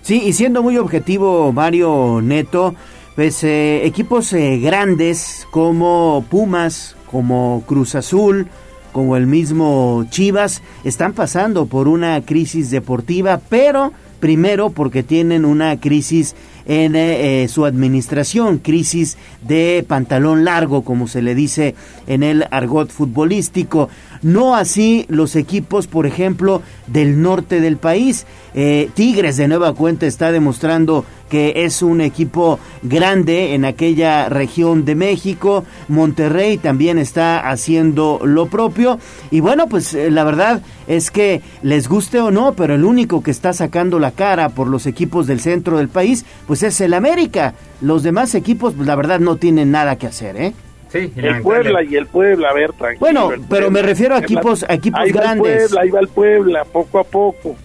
Sí, y siendo muy objetivo, Mario Neto, pues eh, equipos eh, grandes como Pumas, como Cruz Azul, como el mismo Chivas, están pasando por una crisis deportiva, pero primero porque tienen una crisis en eh, eh, su administración, crisis de pantalón largo, como se le dice en el argot futbolístico. No así los equipos, por ejemplo, del norte del país. Eh, Tigres de nueva cuenta está demostrando que es un equipo grande en aquella región de México. Monterrey también está haciendo lo propio. Y bueno, pues eh, la verdad es que les guste o no, pero el único que está sacando la cara por los equipos del centro del país, pues es el América. Los demás equipos, pues la verdad no tienen nada que hacer, ¿eh? Sí, El Puebla y el Puebla, a ver, tranquilo. Bueno, pero me refiero a equipos- a equipos ahí va el grandes. Puebla, ahí va el Puebla, poco a poco.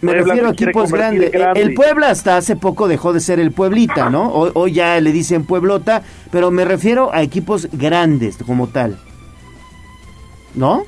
Me Puebla refiero a equipos grandes. en grande. El Puebla hasta hace poco dejó de ser el Pueblita, ¿no? Hoy, hoy ya le dicen Pueblota, pero me refiero a equipos grandes como tal. ¿No?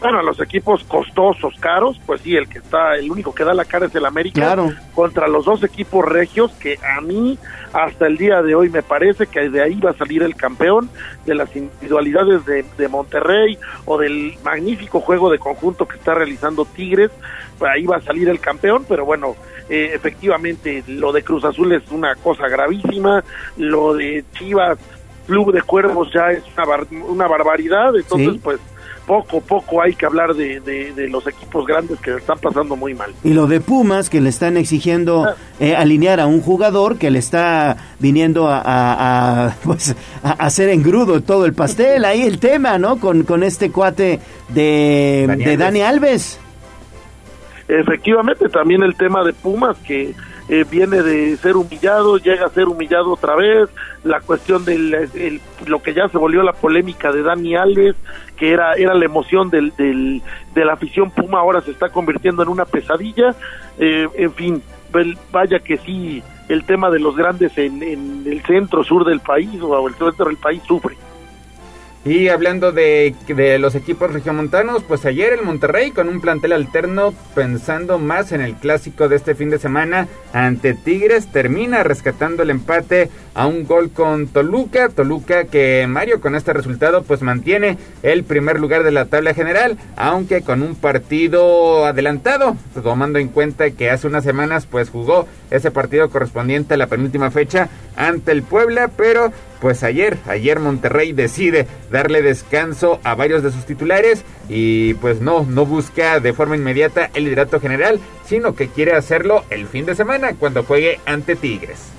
Bueno, los equipos costosos, caros, pues sí, el que está, el único que da la cara es el América Claro. contra los dos equipos regios que a mí hasta el día de hoy me parece que de ahí va a salir el campeón de las individualidades de, de Monterrey o del magnífico juego de conjunto que está realizando Tigres, pues ahí va a salir el campeón, pero bueno, eh, efectivamente lo de Cruz Azul es una cosa gravísima, lo de Chivas Club de Cuervos ya es una, bar- una barbaridad, entonces Sí. pues poco a poco hay que hablar de, de- de los equipos grandes que le están pasando muy mal. Y lo de Pumas, que le están exigiendo Ah. eh, alinear a un jugador que le está viniendo a, a- a, pues, a hacer engrudo todo el pastel. Ahí el tema, ¿no? Con, con este cuate de Dani de Alves. Dani Alves. Efectivamente, también el tema de Pumas, que eh, viene de ser humillado, llega a ser humillado otra vez, la cuestión de lo que ya se volvió la polémica de Dani Alves, que era, era la emoción del, del- de la afición Puma, ahora se está convirtiendo en una pesadilla, Eh, en fin, vaya que sí, el tema de los grandes en, en el centro sur del país o el centro del país sufre. Y hablando de, de los equipos regiomontanos, pues ayer el Monterrey con un plantel alterno pensando más en el clásico de este fin de semana ante Tigres termina rescatando el empate a un gol con Toluca, Toluca que Mario con este resultado pues mantiene el primer lugar de la tabla general, aunque con un partido adelantado, tomando en cuenta que hace unas semanas pues jugó ese partido correspondiente a la penúltima fecha ante el Puebla, pero pues ayer, ayer Monterrey decide darle descanso a varios de sus titulares y pues no, no busca de forma inmediata el liderato general, sino que quiere hacerlo el fin de semana cuando juegue ante Tigres.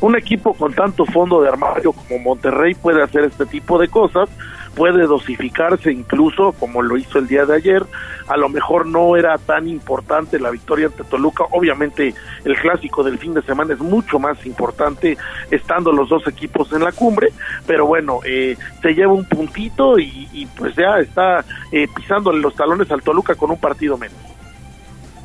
un equipo con tanto fondo de armario como Monterrey puede hacer este tipo de cosas, puede dosificarse incluso como lo hizo el día de ayer, a lo mejor no era tan importante la victoria ante Toluca, obviamente el clásico del fin de semana es mucho más importante estando los dos equipos en la cumbre, pero bueno, eh, se lleva un puntito y, pues ya está eh, pisándole los talones al Toluca con un partido menos.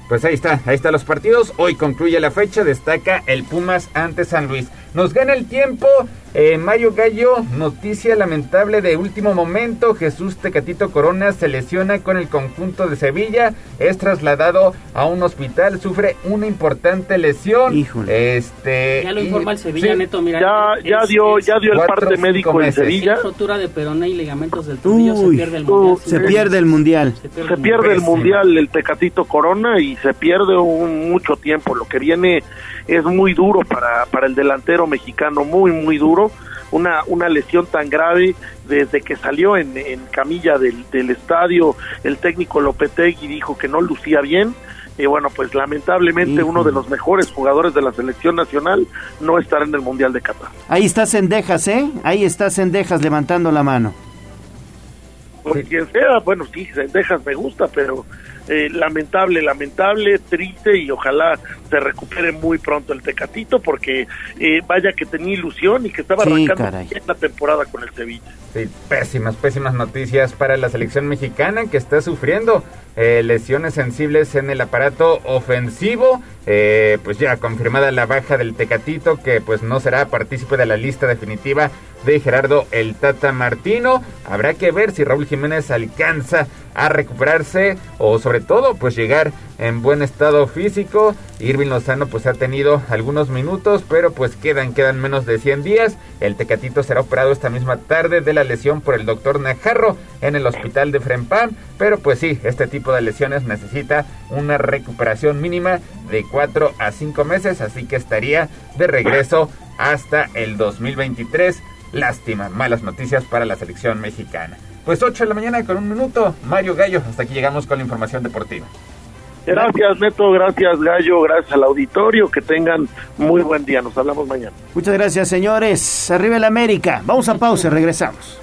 Pues ahí está, ahí están los partidos. Hoy concluye la fecha, destaca el Pumas ante San Luis. Nos gana el tiempo. Eh, Mayo Gallo, noticia lamentable de último momento. Jesús Tecatito Corona se lesiona con el conjunto de Sevilla. Es trasladado a un hospital, sufre una importante lesión. Este, Ya lo y- informa el Sevilla, sí, Neto. Mira, ya- es- ya dio- es- ya dio el cuatro, parte médico en. Sevilla. rotura de peroné y ligamentos del tobillo. se Uy, pierde el mundial. se pierde el mundial. se pierde el mundial el Tecatito Corona y se pierde un, mucho tiempo. Lo que viene es muy duro para, para el delantero mexicano, muy, muy duro. Una, una lesión tan grave desde que salió en, en camilla del, del estadio, el técnico Lopetegui dijo que no lucía bien. Y bueno, pues lamentablemente uno de los mejores jugadores de la selección nacional no estará en el Mundial de Qatar. Ahí está Cendejas, ¿eh? Ahí está Cendejas levantando la mano. por quien sea, bueno, sí, dejas me gusta, pero eh, lamentable, lamentable, triste y ojalá se recupere muy pronto el Tecatito porque eh, vaya que tenía ilusión y que estaba arrancando bien la temporada con el Sevilla. Sí, pésimas, pésimas noticias para la selección mexicana que está sufriendo eh, lesiones sensibles en el aparato ofensivo. pues ya confirmada la baja del Tecatito que pues no será partícipe de la lista definitiva de Gerardo el Tata Martino. Habrá que ver si Raúl Jiménez alcanza a recuperarse o sobre todo pues llegar en buen estado físico. Irving Lozano pues ha tenido algunos minutos, pero pues quedan, quedan menos de 100 días. El Tecatito será operado esta misma tarde de la lesión por el doctor Najarro en el hospital de Frempam, pero pues sí, este tipo de lesiones necesita una recuperación mínima de 4 a 5 meses, así que estaría de regreso hasta el 2023 Lástima, malas noticias para la selección mexicana. Pues 8 de la mañana con un minuto. Mario Gallo, hasta aquí llegamos con la información deportiva. Gracias, Neto. Gracias, Gallo. Gracias al auditorio. Que tengan muy buen día. Nos hablamos mañana. Muchas gracias, señores. Arriba el América. Vamos a pausa regresamos.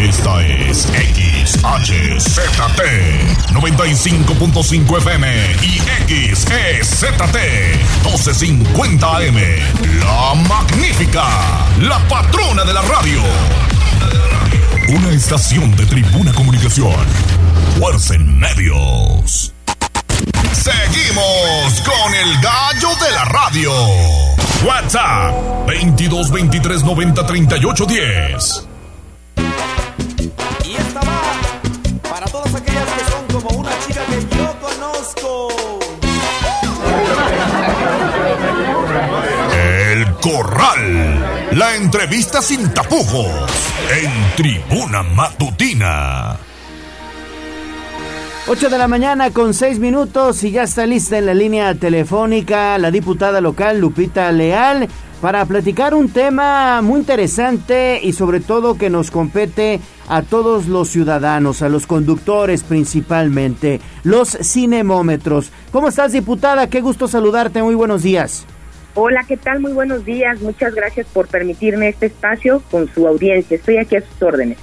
Esta es XHZT 95.5 FM y XEZT 1250 AM. La magnífica, la patrona de la radio. Una estación de tribuna comunicación. Fuerza en medios. Seguimos con el gallo de la radio. WhatsApp 22 23 90 38 10. Como una chica que yo conozco. El Corral. La entrevista sin tapujos. En Tribuna Matutina. 8 de la mañana con 6 minutos y ya está lista en la línea telefónica la diputada local Lupita Leal para platicar un tema muy interesante y sobre todo que nos compete a todos los ciudadanos, a los conductores principalmente, los cinemómetros. ¿Cómo estás, diputada? Qué gusto saludarte. Muy buenos días. Hola, ¿qué tal? Muy buenos días. Muchas gracias por permitirme este espacio con su audiencia. Estoy aquí a sus órdenes.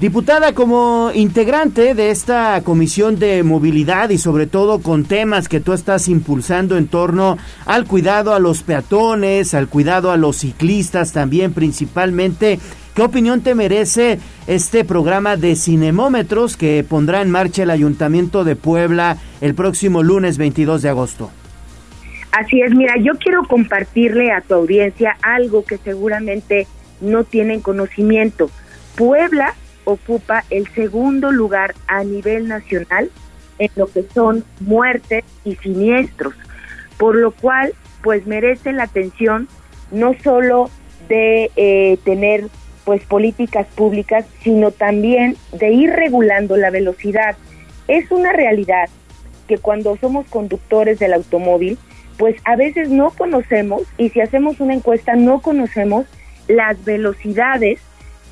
Diputada, como integrante de esta comisión de movilidad y sobre todo con temas que tú estás impulsando en torno al cuidado a los peatones, al cuidado a los ciclistas también principalmente, ¿qué opinión te merece este programa de cinemómetros que pondrá en marcha el Ayuntamiento de Puebla el próximo lunes 22 de agosto? Así es, mira, yo quiero compartirle a tu audiencia algo que seguramente no tienen conocimiento. Puebla ocupa el segundo lugar a nivel nacional en lo que son muertes y siniestros, por lo cual pues merece la atención no solo de eh, tener pues políticas públicas, sino también de ir regulando la velocidad. Es una realidad que cuando somos conductores del automóvil, pues a veces no conocemos y si hacemos una encuesta no conocemos las velocidades,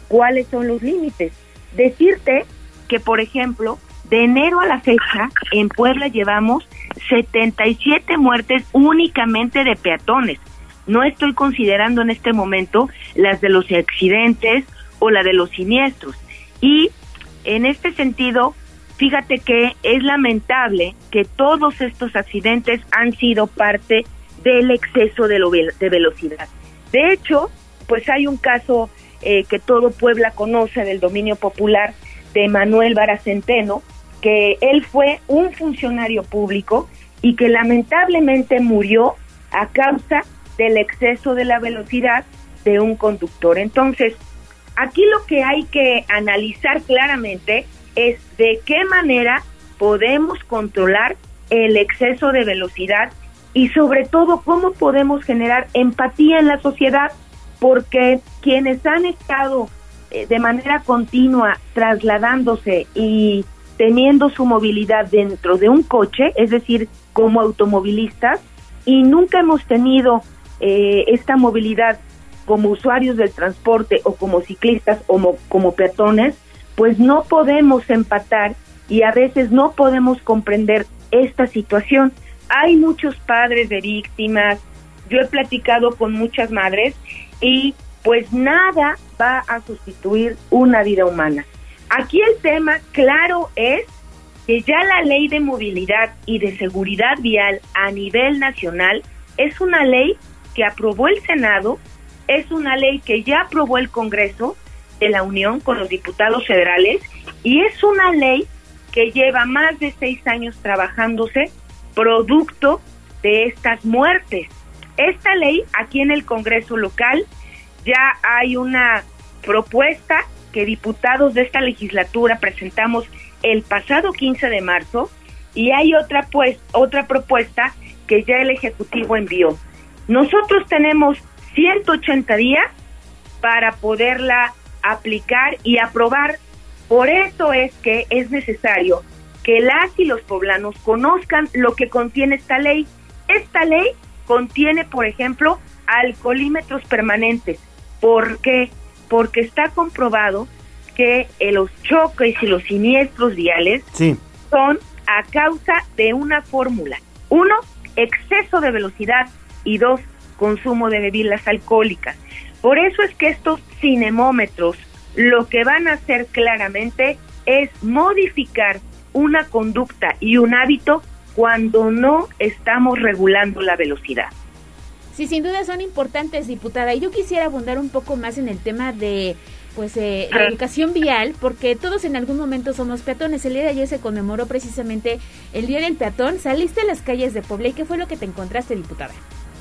cuáles son los límites. Decirte que, por ejemplo, de enero a la fecha, en Puebla llevamos 77 muertes únicamente de peatones. No estoy considerando en este momento las de los accidentes o la de los siniestros. Y en este sentido, fíjate que es lamentable que todos estos accidentes han sido parte del exceso de, de velocidad. De hecho, pues hay un caso eh, que todo Puebla conoce del dominio popular de Manuel Baracenteno, que él fue un funcionario público y que lamentablemente murió a causa del exceso de la velocidad de un conductor. Entonces, aquí lo que hay que analizar claramente es de qué manera podemos controlar el exceso de velocidad y sobre todo cómo podemos generar empatía en la sociedad, porque quienes han estado eh, de manera continua trasladándose y teniendo su movilidad dentro de un coche, es decir, como automovilistas, y nunca hemos tenido eh, esta movilidad como usuarios del transporte o como ciclistas o como peatones, pues no podemos empatar y a veces no podemos comprender esta situación. Hay muchos padres de víctimas, yo he platicado con muchas madres y pues nada va a sustituir una vida humana. Aquí el tema claro es que ya la ley de movilidad y de seguridad vial a nivel nacional es una ley que aprobó el Senado, es una ley que ya aprobó el Congreso de la Unión con los diputados federales y es una ley que lleva más de seis años trabajándose producto de estas muertes. Esta ley aquí en el Congreso local ya hay una propuesta que diputados de esta legislatura presentamos el pasado 15 de marzo y hay otra pues otra propuesta que ya el ejecutivo envió. Nosotros tenemos 180 días para poderla aplicar y aprobar. Por eso es que es necesario que las y los poblanos conozcan lo que contiene esta ley. Esta ley contiene, por ejemplo, alcoholímetros permanentes. ¿Por qué? Porque está comprobado que los choques y los siniestros viales son a causa de una fórmula. Uno, exceso de velocidad y dos, consumo de bebidas alcohólicas. Por eso es que estos cinemómetros lo que van a hacer claramente es modificar una conducta y un hábito cuando no estamos regulando la velocidad. Sí, sin duda son importantes, diputada. Y yo quisiera abundar un poco más en el tema de pues eh, la educación vial, porque todos en algún momento somos peatones. El día de ayer se conmemoró precisamente el Día del Peatón. Saliste a las calles de Puebla y ¿qué fue lo que te encontraste, diputada?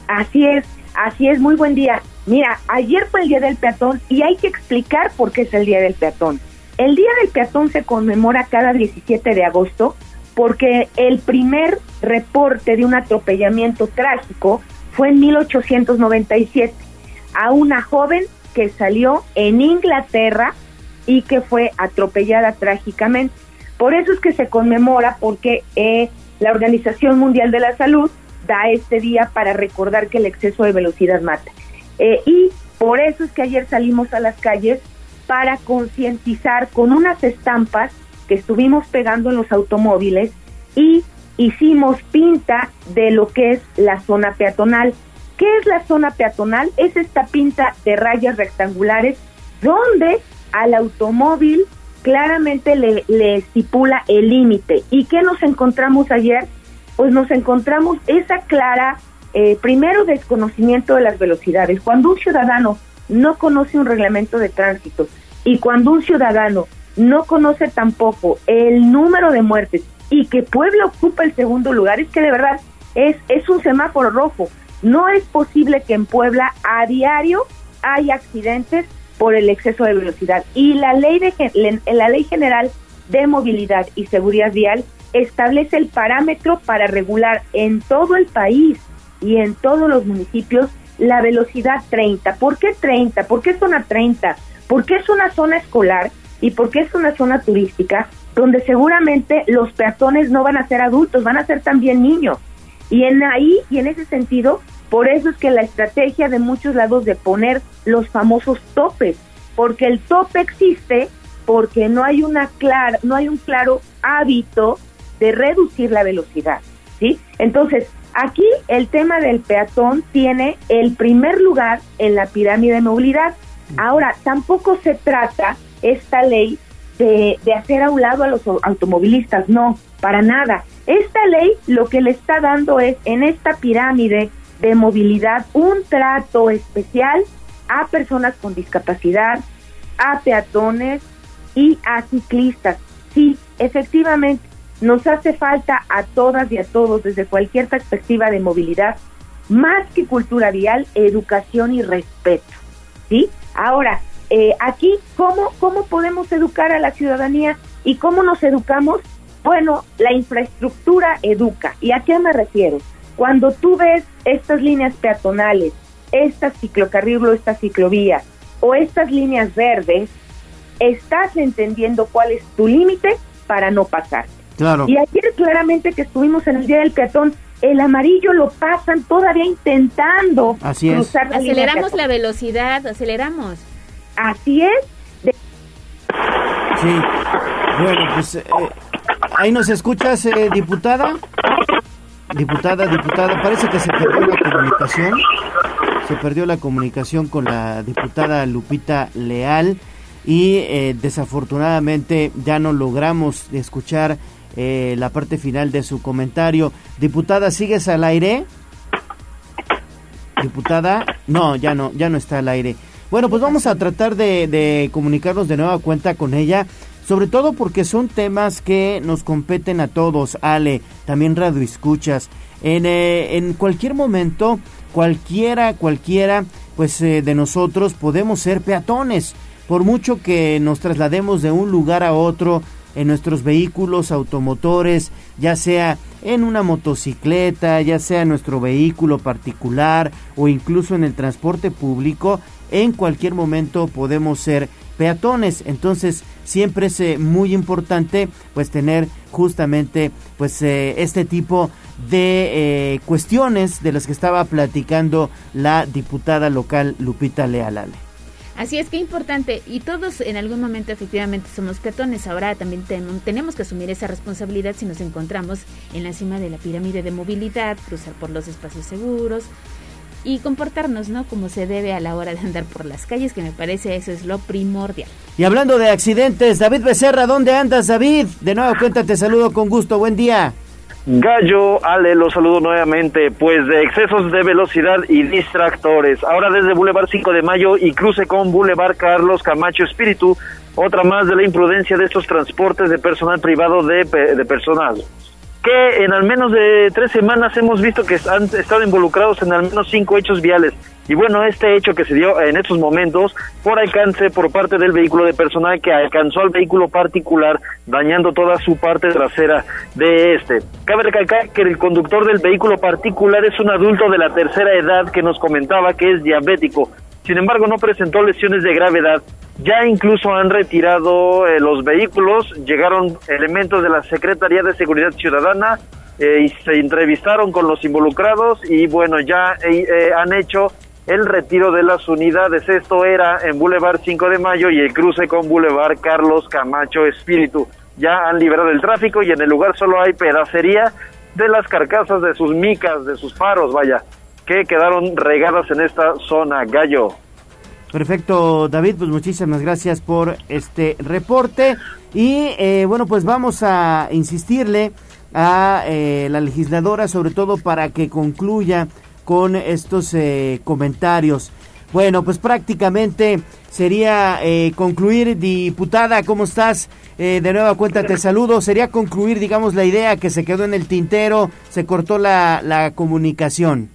Así es, así es, muy buen día. Mira, ayer fue el Día del Peatón y hay que explicar por qué es el Día del Peatón. El Día del Peatón se conmemora cada 17 de agosto porque el primer reporte de un atropellamiento trágico fue en 1897 a una joven que salió en Inglaterra y que fue atropellada trágicamente. Por eso es que se conmemora porque eh, la Organización Mundial de la Salud da este día para recordar que el exceso de velocidad mata. Eh, y por eso es que ayer salimos a las calles para concientizar con unas estampas que estuvimos pegando en los automóviles y hicimos pinta de lo que es la zona peatonal. ¿Qué es la zona peatonal? Es esta pinta de rayas rectangulares donde al automóvil claramente le, estipula el límite. ¿Y qué nos encontramos ayer? Pues nos encontramos esa clara, eh, primero, desconocimiento de las velocidades. Cuando un ciudadano no conoce un reglamento de tránsito y cuando un ciudadano no conoce tampoco el número de muertes y que Puebla ocupa el segundo lugar, es que de verdad es, es un semáforo rojo. No es posible que en Puebla a diario haya accidentes por el exceso de velocidad. Y la ley, de, la ley general de movilidad y seguridad vial establece el parámetro para regular en todo el país y en todos los municipios la velocidad 30. ¿Por qué 30? ¿Por qué zona 30? Porque es una zona escolar y porque es una zona turística donde seguramente los peatones no van a ser adultos, van a ser también niños. Y en ahí y en ese sentido, por eso es que la estrategia de muchos lados de poner los famosos topes, porque el tope existe porque no hay una clara, no hay un claro hábito de reducir la velocidad, ¿sí? Entonces, aquí el tema del peatón tiene el primer lugar en la pirámide de movilidad. Ahora, tampoco se trata esta ley de, hacer a un lado a los automovilistas, no, para nada. Esta ley lo que le está dando es en esta pirámide de movilidad un trato especial a personas con discapacidad, a peatones y a ciclistas. Sí, efectivamente, nos hace falta a todas y a todos, desde cualquier perspectiva de movilidad, más que cultura vial, educación y respeto. ¿Sí? Ahora, eh, aquí, ¿cómo, ¿cómo podemos educar a la ciudadanía y cómo nos educamos? Bueno, la infraestructura educa. ¿Y a qué me refiero? Cuando tú ves estas líneas peatonales, esta ciclocarril o esta ciclovía o estas líneas verdes, estás entendiendo cuál es tu límite para no pasar. Claro. Y ayer claramente que estuvimos en el Día del Peatón, el amarillo lo pasan todavía intentando Así es. cruzar la línea Aceleramos la velocidad, aceleramos. Así es. Sí. Bueno, pues eh, ahí nos escuchas, eh, diputada. Diputada, diputada, parece que se perdió la comunicación. Se perdió la comunicación con la diputada Lupita Leal y eh, desafortunadamente ya no logramos escuchar eh, la parte final de su comentario. Diputada, ¿sigues al aire? Diputada, no, ya no, ya no está al aire. Bueno, pues vamos a tratar de, de comunicarnos de nueva cuenta con ella, sobre todo porque son temas que nos competen a todos, Ale, también radio escuchas. En, eh, en cualquier momento, cualquiera, cualquiera, pues eh, de nosotros podemos ser peatones, por mucho que nos traslademos de un lugar a otro en nuestros vehículos automotores, ya sea en una motocicleta, ya sea en nuestro vehículo particular o incluso en el transporte público, en cualquier momento podemos ser peatones. Entonces, siempre es eh, muy importante pues tener justamente pues eh, este tipo de eh, cuestiones de las que estaba platicando la diputada local Lupita Leal. Ale. Así es que importante, y todos en algún momento efectivamente somos peatones, ahora también ten- tenemos que asumir esa responsabilidad si nos encontramos en la cima de la pirámide de movilidad, cruzar por los espacios seguros y comportarnos, ¿no? Como se debe a la hora de andar por las calles, que me parece eso es lo primordial. Y hablando de accidentes, David Becerra, ¿dónde andas, David? De nuevo cuenta, te saludo con gusto, buen día. Gallo, Ale, los saludo nuevamente. Pues de excesos de velocidad y distractores. Ahora desde Boulevard 5 de Mayo y cruce con Boulevard Carlos Camacho Espíritu. Otra más de la imprudencia de estos transportes de personal privado de, pe- de personal. Que en al menos de tres semanas hemos visto que han estado involucrados en al menos cinco hechos viales. Y bueno, este hecho que se dio en estos momentos por alcance por parte del vehículo de personal que alcanzó al vehículo particular, dañando toda su parte trasera de este. Cabe recalcar que el conductor del vehículo particular es un adulto de la tercera edad que nos comentaba que es diabético. Sin embargo, no presentó lesiones de gravedad. Ya incluso han retirado eh, los vehículos, llegaron elementos de la Secretaría de Seguridad Ciudadana eh, y se entrevistaron con los involucrados y bueno, ya eh, eh, han hecho el retiro de las unidades. Esto era en Boulevard 5 de Mayo y el cruce con Boulevard Carlos Camacho Espíritu. Ya han liberado el tráfico y en el lugar solo hay pedacería de las carcasas de sus micas, de sus faros, vaya, que quedaron regadas en esta zona, Gallo. Perfecto, David, pues muchísimas gracias por este reporte. Y eh, bueno, pues vamos a insistirle a eh, la legisladora, sobre todo para que concluya con estos eh, comentarios. Bueno, pues prácticamente sería eh, concluir, diputada, ¿cómo estás? Eh, de nueva cuenta te saludo. Sería concluir, digamos, la idea que se quedó en el tintero, se cortó la, la comunicación.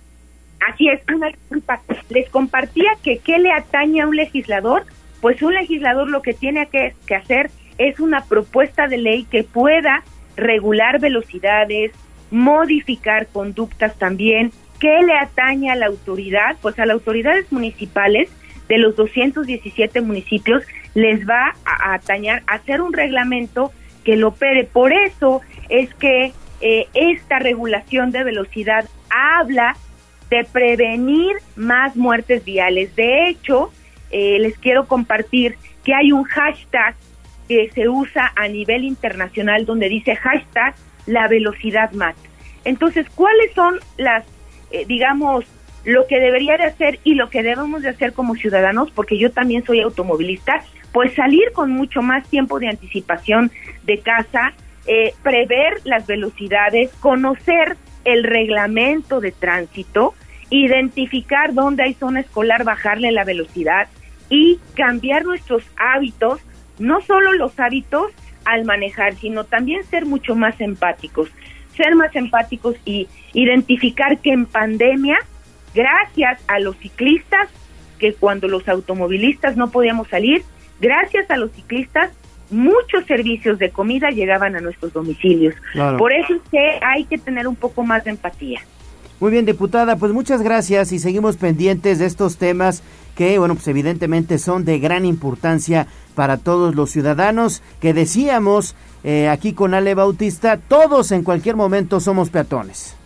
Así es, una disculpa. Les compartía que qué le atañe a un legislador. Pues un legislador lo que tiene que, que hacer es una propuesta de ley que pueda regular velocidades, modificar conductas también. ¿Qué le atañe a la autoridad? Pues a las autoridades municipales de los 217 municipios les va a, atañar hacer un reglamento que lo opere. Por eso es que eh, esta regulación de velocidad habla de prevenir más muertes viales. De hecho, eh, les quiero compartir que hay un hashtag que se usa a nivel internacional donde dice hashtag la velocidad mata. Entonces, ¿cuáles son las, eh, digamos, lo que debería de hacer y lo que debemos de hacer como ciudadanos? Porque yo también soy automovilista, pues salir con mucho más tiempo de anticipación de casa, eh, prever las velocidades, conocer el reglamento de tránsito, identificar dónde hay zona escolar, bajarle la velocidad y cambiar nuestros hábitos, no solo los hábitos al manejar, sino también ser mucho más empáticos, ser más empáticos y identificar que en pandemia, gracias a los ciclistas, que cuando los automovilistas no podíamos salir, gracias a los ciclistas, muchos servicios de comida llegaban a nuestros domicilios. Claro. Por eso es que hay que tener un poco más de empatía. Muy bien, diputada, pues muchas gracias y seguimos pendientes de estos temas que, bueno, pues evidentemente son de gran importancia para todos los ciudadanos que decíamos eh, aquí con Ale Bautista, todos en cualquier momento somos peatones.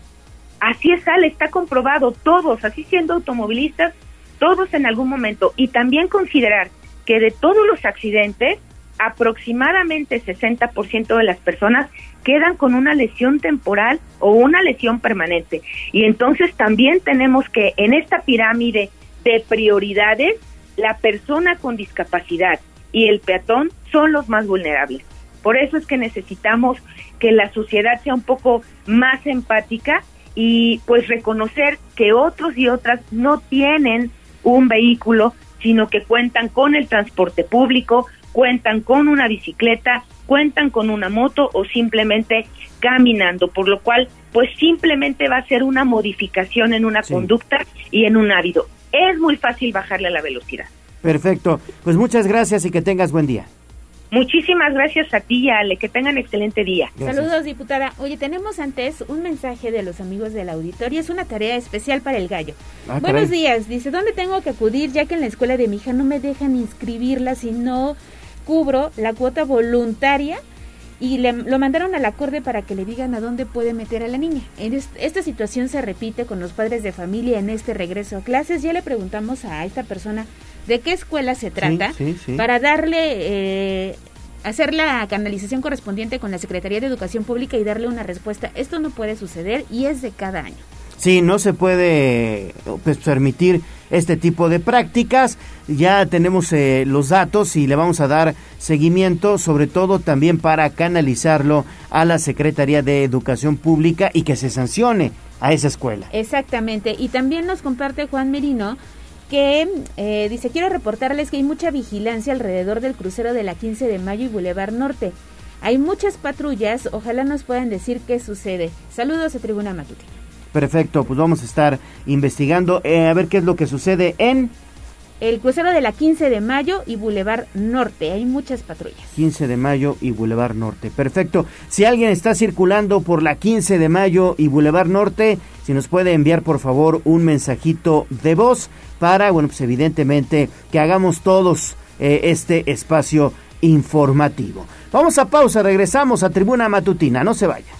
Así es, Ale, está comprobado, todos, así siendo automovilistas, todos en algún momento. Y también considerar que de todos los accidentes, aproximadamente 60% de las personas quedan con una lesión temporal o una lesión permanente. Y entonces también tenemos que en esta pirámide de prioridades, la persona con discapacidad y el peatón son los más vulnerables. Por eso es que necesitamos que la sociedad sea un poco más empática y pues reconocer que otros y otras no tienen un vehículo, sino que cuentan con el transporte público, cuentan con una bicicleta, cuentan con una moto o simplemente caminando, por lo cual pues simplemente va a ser una modificación en una conducta y en un hábito. Es muy fácil bajarle a la velocidad. Perfecto, pues muchas gracias y que tengas buen día. Muchísimas gracias a ti, Ale. Que tengan excelente día. Saludos, diputada. Oye, tenemos antes un mensaje de los amigos del auditorio. Es una tarea especial para el gallo. Ah, Buenos días. Dice, ¿dónde tengo que acudir? Ya que en la escuela de mi hija no me dejan inscribirla si no cubro la cuota voluntaria y le, lo mandaron al acorde para que le digan a dónde puede meter a la niña. En esta situación se repite con los padres de familia en este regreso a clases. Ya le preguntamos a esta persona de qué escuela se trata para darle, eh, hacer la canalización correspondiente con la Secretaría de Educación Pública y darle una respuesta. Esto no puede suceder y es de cada año. Sí, no se puede pues, permitir este tipo de prácticas. Ya tenemos eh, los datos y le vamos a dar seguimiento, sobre todo también para canalizarlo a la Secretaría de Educación Pública y que se sancione a esa escuela. Exactamente. Y también nos comparte Juan Merino que eh, dice, quiero reportarles que hay mucha vigilancia alrededor del crucero de la 15 de mayo y Boulevard Norte. Hay muchas patrullas, ojalá nos puedan decir qué sucede. Saludos a Tribuna Matutina. Perfecto, pues vamos a estar investigando eh, a ver qué es lo que sucede en... El crucero de la 15 de mayo y Boulevard Norte, hay muchas patrullas. 15 de mayo y Boulevard Norte, perfecto. Si alguien está circulando por la 15 de mayo y Boulevard Norte, si nos puede enviar por favor un mensajito de voz para, bueno, pues evidentemente que hagamos todos eh, este espacio informativo. Vamos a pausa, regresamos a Tribuna Matutina, no se vaya.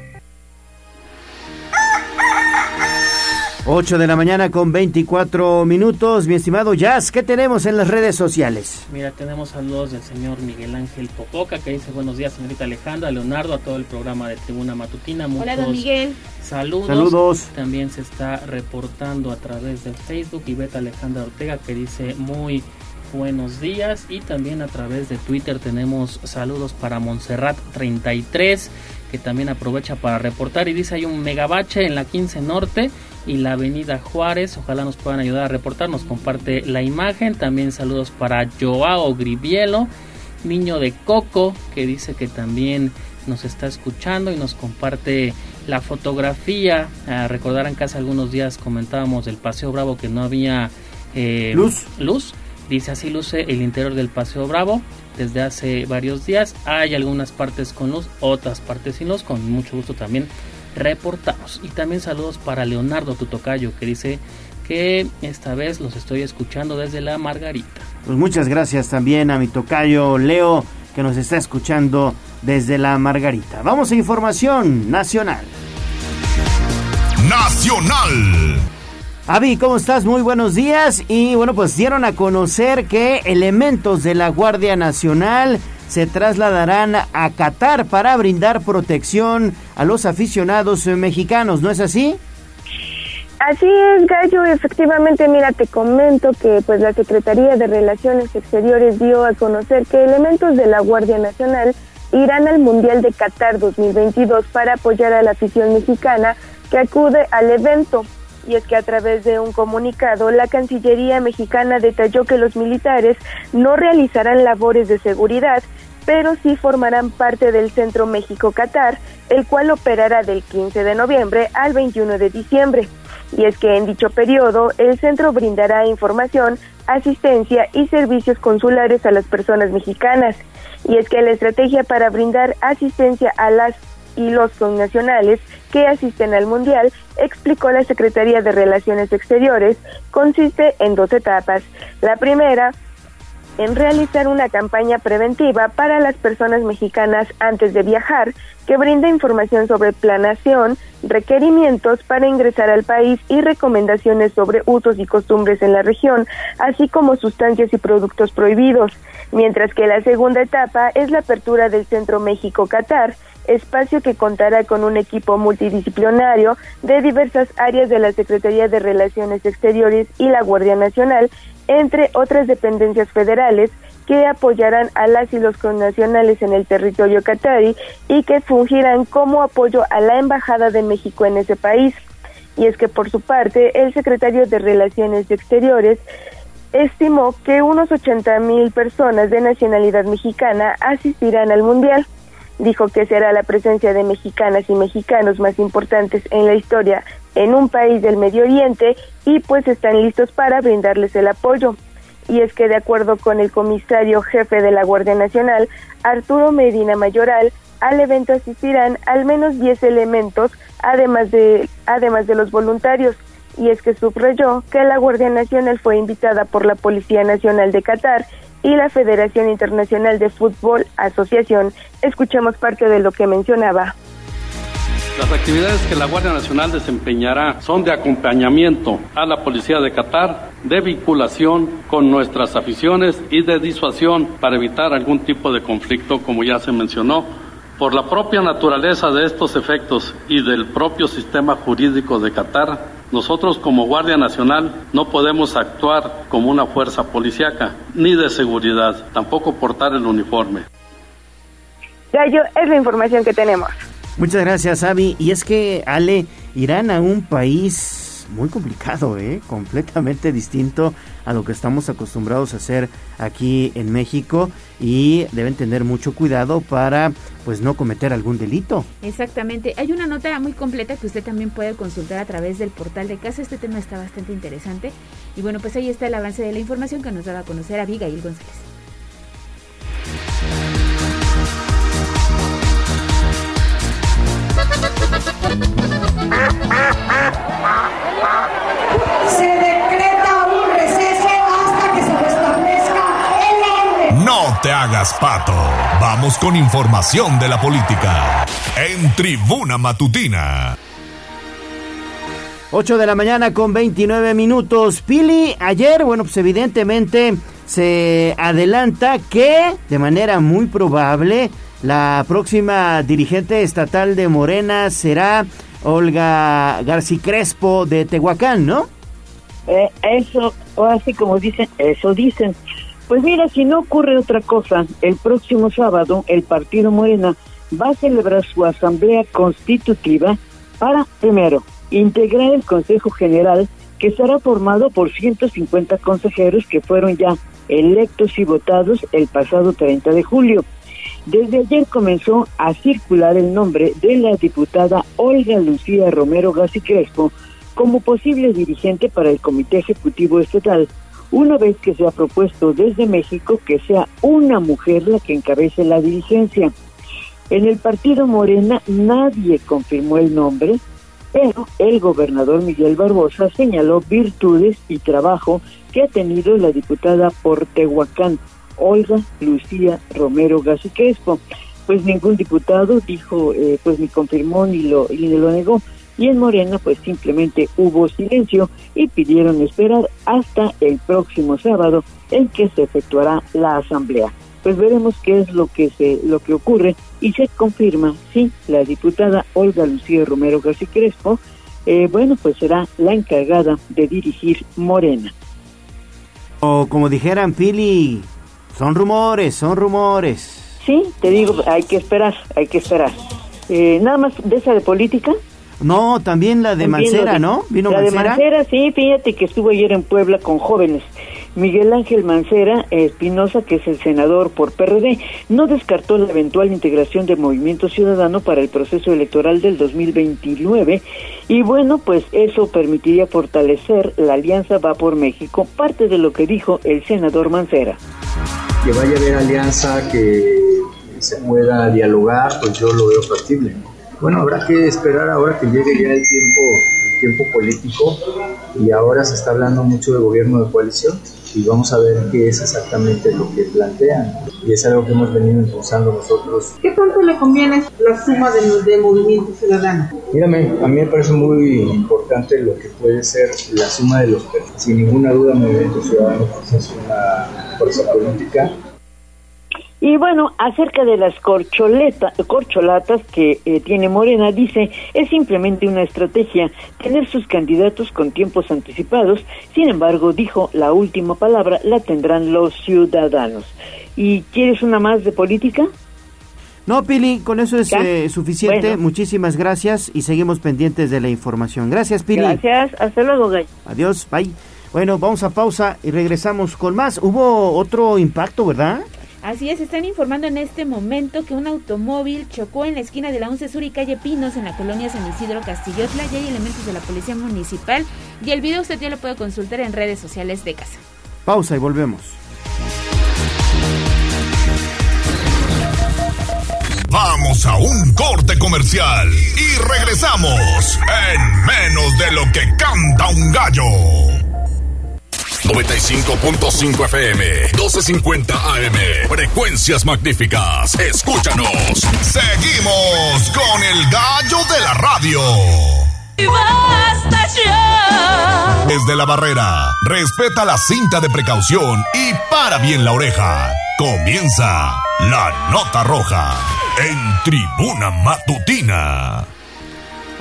8 de la mañana con 24 minutos. Mi estimado Jazz, ¿qué tenemos en las redes sociales? Mira, tenemos saludos del señor Miguel Ángel Popoca que dice buenos días, señorita Alejandra, Leonardo, a todo el programa de Tribuna Matutina. Hola, don Miguel. Saludos. Saludos. También se está reportando a través de Facebook y Beta Alejandra Ortega que dice muy buenos días y también a través de Twitter tenemos saludos para Montserrat 33 que también aprovecha para reportar y dice hay un megabache en la 15 Norte y la Avenida Juárez. Ojalá nos puedan ayudar a reportar. Nos comparte la imagen. También saludos para Joao Gribielo, niño de Coco, que dice que también nos está escuchando y nos comparte la fotografía. Ah, recordarán que hace algunos días comentábamos del Paseo Bravo que no había eh, luz. luz. Dice así luce el interior del Paseo Bravo desde hace varios días. Hay algunas partes con luz, otras partes sin luz. Con mucho gusto también reportamos. Y también saludos para Leonardo Tutocayo que dice que esta vez los estoy escuchando desde la Margarita. Pues muchas gracias también a mi tocayo Leo que nos está escuchando desde la Margarita. Vamos a información nacional. Nacional. Avi, ¿cómo estás? Muy buenos días. Y bueno, pues dieron a conocer que elementos de la Guardia Nacional se trasladarán a Qatar para brindar protección a los aficionados mexicanos, ¿no es así? Así es, Gallo. Efectivamente, mira, te comento que pues la Secretaría de Relaciones Exteriores dio a conocer que elementos de la Guardia Nacional irán al Mundial de Qatar 2022 para apoyar a la afición mexicana que acude al evento. Y es que a través de un comunicado, la Cancillería mexicana detalló que los militares no realizarán labores de seguridad, pero sí formarán parte del Centro México-Catar, el cual operará del 15 de noviembre al 21 de diciembre. Y es que en dicho periodo, el centro brindará información, asistencia y servicios consulares a las personas mexicanas. Y es que la estrategia para brindar asistencia a las y los connacionales que asisten al Mundial, explicó la Secretaría de Relaciones Exteriores, consiste en dos etapas. La primera, en realizar una campaña preventiva para las personas mexicanas antes de viajar, que brinda información sobre planación, requerimientos para ingresar al país y recomendaciones sobre usos y costumbres en la región, así como sustancias y productos prohibidos, mientras que la segunda etapa es la apertura del Centro México-Catar, espacio que contará con un equipo multidisciplinario de diversas áreas de la Secretaría de Relaciones Exteriores y la Guardia Nacional, entre otras dependencias federales que apoyarán a las y los connacionales en el territorio qatarí y que fungirán como apoyo a la Embajada de México en ese país. Y es que por su parte, el secretario de Relaciones Exteriores estimó que unos 80 mil personas de nacionalidad mexicana asistirán al Mundial dijo que será la presencia de mexicanas y mexicanos más importantes en la historia en un país del Medio Oriente y pues están listos para brindarles el apoyo. Y es que de acuerdo con el comisario jefe de la Guardia Nacional, Arturo Medina Mayoral, al evento asistirán al menos 10 elementos, además de, además de los voluntarios. Y es que subrayó que la Guardia Nacional fue invitada por la Policía Nacional de Qatar y la Federación Internacional de Fútbol Asociación. Escuchemos parte de lo que mencionaba. Las actividades que la Guardia Nacional desempeñará son de acompañamiento a la Policía de Qatar, de vinculación con nuestras aficiones y de disuasión para evitar algún tipo de conflicto, como ya se mencionó. Por la propia naturaleza de estos efectos y del propio sistema jurídico de Qatar, nosotros como Guardia Nacional no podemos actuar como una fuerza policíaca ni de seguridad, tampoco portar el uniforme. Gallo, es la información que tenemos. Muchas gracias, Avi. Y es que, Ale, irán a un país muy complicado, ¿eh? completamente distinto a lo que estamos acostumbrados a hacer aquí en México y deben tener mucho cuidado para pues no cometer algún delito. Exactamente, hay una nota muy completa que usted también puede consultar a través del portal de casa, este tema está bastante interesante y bueno, pues ahí está el avance de la información que nos daba a conocer a Abigail González. <laughs> Se decreta un receso hasta que se restablezca el orden. No te hagas pato. Vamos con información de la política. En Tribuna Matutina. 8 de la mañana con 29 minutos. Pili, ayer, bueno, pues evidentemente se adelanta que de manera muy probable la próxima dirigente estatal de Morena será Olga García Crespo de Tehuacán, ¿no? Eh, eso, o así como dicen, eso dicen. Pues mira, si no ocurre otra cosa, el próximo sábado el Partido Morena va a celebrar su asamblea constitutiva para, primero, integrar el Consejo General, que estará formado por 150 consejeros que fueron ya electos y votados el pasado 30 de julio. Desde ayer comenzó a circular el nombre de la diputada Olga Lucía Romero Gassi Crespo como posible dirigente para el Comité Ejecutivo Estatal, una vez que se ha propuesto desde México que sea una mujer la que encabece la dirigencia. En el partido Morena nadie confirmó el nombre, pero el gobernador Miguel Barbosa señaló virtudes y trabajo que ha tenido la diputada por Tehuacán, Olga Lucía Romero Gassi Crespo. Pues ningún diputado dijo, eh, pues ni confirmó ni lo, ni lo negó. Y en Morena, pues simplemente hubo silencio y pidieron esperar hasta el próximo sábado en que se efectuará la asamblea. Pues veremos qué es lo que se, lo que ocurre y se confirma si la diputada Olga Lucía Romero García Crespo, eh, bueno, pues será la encargada de dirigir Morena. O como dijeran Pili, son rumores, son rumores. Sí, te digo, hay que esperar, hay que esperar. Eh, nada más de esa de política. No, también la de Mancera, ¿no? ¿Vino la de Mancera, sí, fíjate que estuvo ayer en Puebla con jóvenes. Miguel Ángel Mancera Espinosa, que es el senador por PRD, no descartó la eventual integración de Movimiento Ciudadano para el proceso electoral del 2029 y bueno, pues eso permitiría fortalecer la alianza Va por México, parte de lo que dijo el senador Mancera. Que vaya a haber alianza, que se pueda dialogar, pues yo lo veo factible. Bueno, habrá que esperar ahora que llegue ya el tiempo, el tiempo político y ahora se está hablando mucho de gobierno de coalición y vamos a ver qué es exactamente lo que plantean. Y es algo que hemos venido impulsando nosotros. ¿Qué tanto le conviene la suma de, de Movimiento Ciudadano? Mírame, a mí me parece muy importante lo que puede ser la suma de los Sin ninguna duda, Movimiento Ciudadano es una fuerza política y bueno, acerca de las corcholatas que eh, tiene Morena, dice, es simplemente una estrategia tener sus candidatos con tiempos anticipados. Sin embargo, dijo, la última palabra la tendrán los ciudadanos. ¿Y quieres una más de política? No, Pili, con eso es eh, suficiente. Muchísimas gracias y seguimos pendientes de la información. Gracias, Pili. Gracias, hasta luego, Gay. Adiós, bye. Bueno, vamos a pausa y regresamos con más. Hubo otro impacto, ¿verdad? Así es, están informando en este momento que un automóvil chocó en la esquina de la 11 Sur y calle Pinos en la colonia San Isidro Castillotla. Ya hay elementos de la policía municipal y el video usted ya lo puede consultar en redes sociales de casa. Pausa y volvemos. Vamos a un corte comercial y regresamos en menos de lo que canta un gallo. 95.5 FM, 12.50 AM. Frecuencias magníficas. Escúchanos. Seguimos con el gallo de la radio. basta ya. Desde la barrera, respeta la cinta de precaución y para bien la oreja. Comienza la nota roja en tribuna matutina.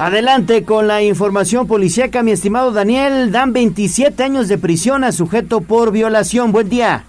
Adelante con la información policíaca, mi estimado Daniel. Dan 27 años de prisión a sujeto por violación. Buen día.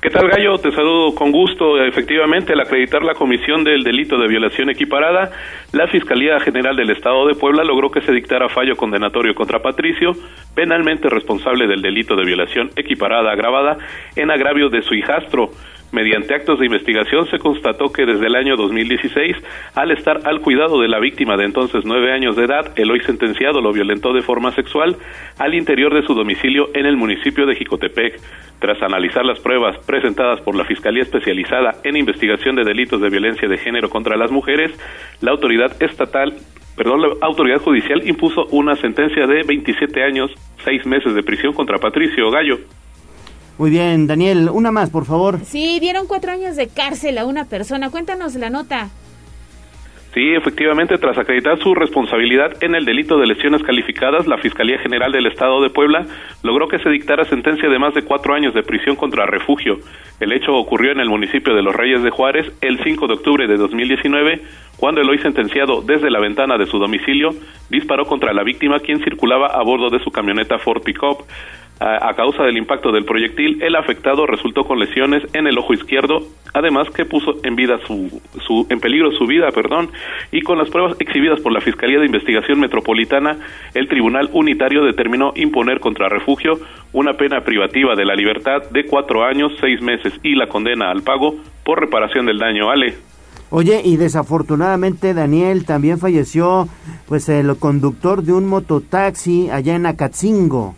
¿Qué tal, Gallo? Te saludo con gusto. Efectivamente, al acreditar la comisión del delito de violación equiparada, la Fiscalía General del Estado de Puebla logró que se dictara fallo condenatorio contra Patricio, penalmente responsable del delito de violación equiparada agravada en agravio de su hijastro. Mediante actos de investigación se constató que desde el año 2016, al estar al cuidado de la víctima de entonces nueve años de edad, el hoy sentenciado lo violentó de forma sexual al interior de su domicilio en el municipio de Jicotepec. Tras analizar las pruebas presentadas por la Fiscalía Especializada en Investigación de Delitos de Violencia de Género contra las Mujeres, la autoridad estatal perdón, la autoridad judicial impuso una sentencia de 27 años, seis meses de prisión contra Patricio Gallo. Muy bien, Daniel, una más, por favor. Sí, dieron cuatro años de cárcel a una persona. Cuéntanos la nota. Sí, efectivamente, tras acreditar su responsabilidad en el delito de lesiones calificadas, la Fiscalía General del Estado de Puebla logró que se dictara sentencia de más de cuatro años de prisión contra refugio. El hecho ocurrió en el municipio de Los Reyes de Juárez el 5 de octubre de 2019, cuando el hoy sentenciado desde la ventana de su domicilio disparó contra la víctima quien circulaba a bordo de su camioneta Ford Pickup. A, causa del impacto del proyectil, el afectado resultó con lesiones en el ojo izquierdo, además que puso en vida su, su, en peligro su vida, perdón, y con las pruebas exhibidas por la Fiscalía de Investigación Metropolitana, el Tribunal Unitario determinó imponer contra refugio una pena privativa de la libertad de cuatro años, seis meses y la condena al pago por reparación del daño. Ale. Oye, y desafortunadamente Daniel también falleció, pues el conductor de un mototaxi allá en Acatzingo.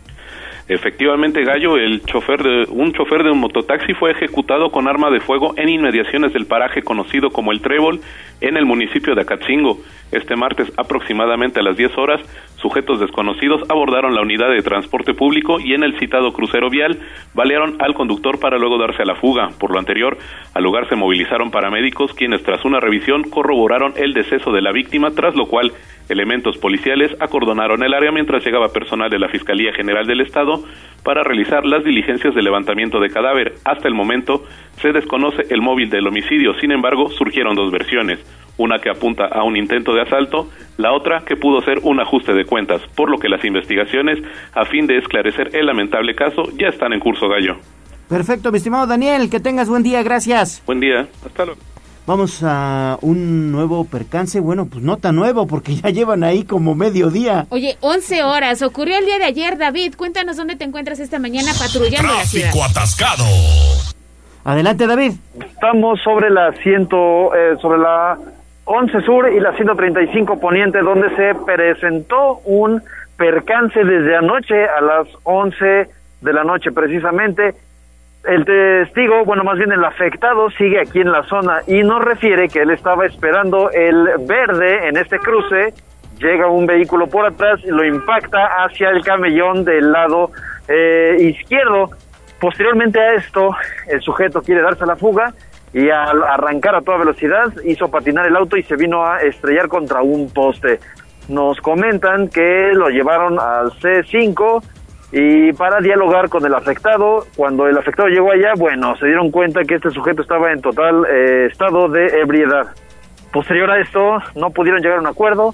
Efectivamente, Gallo, el chofer de un chofer de un mototaxi fue ejecutado con arma de fuego en inmediaciones del paraje conocido como El Trébol en el municipio de Acatzingo. Este martes, aproximadamente a las 10 horas, sujetos desconocidos abordaron la unidad de transporte público y en el citado crucero vial balearon al conductor para luego darse a la fuga. Por lo anterior, al lugar se movilizaron paramédicos quienes tras una revisión corroboraron el deceso de la víctima, tras lo cual elementos policiales acordonaron el área mientras llegaba personal de la Fiscalía General del Estado para realizar las diligencias de levantamiento de cadáver. Hasta el momento se desconoce el móvil del homicidio, sin embargo, surgieron dos versiones una que apunta a un intento de asalto, la otra que pudo ser un ajuste de cuentas, por lo que las investigaciones, a fin de esclarecer el lamentable caso, ya están en curso gallo. Perfecto, mi estimado Daniel, que tengas buen día, gracias. Buen día, hasta luego. Vamos a un nuevo percance, bueno, pues no tan nuevo porque ya llevan ahí como medio día. Oye, 11 horas, ocurrió el día de ayer, David. Cuéntanos dónde te encuentras esta mañana patrullando la ciudad. Atascado. Adelante, David. Estamos sobre la ciento, eh, sobre la 11 Sur y la 135 Poniente, donde se presentó un percance desde anoche a las 11 de la noche precisamente. El testigo, bueno, más bien el afectado, sigue aquí en la zona y nos refiere que él estaba esperando el verde en este cruce. Llega un vehículo por atrás y lo impacta hacia el camellón del lado eh, izquierdo. Posteriormente a esto, el sujeto quiere darse la fuga y al arrancar a toda velocidad hizo patinar el auto y se vino a estrellar contra un poste. Nos comentan que lo llevaron al C5 y para dialogar con el afectado, cuando el afectado llegó allá, bueno, se dieron cuenta que este sujeto estaba en total eh, estado de ebriedad. Posterior a esto, no pudieron llegar a un acuerdo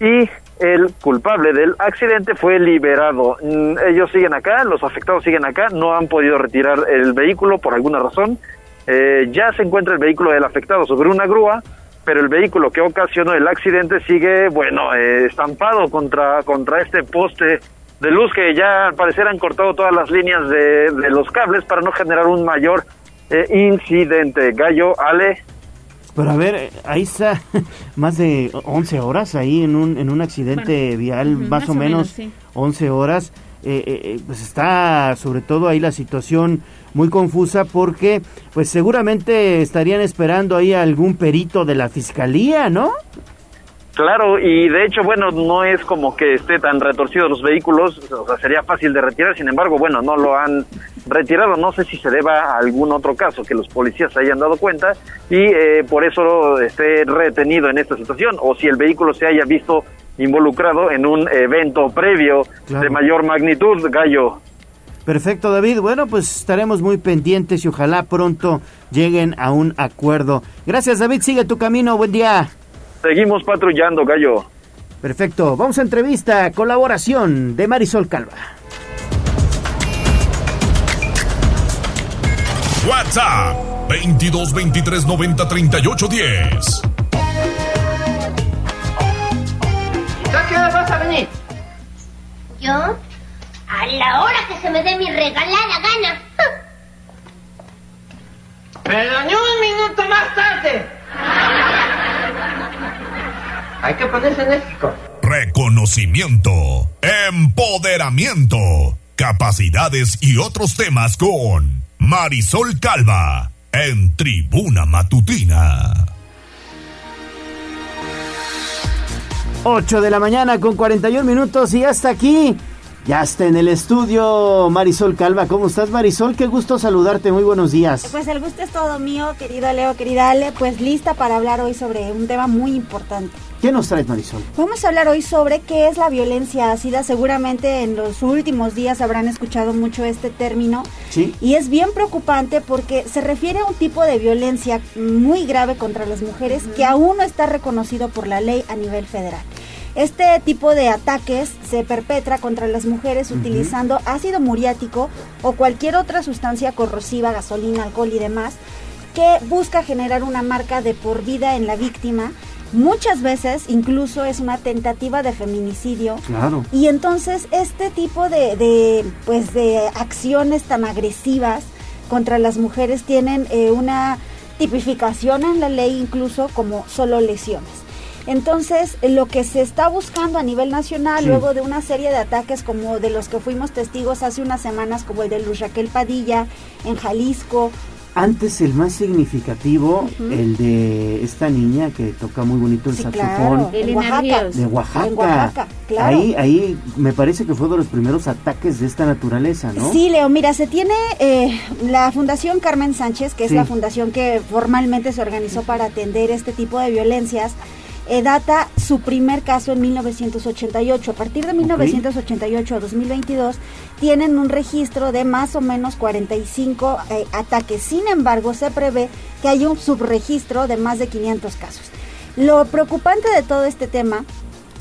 y el culpable del accidente fue liberado. Mm, Ellos siguen acá, los afectados siguen acá, no han podido retirar el vehículo por alguna razón. Eh, ya se encuentra el vehículo del afectado sobre una grúa, pero el vehículo que ocasionó el accidente sigue, bueno, eh, estampado contra, contra este poste de luz que ya al parecer han cortado todas las líneas de, de los cables para no generar un mayor eh, incidente. Gallo, Ale. Pero a ver, ahí está <laughs> más de 11 horas ahí en un, en un accidente vial, más, o menos, sí. 11 horas. Eh, eh, eh, pues está sobre todo ahí la situación muy confusa porque pues seguramente estarían esperando ahí a algún perito de la fiscalía, ¿no? Claro, y de hecho, bueno, no es como que esté tan retorcido los vehículos, o sea, sería fácil de retirar, sin embargo, bueno, no lo han retirado, no sé si se deba a algún otro caso que los policías se hayan dado cuenta y eh, por eso esté retenido en esta situación, o si el vehículo se haya visto involucrado en un evento previo Claro. de mayor magnitud, Gallo. Perfecto, David. Bueno, pues estaremos muy pendientes y ojalá pronto lleguen a un acuerdo. Gracias, David. Sigue tu camino. Buen día. Seguimos patrullando, Gallo. Perfecto. Vamos a entrevista, colaboración de Marisol Calva. WhatsApp 22 23 90 38 10. ¿A qué hora vas a venir? ¿Yo? A la hora que se me dé mi regalada gana. Pero ni un minuto más tarde. Hay que ponerse enérgico. Reconocimiento, empoderamiento, capacidades y otros temas con Marisol Calva en Tribuna Matutina. 8 de la mañana con 41 minutos y hasta aquí. Ya está en el estudio Marisol Calva. ¿Cómo estás, Marisol? Qué gusto saludarte. Muy buenos días. Pues el gusto es todo mío, querido Leo, querida Ale. Pues lista para hablar hoy sobre un tema muy importante. ¿Qué nos traes, Marisol? Vamos a hablar hoy sobre qué es la violencia ácida. Seguramente en los últimos días habrán escuchado mucho este término. Sí. Y es bien preocupante porque se refiere a un tipo de violencia muy grave contra las mujeres que aún no está reconocido por la ley a nivel federal. Este tipo de ataques se perpetra contra las mujeres utilizando ácido muriático o cualquier otra sustancia corrosiva, gasolina, alcohol y demás, que busca generar una marca de por vida en la víctima. Muchas veces incluso es una tentativa de feminicidio. Claro. Y entonces este tipo de, de, pues de acciones tan agresivas contra las mujeres tienen eh, una tipificación en la ley incluso como solo lesiones. Entonces, lo que se está buscando a nivel nacional, Sí. luego de una serie de ataques como de los que fuimos testigos hace unas semanas, como el de Luz Raquel Padilla en Jalisco, Antes el más significativo, el de esta niña que toca muy bonito el Sí, saxofón. claro, en Oaxaca. De Oaxaca. En Oaxaca, claro. Ahí, ahí me parece que fue de los primeros ataques de esta naturaleza, ¿no? Sí, Leo, mira, se tiene eh, la Fundación Carmen Sánchez, que es Sí. la fundación que formalmente se organizó para atender este tipo de violencias. Eh, data su primer caso en 1988. A partir de 1988 a 2022 tienen un registro de más o menos 45 eh, ataques. Sin embargo, se prevé que hay un subregistro de más de 500 casos. Lo preocupante de todo este tema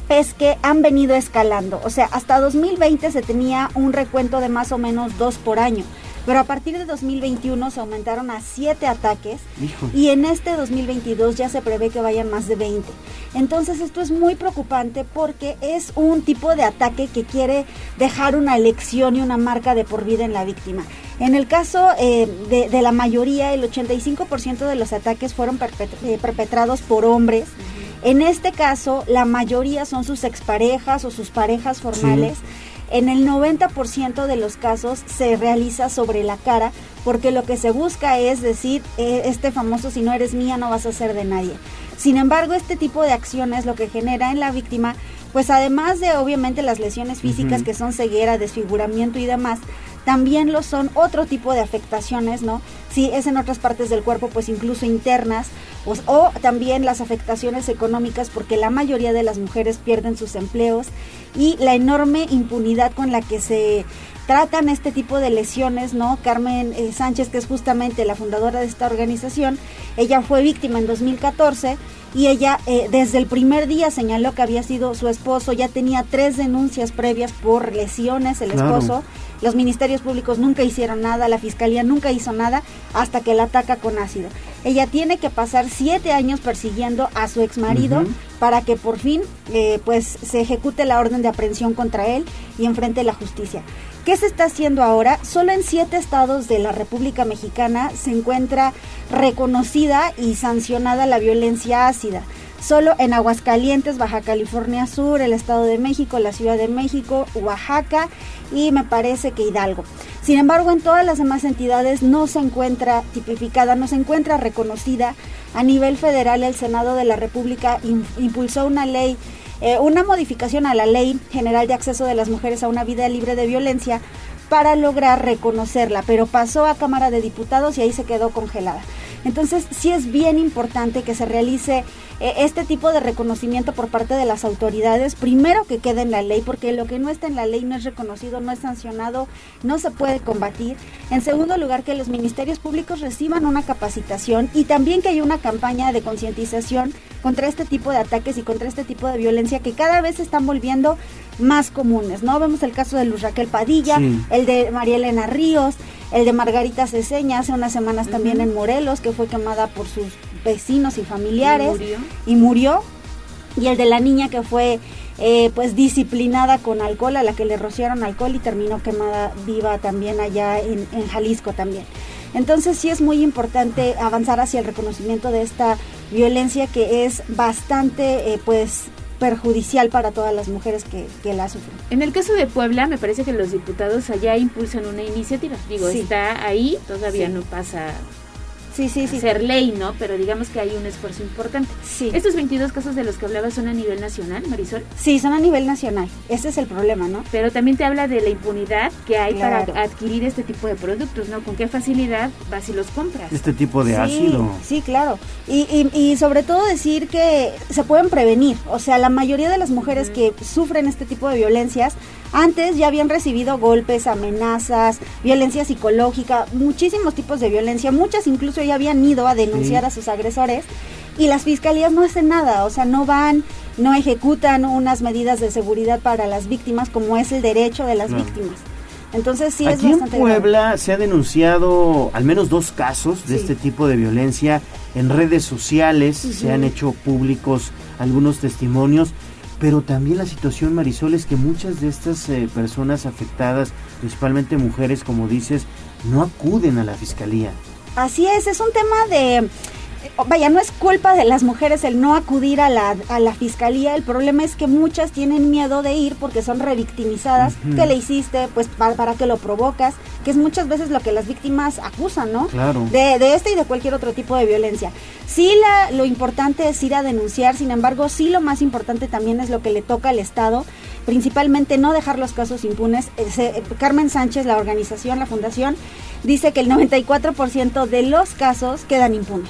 es que han venido escalando. O sea, hasta 2020 se tenía un recuento de más o menos dos por año. Pero a partir de 2021 se aumentaron a 7 ataques Híjole. y en este 2022 ya se prevé que vayan más de 20. Entonces esto es muy preocupante porque es un tipo de ataque que quiere dejar una lección y una marca de por vida en la víctima. En el caso eh, de, de la mayoría, el 85% de los ataques fueron eh, perpetrados por hombres. En este caso, la mayoría son sus exparejas o sus parejas formales. En el 90% de los casos se realiza sobre la cara porque lo que se busca es decir, eh, este famoso si no eres mía no vas a ser de nadie. Sin embargo, este tipo de acciones lo que genera en la víctima, pues además de obviamente las lesiones físicas que son ceguera, desfiguramiento y demás, también lo son otro tipo de afectaciones, ¿no? Si es en otras partes del cuerpo, pues incluso internas, o, o también las afectaciones económicas, porque la mayoría de las mujeres pierden sus empleos y la enorme impunidad con la que se tratan este tipo de lesiones, ¿no? Carmen eh, Sánchez, que es justamente la fundadora de esta organización, ella fue víctima en 2014 y ella eh, desde el primer día señaló que había sido su esposo, ya tenía tres denuncias previas por lesiones, el Claro. esposo, los ministerios públicos nunca hicieron nada, la fiscalía nunca hizo nada hasta que la ataca con ácido. Ella tiene que pasar siete años persiguiendo a su ex marido Ujú. para que por fin eh, pues se ejecute la orden de aprehensión contra él y enfrente la justicia. ¿Qué se está haciendo ahora? Solo en siete estados de la República Mexicana se encuentra reconocida y sancionada la violencia ácida. Solo en Aguascalientes, Baja California Sur, el Estado de México, la Ciudad de México, Oaxaca y me parece que Hidalgo. Sin embargo, en todas las demás entidades no se encuentra tipificada, no se encuentra reconocida. A nivel federal, el Senado de la República im- impulsó una ley, eh, una modificación a la Ley General de Acceso de las Mujeres a una vida libre de violencia para lograr reconocerla, pero pasó a Cámara de Diputados y ahí se quedó congelada. Entonces, sí es bien importante que se realice este tipo de reconocimiento por parte de las autoridades, primero que quede en la ley, porque lo que no está en la ley no es reconocido, no es sancionado, no se puede combatir. En segundo lugar, que los ministerios públicos reciban una capacitación y también que haya una campaña de concientización contra este tipo de ataques y contra este tipo de violencia que cada vez se están volviendo más comunes, ¿no? Vemos el caso de Luz Raquel Padilla, Sí. el de María Elena Ríos, el de Margarita Ceseña hace unas semanas también en Morelos, que fue quemada por sus vecinos y familiares Y murió. y murió. Y el de la niña que fue eh, pues disciplinada con alcohol, a la que le rociaron alcohol y terminó quemada viva también allá en, en Jalisco también. Entonces sí es muy importante avanzar hacia el reconocimiento de esta violencia que es bastante eh, pues perjudicial para todas las mujeres que, que la sufren. En el caso de Puebla, me parece que los diputados allá impulsan una iniciativa. Digo, Sí. está ahí, todavía Sí. no pasa sí, sí, sí. ser ley, ¿no? Pero digamos que hay un esfuerzo importante. Sí. Estos 22 casos de los que hablabas son a nivel nacional, Marisol. Sí, son a nivel nacional. Ese es el problema, ¿no? Pero también te habla de la impunidad que hay Claro. para adquirir este tipo de productos, ¿no? Con qué facilidad vas y los compras. Este tipo de sí, ácido. Sí, claro. Y, y, y sobre todo decir que se pueden prevenir. O sea, la mayoría de las mujeres que sufren este tipo de violencias antes ya habían recibido golpes, amenazas, violencia psicológica, muchísimos tipos de violencia. Muchas incluso ya habían ido a denunciar Sí. a sus agresores y las fiscalías no hacen nada. O sea, no van, no ejecutan unas medidas de seguridad para las víctimas como es el derecho de las Claro. víctimas. Entonces sí es en bastante grave. Puebla se ha denunciado al menos dos casos de Sí. este tipo de violencia en redes sociales, se han hecho públicos algunos testimonios, pero también la situación, Marisol, es que muchas de estas eh, personas afectadas, principalmente mujeres, como dices, no acuden a la fiscalía. Así es, es un tema de... Vaya, no es culpa de las mujeres el no acudir a la, a la fiscalía, el problema es que muchas tienen miedo de ir porque son revictimizadas, Ujú. que le hiciste, pues para, para que lo provocas, que es muchas veces lo que las víctimas acusan, ¿no? Claro. De, de este y de cualquier otro tipo de violencia. Sí, la, lo importante es ir a denunciar, sin embargo, sí lo más importante también es lo que le toca al Estado, principalmente no dejar los casos impunes. Eh, se- Carmen Sánchez, la organización, la fundación, dice que el 94% de los casos quedan impunes.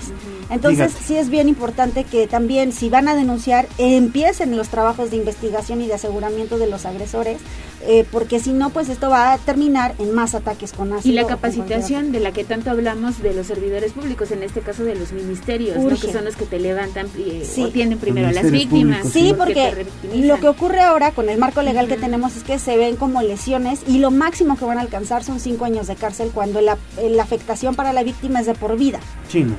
Entonces sí es bien importante que también si van a denunciar empiecen los trabajos de investigación y de aseguramiento de los agresores, eh, porque si no pues esto va a terminar en más ataques con ácido. Y la capacitación de la que tanto hablamos de los servidores públicos, en este caso de los ministerios, ¿no? Que son los que te levantan eh, Sí. o tienen primero a las víctimas. públicos, Sí, porque revictimizan. lo que ocurre ahora con el marco legal que tenemos es que se ven como lesiones y lo máximo que van a alcanzar son cinco años de cárcel cuando la, la afectación para la víctima es de por vida. Sí, no,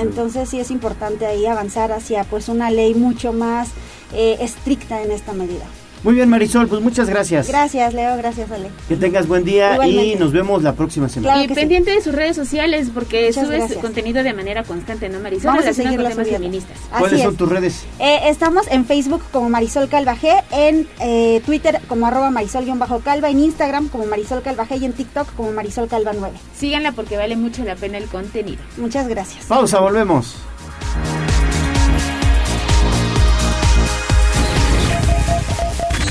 Entonces sí es importante ahí avanzar hacia pues una ley mucho más eh, estricta en esta medida. Muy bien, Marisol, pues muchas gracias. Gracias, Leo, gracias, Ale. Que tengas buen día Igualmente. y nos vemos la próxima semana. y pendiente de sus redes sociales porque Muchas subes gracias. contenido de manera constante, ¿no, Marisol? Vamos a seguirlo con temas feministas. ¿Cuáles Así son es. tus redes? Eh, estamos en Facebook como Marisol Calvaje, en eh, Twitter como arroba Marisol-Calva, en Instagram como Marisol Calvaje y en TikTok como Marisol Calva 9. Síganla porque vale mucho la pena el contenido. Muchas gracias. Pausa, volvemos.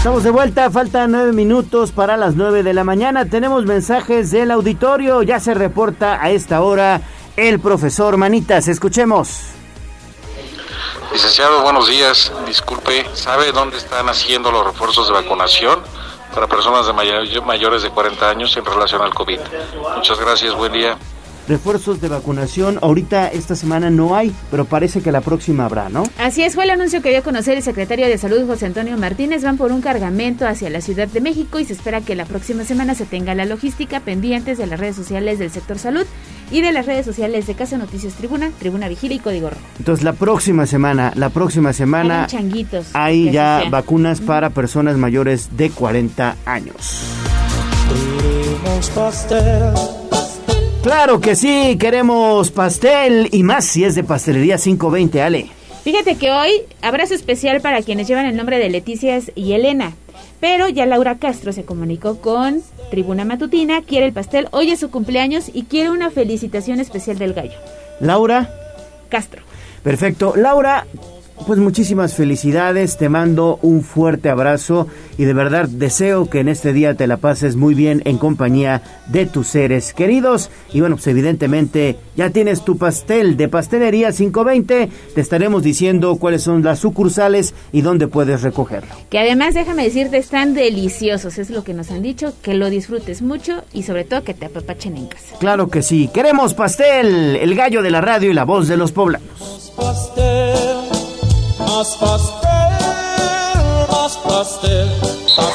Estamos de vuelta, faltan nueve minutos para las nueve de la mañana. Tenemos mensajes del auditorio. Ya se reporta a esta hora el profesor Manitas. Escuchemos. Licenciado, buenos días. Disculpe, ¿sabe dónde están haciendo los refuerzos de vacunación para personas de mayor- mayores de 40 años en relación al COVID? Muchas gracias, buen día. Refuerzos de vacunación. Ahorita esta semana no hay, pero parece que la próxima habrá, ¿no? Así es, fue el anuncio que dio a conocer el secretario de Salud José Antonio Martínez. Van por un cargamento hacia la Ciudad de México y se espera que la próxima semana se tenga la logística pendientes de las redes sociales del sector salud y de las redes sociales de Casa Noticias Tribuna, Tribuna Vigila y Código Rojo. Entonces la próxima semana, la próxima semana Hagan changuitos. hay ya sea. vacunas para personas mayores de 40 años. Claro que sí, queremos pastel y más si es de pastelería 520, Ale. Fíjate que hoy abrazo especial para quienes llevan el nombre de Leticias y Elena. Pero ya Laura Castro se comunicó con Tribuna Matutina, quiere el pastel, hoy es su cumpleaños y quiere una felicitación especial del gallo. Laura, Castro. perfecto. Laura, pues muchísimas felicidades, te mando un fuerte abrazo y de verdad deseo que en este día te la pases muy bien en compañía de tus seres queridos. Y bueno, pues evidentemente ya tienes tu pastel de pastelería 520, te estaremos diciendo cuáles son las sucursales y dónde puedes recogerlo. Que además, déjame decirte, están deliciosos, es lo que nos han dicho, que lo disfrutes mucho y sobre todo que te apapachen en casa. Claro que sí, queremos pastel, el gallo de la radio y la voz de los poblanos. Más pastel, más pastel.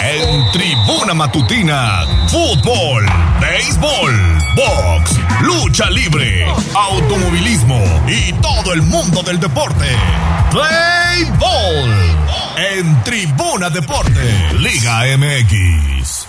En Tribuna Matutina, fútbol, béisbol, box, lucha libre, automovilismo y todo el mundo del deporte. Play Ball en Tribuna Deporte, Liga MX.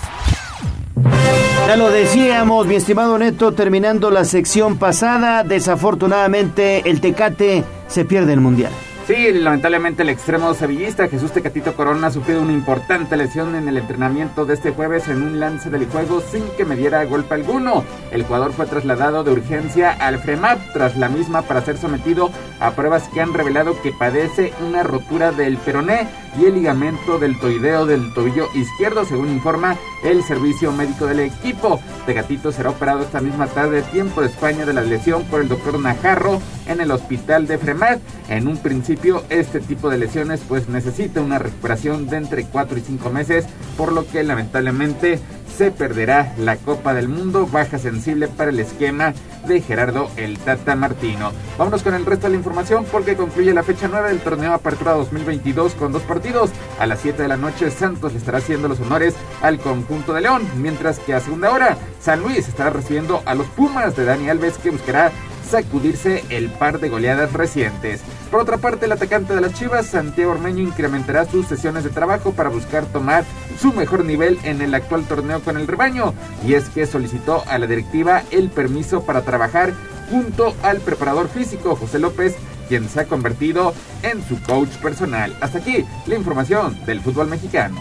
Ya lo decíamos, mi estimado Neto, terminando la sección pasada, desafortunadamente el Tecate se pierde el Mundial. Sí, lamentablemente el extremo sevillista Jesús Tecatito Corona ha sufrido una importante lesión en el entrenamiento de este jueves en un lance del juego sin que me diera golpe alguno. El jugador fue trasladado de urgencia al FREMAP tras la misma para ser sometido a pruebas que han revelado que padece una rotura del peroné y el ligamento deltoideo del tobillo izquierdo, según informa el servicio médico del equipo. Tecatito será operado esta misma tarde, tiempo de España, de la lesión por el doctor Najarro en el hospital de Fremat. En un principio, este tipo de lesiones pues necesita una recuperación de entre 4 y 5 meses, por lo que lamentablemente se perderá la Copa del Mundo, baja sensible para el esquema de Gerardo el Tata Martino. Vámonos con el resto de la información porque concluye la fecha 9 del torneo Apertura 2022 con dos partidos. A las 7 de la noche Santos le estará haciendo los honores al conjunto de León, mientras que a segunda hora San Luis estará recibiendo a los Pumas de Dani Alves que buscará sacudirse el par de goleadas recientes. Por otra parte, el atacante de las Chivas, Santiago Ormeño, incrementará sus sesiones de trabajo para buscar tomar su mejor nivel en el actual torneo con el rebaño. Y es que solicitó a la directiva el permiso para trabajar junto al preparador físico José López, quien se ha convertido en su coach personal. Hasta aquí la información del fútbol mexicano.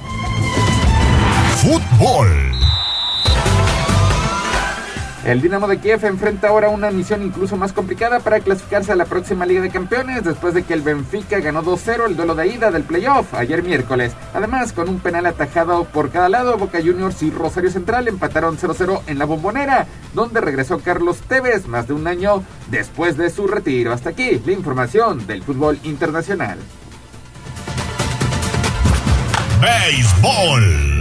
Fútbol. El Dinamo de Kiev enfrenta ahora una misión incluso más complicada para clasificarse a la próxima Liga de Campeones después de que el Benfica ganó 2-0 el duelo de ida del playoff ayer miércoles. Además, con un penal atajado por cada lado, Boca Juniors y Rosario Central empataron 0-0 en la bombonera, donde regresó Carlos Tevez más de un año después de su retiro. Hasta aquí la información del fútbol internacional. Béisbol.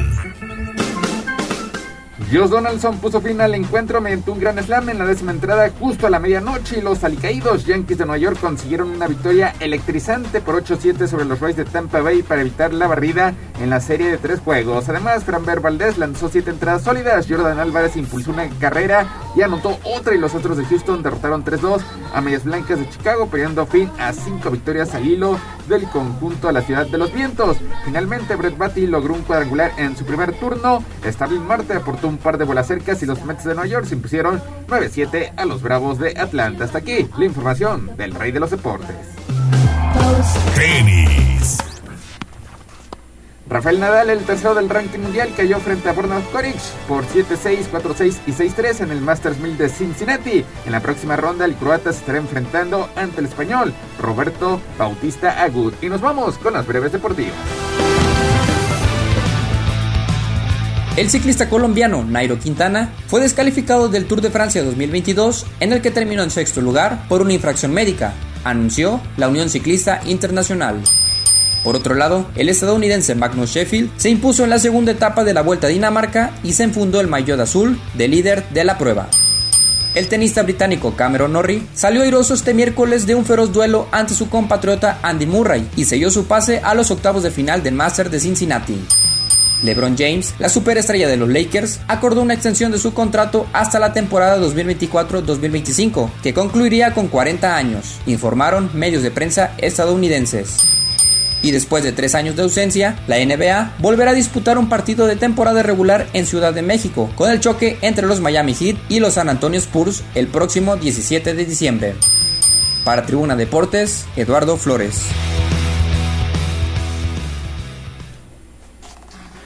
Josh Donaldson puso fin al encuentro mediante un gran slam en la décima entrada justo a la medianoche y los alicaídos Yankees de Nueva York consiguieron una victoria electrizante por 8-7 sobre los Rays de Tampa Bay para evitar la barrida en la serie de tres juegos. Además, Framber Valdez lanzó siete entradas sólidas, Jordan Álvarez impulsó una carrera y anotó otra y los otros de Houston derrotaron 3-2 a Medias Blancas de Chicago, poniendo fin a cinco victorias al hilo del conjunto a la ciudad de los vientos. Finalmente, Brett Batty logró un cuadrangular en su primer turno. Starling Marte aportó un par de bolas cercas y los Mets de Nueva York se impusieron 9-7 a los Bravos de Atlanta. Hasta aquí la información del rey de los deportes. Tenis. Rafael Nadal, el tercero del ranking mundial, cayó frente a Bernard Koric por 7-6, 4-6 y 6-3 en el Masters 1000 de Cincinnati. En la próxima ronda, el croata se estará enfrentando ante el español Roberto Bautista Agut. Y nos vamos con las breves deportivas. El ciclista colombiano Nairo Quintana fue descalificado del Tour de Francia 2022 en el que terminó en sexto lugar por una infracción médica, anunció la Unión Ciclista Internacional. Por otro lado, el estadounidense Magnus Sheffield se impuso en la segunda etapa de la Vuelta a Dinamarca y se enfundó el maillot azul de líder de la prueba. El tenista británico Cameron Norrie salió airoso este miércoles de un feroz duelo ante su compatriota Andy Murray y selló su pase a los octavos de final del Master de Cincinnati. LeBron James, la superestrella de los Lakers, acordó una extensión de su contrato hasta la temporada 2024-2025, que concluiría con 40 años, informaron medios de prensa estadounidenses. Y después de tres años de ausencia, la NBA volverá a disputar un partido de temporada regular en Ciudad de México, con el choque entre los Miami Heat y los San Antonio Spurs el próximo 17 de diciembre. Para Tribuna Deportes, Eduardo Flores.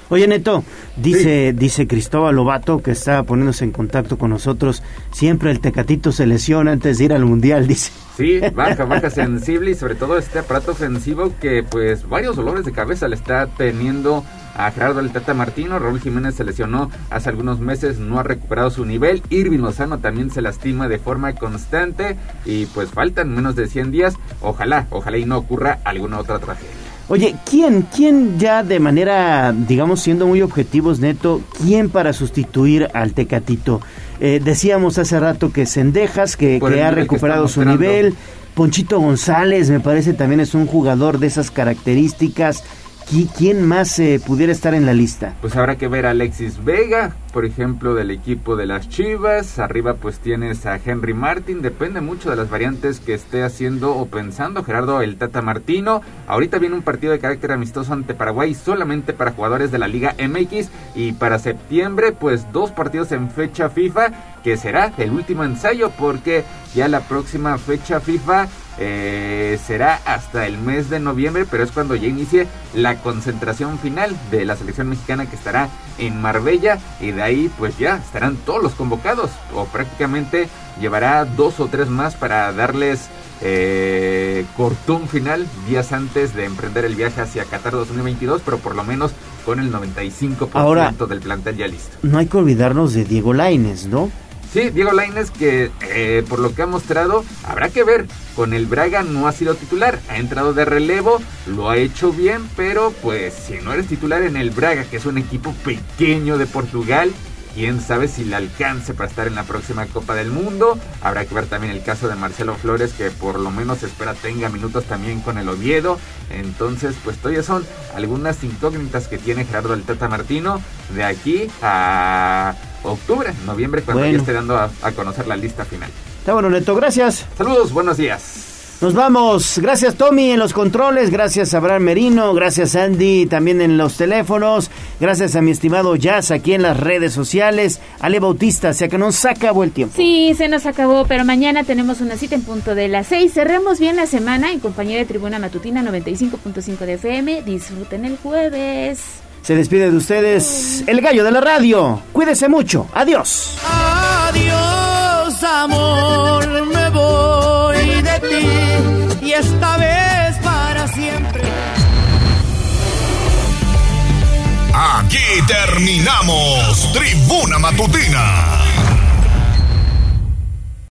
Oye, Neto, dice, dice Cristóbal Lobato, que está poniéndose en contacto con nosotros. Siempre el tecatito se lesiona antes de ir al mundial, dice. Sí, baja, baja sensible y sobre todo este aparato ofensivo que pues varios dolores de cabeza le está teniendo a Gerardo el Tata Martino. Raúl Jiménez se lesionó hace algunos meses, no ha recuperado su nivel. Irving Lozano también se lastima de forma constante y pues faltan menos de 100 días. Ojalá, ojalá y no ocurra alguna otra tragedia. Oye, ¿quién, quién ya de manera, digamos, siendo muy objetivos, Neto, quién para sustituir al Tecatito? Eh, decíamos hace rato que Sendejas, que, que ha que recuperado su mostrando. nivel. Ponchito González, me parece también es un jugador de esas características. ¿Qui- ¿Quién más eh, pudiera estar en la lista? Pues habrá que ver a Alexis Vega, por ejemplo, del equipo de las Chivas. Arriba pues tienes a Henry Martin. Depende mucho de las variantes que esté haciendo o pensando Gerardo el Tata Martino. Ahorita viene un partido de carácter amistoso ante Paraguay solamente para jugadores de la Liga MX. Y para septiembre pues dos partidos en fecha FIFA que será el último ensayo porque ya la próxima fecha FIFA eh, será hasta el mes de noviembre, pero es cuando ya inicie la concentración final de la selección mexicana que estará en Marbella y de ahí pues ya estarán todos los convocados o prácticamente llevará dos o tres más para darles eh, cortón final días antes de emprender el viaje hacia Qatar 2022, pero por lo menos con el 95% Ahora- del plantel ya listo. No hay que olvidarnos de Diego Laines, ¿no? Sí, Diego Lainez que eh, por lo que ha mostrado habrá que ver. Con el Braga no ha sido titular, ha entrado de relevo, lo ha hecho bien, pero pues si no eres titular en el Braga, que es un equipo pequeño de Portugal, quién sabe si le alcance para estar en la próxima Copa del Mundo. Habrá que ver también el caso de Marcelo Flores, que por lo menos espera tenga minutos también con el Oviedo. Entonces, pues todavía son algunas incógnitas que tiene Gerardo el Tata Martino de aquí a octubre, noviembre, cuando Bueno. ya esté dando a, a conocer la lista final. Está bueno, Neto, gracias. Saludos, buenos días. Nos vamos. Gracias Tommy en los controles, gracias a Abraham Merino, gracias Andy también en los teléfonos, gracias a mi estimado Jazz aquí en las redes sociales, Ale Bautista, se que nos acabó el tiempo. Sí, se nos acabó, pero mañana tenemos una cita en punto de las 6. Cerremos bien la semana en compañía de Tribuna Matutina 95.5 de FM. Disfruten el jueves. Se despide de ustedes el gallo de la radio. Cuídese mucho. Adiós. Adiós. amor me voy y esta vez para siempre. Aquí terminamos Tribuna Matutina